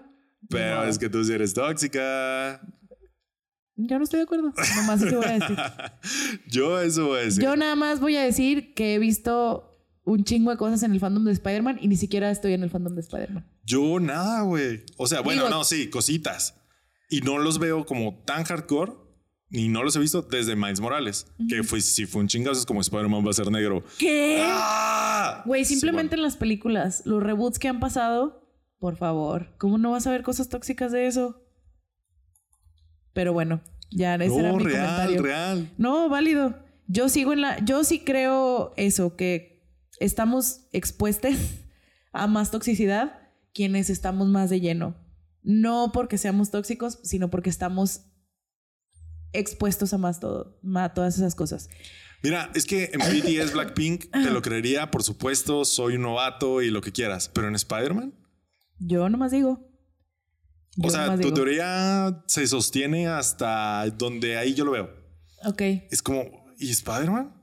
Pero no, es que tú sí eres tóxica. Yo no estoy de acuerdo. Nomás eso voy a decir. yo eso voy a decir. Yo nada más voy a decir que he visto un chingo de cosas en el fandom de Spider-Man y ni siquiera estoy en el fandom de Spider-Man. Yo nada, güey. O sea, bueno, Digo- no, sí, cositas. Y no los veo como tan hardcore, ni no los he visto desde Miles Morales, que fue, si fue un chingazo, es como Spider-Man va a ser negro. ¿Qué? ¡Ah! Güey, Sí, simplemente bueno. en las películas, los reboots que han pasado, por favor, ¿cómo no vas a ver cosas tóxicas de eso? Pero bueno, ya ese era No, mi real, comentario. real. No, válido. Yo sigo en la. Yo sí creo eso, que estamos expuestos a más toxicidad quienes estamos más de lleno. No porque seamos tóxicos, sino porque estamos expuestos a más todo, a todas esas cosas. Mira, es que en BTS Blackpink te lo creería, por supuesto, soy un novato y lo que quieras, pero en Spider-Man, Yo nomás digo. Yo o sea, tu digo. teoría se sostiene hasta donde ahí yo lo veo. Ok. Es como, ¿y Spider-Man?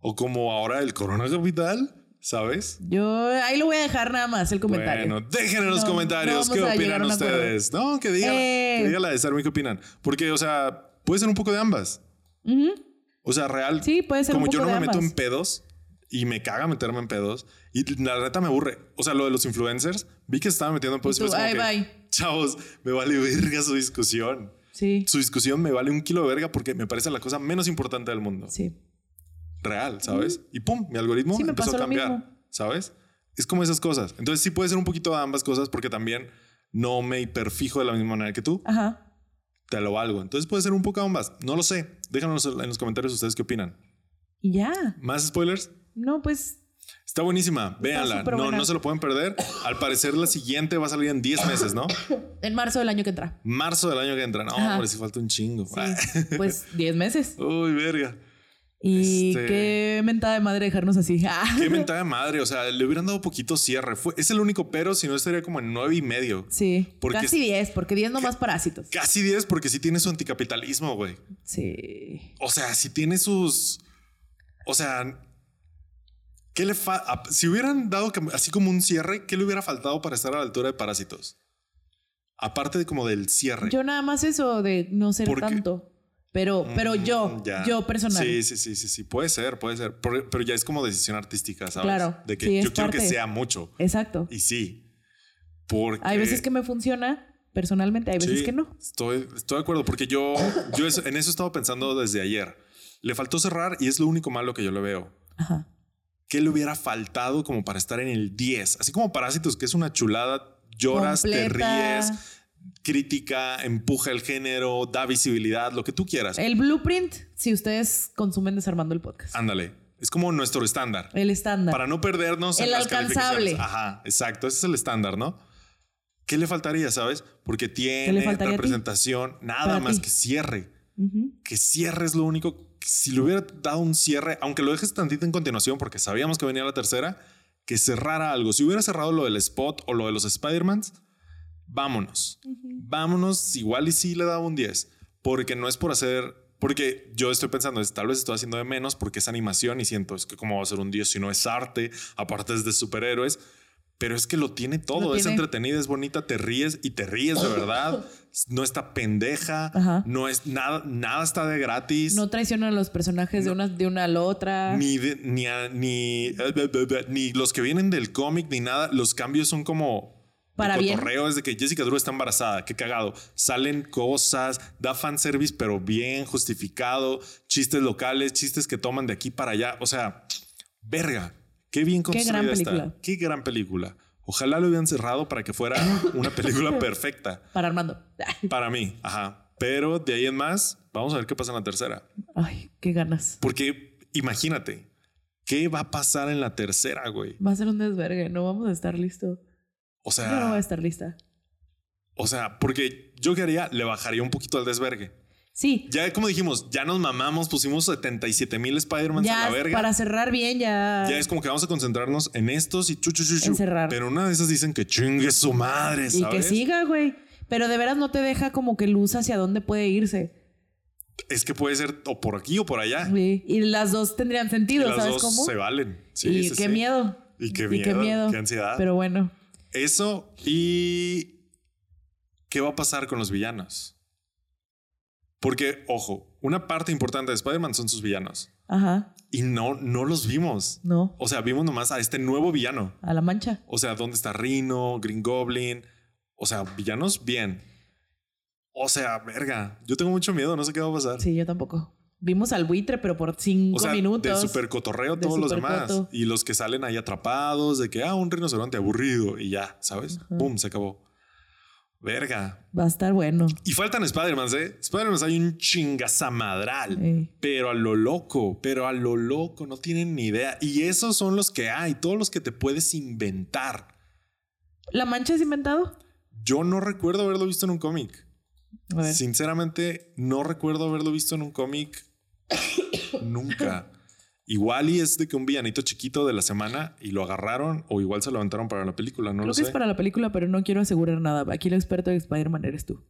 O como ahora el Corona Capital, ¿sabes? Yo ahí lo voy a dejar nada más el comentario. Bueno, dejen en los No, comentarios no qué opinan ustedes. No, que digan, Eh. que diga la de Sarmi qué opinan. Porque, o sea, puede ser un poco de ambas. Ujú. O sea, real. Sí, puede ser un Como yo no de me meto en pedos y me caga meterme en pedos. Y la neta me aburre. O sea, lo de los influencers, vi que se estaban metiendo en pedos. Y tú, que, bye. Chavos, me vale verga su discusión. Sí. Su discusión me vale un kilo de verga porque me parece la cosa menos importante del mundo. Sí. real, ¿sabes? Y pum, mi algoritmo Sí, empezó a cambiar. ¿sabes? Es como esas cosas. Entonces sí puede ser un poquito de ambas cosas porque también no me hiperfijo de la misma manera que tú. Ajá. Te lo valgo. Entonces puede ser un poco ambas. No lo sé. Déjanos en los comentarios ustedes qué opinan. Y ya. ¿Más spoilers? No, pues Está buenísima. Véanla. No, no se lo pueden perder. Al parecer la siguiente va a salir en 10 meses, ¿no? en marzo del año que entra. Marzo del año que entra. No, hombre, si falta un chingo. Sí. pues 10 meses. Uy, verga. Y Este- qué mentada de madre dejarnos así. Ah. Qué mentada de madre. O sea, le hubieran dado poquito cierre. Fue, es el único pero, si no estaría como en nueve y medio. Sí. Porque Casi 10, porque 10 nomás parásitos. Casi 10 porque sí tiene su anticapitalismo, güey. Sí. O sea, sí tiene sus... O sea, ¿qué le fa... Si hubieran dado así como un cierre, ¿qué le hubiera faltado para estar a la altura de Parásitos? Aparte de como del cierre. Yo nada más eso de no ser Porque- tanto. Pero, pero yo, Mm, ya. yo personal. Sí, sí, sí, sí, sí. Puede ser, puede ser. Pero, pero ya es como decisión artística, ¿sabes? Claro, De que sí, yo quiero que parte. sea mucho. Exacto. Y sí. Porque... Hay veces que me funciona personalmente, hay veces Sí, que no. Estoy, estoy de acuerdo porque yo, yo eso- en eso he estado pensando desde ayer. Le faltó cerrar y es lo único malo que yo le veo. Ajá. ¿Qué le hubiera faltado como para estar en el 10? Así como Parásitos, que es una chulada, lloras, te Completa. ríes, crítica, empuja el género, da visibilidad, lo que tú quieras. El blueprint, si ustedes consumen Desarmando el podcast. Ándale. Es como nuestro estándar. El estándar. Para no perdernos El en alcanzable. Ajá, exacto. Ese es el estándar, ¿no? ¿Qué le faltaría, sabes? Porque tiene representación, nada más ti. que cierre. Que cierre es lo único. Si le hubiera dado un cierre, aunque lo dejes tantito en continuación, porque sabíamos que venía la tercera, que cerrara algo. Si hubiera cerrado lo del spot o lo de los Spider-Mans, vámonos. Vámonos, igual y sí le daba un 10. Porque no es por hacer. Porque yo estoy pensando, es, tal vez estoy haciendo de menos porque es animación y siento, es que cómo va a ser un 10 si no es arte, aparte es de superhéroes. Pero es que lo tiene todo, Lo es tiene. entretenida, es bonita, te ríes y te ríes de verdad. No está pendeja, Ajá. no es nada, nada está de gratis. No traicionan a los personajes de una de una a la otra. Ni, de- ni, a- ni, eh, ni los que vienen del cómic ni nada. Los cambios son como. Para bien. cotorreo, es de que Jessica Drew está embarazada. Qué cagado. Salen cosas, da fanservice, pero bien justificado. Chistes locales, chistes que toman de aquí para allá. O sea, verga. Qué bien Qué construida gran está. película. Qué gran película. Ojalá lo hubieran cerrado para que fuera una película perfecta. Para Armando. Para mí, ajá. Pero de ahí en más, vamos a ver qué pasa en la tercera. Ay, qué ganas. Porque imagínate, ¿qué va a pasar en la tercera, güey? Va a ser un desvergue. No vamos a estar listos. O Yo no voy a sea, estar lista. o sea, porque yo que haría, le bajaría un poquito al desvergue. Sí. Ya como dijimos, ya nos mamamos, pusimos 77 mil Spider-Man a la verga. para cerrar bien, ya. Ya es como que vamos a concentrarnos en estos y chu, chu, chu, chu. Encerrar. Pero una de esas dicen que chingue su madre, y ¿sabes? que siga, güey. Pero de veras no te deja como que luz hacia dónde puede irse. Es que puede ser o por aquí o por allá. Sí. Y las dos tendrían Y sentido, las ¿sabes dos cómo? se valen. Sí, y sí, qué sí. miedo. Y qué miedo, qué ansiedad. Pero bueno. Eso y qué va a pasar con los villanos. Porque, ojo, una parte importante de Spider-Man son sus villanos. Ajá. Y no, no los vimos. No. O sea, vimos nomás a este nuevo villano. A la mancha. O sea, ¿dónde está Rhino, Green Goblin? O sea, villanos bien. O sea, verga. Yo tengo mucho miedo, no sé qué va a pasar. Sí, yo tampoco. Vimos al buitre, pero por cinco O sea, minutos. de super cotorreo De todos los demás. Y los que salen ahí atrapados, de que, ah, un rinoceronte aburrido y ya, ¿sabes? Pum, se acabó. Verga. Va a estar bueno. Y faltan Spider-Man, ¿eh? Spider-Man hay un chingazamadral. Ey. Pero a lo loco, pero a lo loco, no tienen ni idea. Y esos son los que hay, todos los que te puedes inventar. ¿La mancha es inventado? Yo no recuerdo haberlo visto en un cómic. A ver. Sinceramente, no recuerdo haberlo visto en un cómic nunca. Igual y es de que un villanito chiquito de la semana y lo agarraron o igual se lo aventaron para la película, no Creo lo que sé. es para la película, pero no quiero asegurar nada. Aquí el experto de Spider-Man eres tú.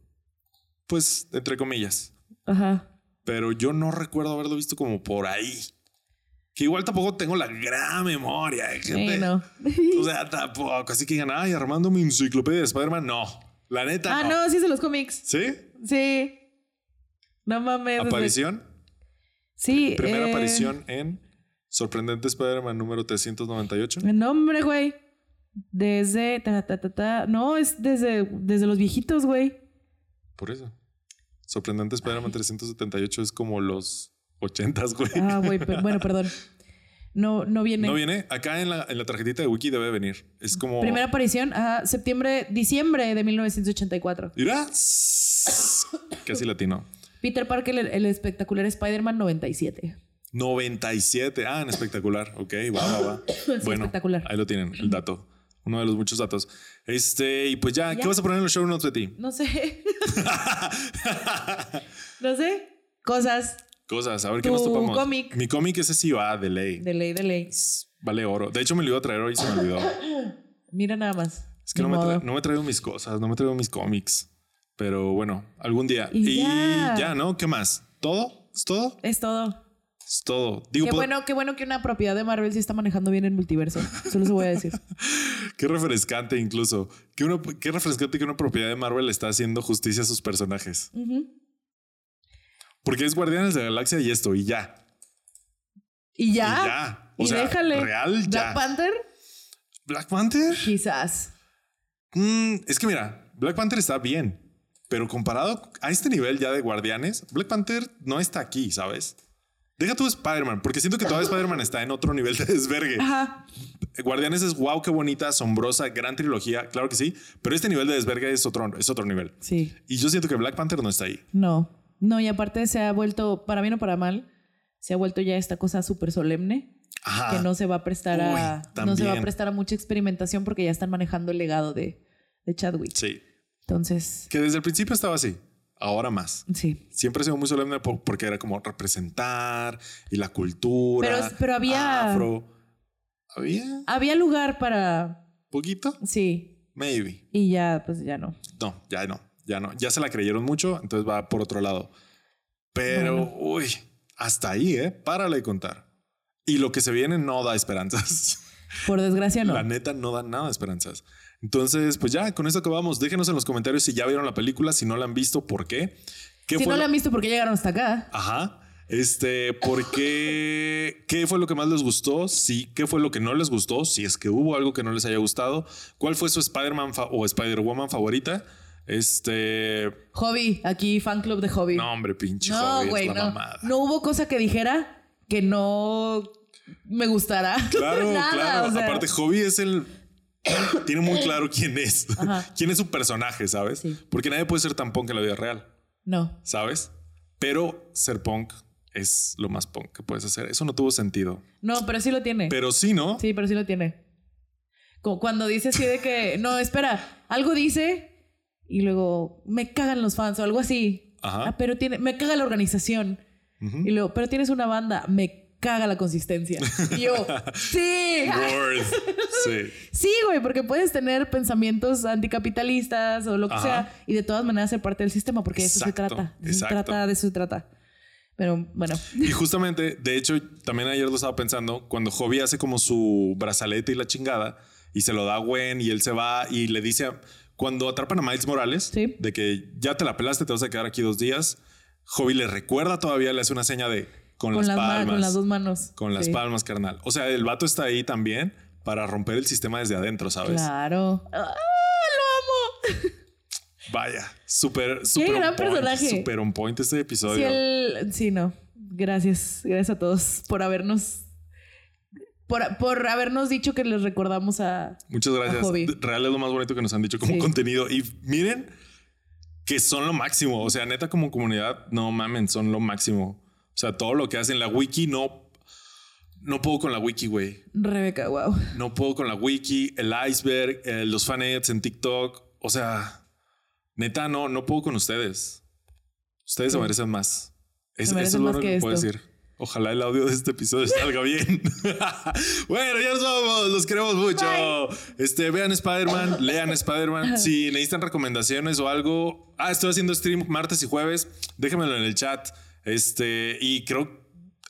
Pues, entre comillas. Ajá. Pero yo no recuerdo haberlo visto como por ahí. Que igual tampoco tengo la gran memoria. de gente. Sí, no. O sea, tampoco. Así que digan, ay, armando mi enciclopedia de Spider-Man. No, la neta. ah, no. no, sí es de los cómics. ¿Sí? Sí. No mames. desde- Aparición. Sí. Primera eh, aparición en Sorprendente Spider-Man número 398. No, hombre, güey. Desde. ta, ta, ta, ta. No, es desde, desde los viejitos, güey. Por eso. Sorprendente Spider-Man 378 es como los 80s, güey. Ah, güey. bueno, perdón. No, no viene. No viene. Acá en la, en la tarjetita de Wiki debe venir. Es como. Primera aparición, ajá, septiembre, diciembre de 1984. Mira. Casi latino. Peter Parker, el, el espectacular Spider-Man 97. 97. Ah, en espectacular. Ok, va, va, va. bueno, espectacular. ahí lo tienen, el dato. Uno de los muchos datos. Este, y pues ya, Ya. ¿qué vas a poner en los show notes de ti? No sé. no sé. Cosas Cosas, a ver qué nos topamos. cómic. Mi cómic ese sí va de ley. de ley, de ley. Vale oro. De hecho, me lo iba a traer hoy y se me olvidó. Mira nada más. Es que no me, no me traigo mis cosas, no me traigo mis cómics. Pero bueno, algún día. Y Y, ya. ya. ¿no? ¿Qué más? ¿Todo? ¿Es todo? Es todo. Es todo. Digo, Qué bueno, qué bueno que una propiedad de Marvel sí está manejando bien el multiverso. Solo se voy a decir. qué refrescante incluso. Qué, uno- qué refrescante que una propiedad de Marvel está haciendo justicia a sus personajes. Ujú. Porque es Guardianes de la Galaxia y esto, y ya. Y ya. Y ya. O y sea, déjale. real ya. Black Panther, Black Panther. quizás. Mm, es que mira, Black Panther está bien. Pero comparado a este nivel ya de Guardianes, Black Panther no está aquí, ¿sabes? Deja tú Spider-Man, porque siento que todavía Spider-Man está en otro nivel de desvergue. Ajá. Guardianes es wow, qué bonita, asombrosa, gran trilogía, claro que sí, pero este nivel de desvergue es otro, es otro nivel. Sí. Y yo siento que Black Panther no está ahí. No. No, y aparte se ha vuelto, para bien o para mal, se ha vuelto ya esta cosa súper solemne. Ajá. que no se va a prestar a no se va a prestar a mucha experimentación porque ya están manejando el legado de, de Chadwick. Sí. Entonces, Que desde el principio estaba así, ahora más. sí. Siempre ha sido muy solemne por- porque era como representar y la cultura. Pero- pero había- Afro. ¿Había? Había lugar para ¿Poquito? sí, Maybe. y ya pues ya no. No, ya no, ya no. Ya se la creyeron mucho, entonces va por otro lado. Pero, Bueno. uy, hasta ahí, ¿eh? Párale de contar. Y lo que se viene no da esperanzas. Por desgracia no. La neta no da nada de esperanzas. Entonces, pues ya, con esto acabamos. Déjenos en los comentarios si ya vieron la película, si no la han visto, ¿por qué? ¿Qué si fue no la han visto porque llegaron hasta acá. Ajá. Este, ¿por qué? ¿Qué fue lo que más les gustó? Sí, ¿qué fue lo que no les gustó? Si es que hubo algo que no les haya gustado. ¿Cuál fue su Spider-Man o Spider-Woman favorita? Este, Hobby, aquí fan club de hobby. no, hombre, pinche No, hobby, es la no. mamada. No hubo cosa que dijera que no me gustara. Claro, Nada, claro. o sea, Aparte, Hobby es el. Tiene muy claro quién es. Ajá. quién es su personaje, ¿sabes? Sí. Porque nadie puede ser tan punk en la vida real, No. ¿sabes? Pero ser punk es lo más punk que puedes hacer. Eso no tuvo sentido. No, pero sí lo tiene. Pero sí, ¿no? Sí, pero sí lo tiene. Como cuando dice así de que, no, espera, algo dice y luego me cagan los fans o algo así. Ajá. Ah, pero tiene, me caga la organización. Ujú. Y luego, pero tienes una banda, me caga la consistencia. Y yo, sí. Sí. sí, güey, porque puedes tener pensamientos anticapitalistas o lo que Ajá. sea y de todas maneras ser parte del sistema porque de eso se trata. De eso se trata, de eso se trata. Pero bueno, Y justamente, de hecho, también ayer lo estaba pensando, cuando Hobby hace como su brazalete y la chingada, y se lo da a Gwen y él se va y le dice, a- cuando atrapan a Miles Morales, Sí. de que ya te la pelaste, te vas a quedar aquí dos días, Hobby le recuerda todavía, le hace una seña de con, con las, las, ma- palmas. con las dos manos. Con las Sí. palmas, carnal. O sea, el vato está ahí también para romper el sistema desde adentro, ¿sabes? Claro. ¡Ah, lo amo! Vaya, súper, súper gran on point, personaje. súper on point este Sí, episodio. el- sí, no. Gracias. Gracias a todos por habernos. Por, por habernos dicho que les recordamos a. Muchas gracias. Hobby. Real es lo más bonito que nos han dicho como Sí. contenido. Y miren que son lo máximo. O sea, neta, como comunidad, no mamen, son lo máximo. O sea, todo lo que hacen la wiki, no. No puedo con la wiki, güey. Rebeca, wow. No puedo con la wiki, el iceberg, eh, los fanets en TikTok. O sea, neta, no, no puedo con ustedes. Ustedes se merecen más. Es, Se merecen eso es lo único que que puedo esto. decir. Ojalá el audio de este episodio salga bien. bueno, ya nos vamos. Los queremos mucho. Este, vean Spider-Man, lean Spider-Man. Si necesitan recomendaciones o algo. Ah, estoy haciendo stream martes y jueves. Déjenmelo en el chat. Este, y creo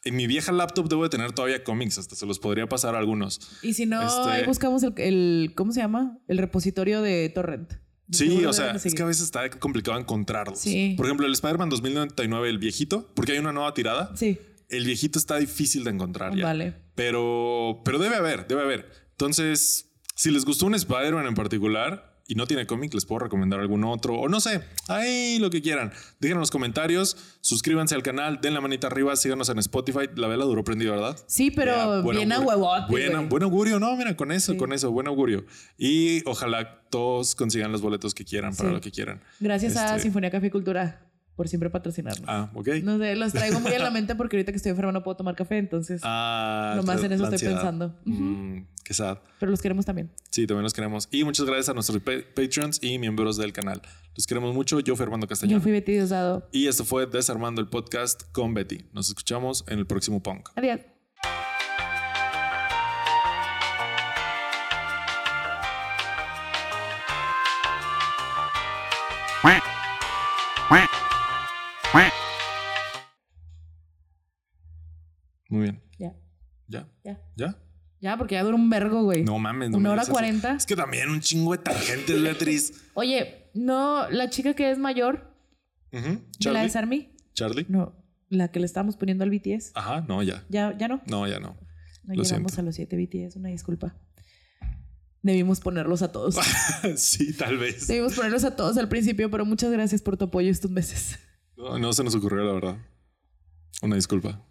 en mi vieja laptop debo de tener todavía cómics. Hasta se los podría pasar a algunos. Y si no, Este- ahí buscamos el, el- ¿Cómo se llama? El repositorio de Torrent. Sí, o sea, es que a veces está complicado encontrarlos. Sí. Por ejemplo, el Spider-Man 2099, el viejito, porque hay una nueva tirada. Sí, El viejito está difícil de encontrar ya. vale. Pero, pero debe haber, debe haber. Entonces, si les gustó un Spider-Man en particular y no tiene cómic, les puedo recomendar algún otro o no sé, ahí lo que quieran. Dejen en los comentarios, suscríbanse al canal, den la manita arriba, síganos en Spotify. La vela duró prendida, ¿verdad? Sí, pero buen bien a huevote. Buena- buen augurio, no, mira, con eso, Sí. con eso, buen augurio. Y ojalá todos consigan los boletos que quieran para Sí. lo que quieran. Gracias a Este- Sinfonía Café Cultura por siempre patrocinarnos. Ah, ok. No sé, los traigo muy en la mente porque ahorita que estoy enferma no puedo tomar café, entonces. Ah, Nomás en eso estoy ansiedad. pensando. Mm, qué sad. Pero los queremos también. Sí, también los queremos. Y muchas gracias a nuestros pa- Patreons y miembros del canal. Los queremos mucho. Yo fui Armando Castañón. Yo fui Betty Diosdado. Y esto fue Desarmando el Podcast con Betty. Nos escuchamos en el próximo Punk. Adiós. Muy bien. Ya. ¿Ya? Ya. ¿Ya? Ya, porque ya dura un vergo, güey. No mames. no Una me hora digas eso. cuarenta. Es que también un chingo de tangentes, Beatriz. Oye, no, la chica que es mayor Ujú. de la Charlie. de Sarmi. Charlie. No, la que le estábamos poniendo al BTS. Ajá, no, ya. Ya, ya no. No, ya no. No Lo llegamos siento. a los siete BTS, una disculpa. Debimos ponerlos a todos. sí, tal vez. Debimos ponerlos a todos al principio, pero muchas gracias por tu apoyo estos meses. No, no se nos ocurrió, la verdad. Una disculpa.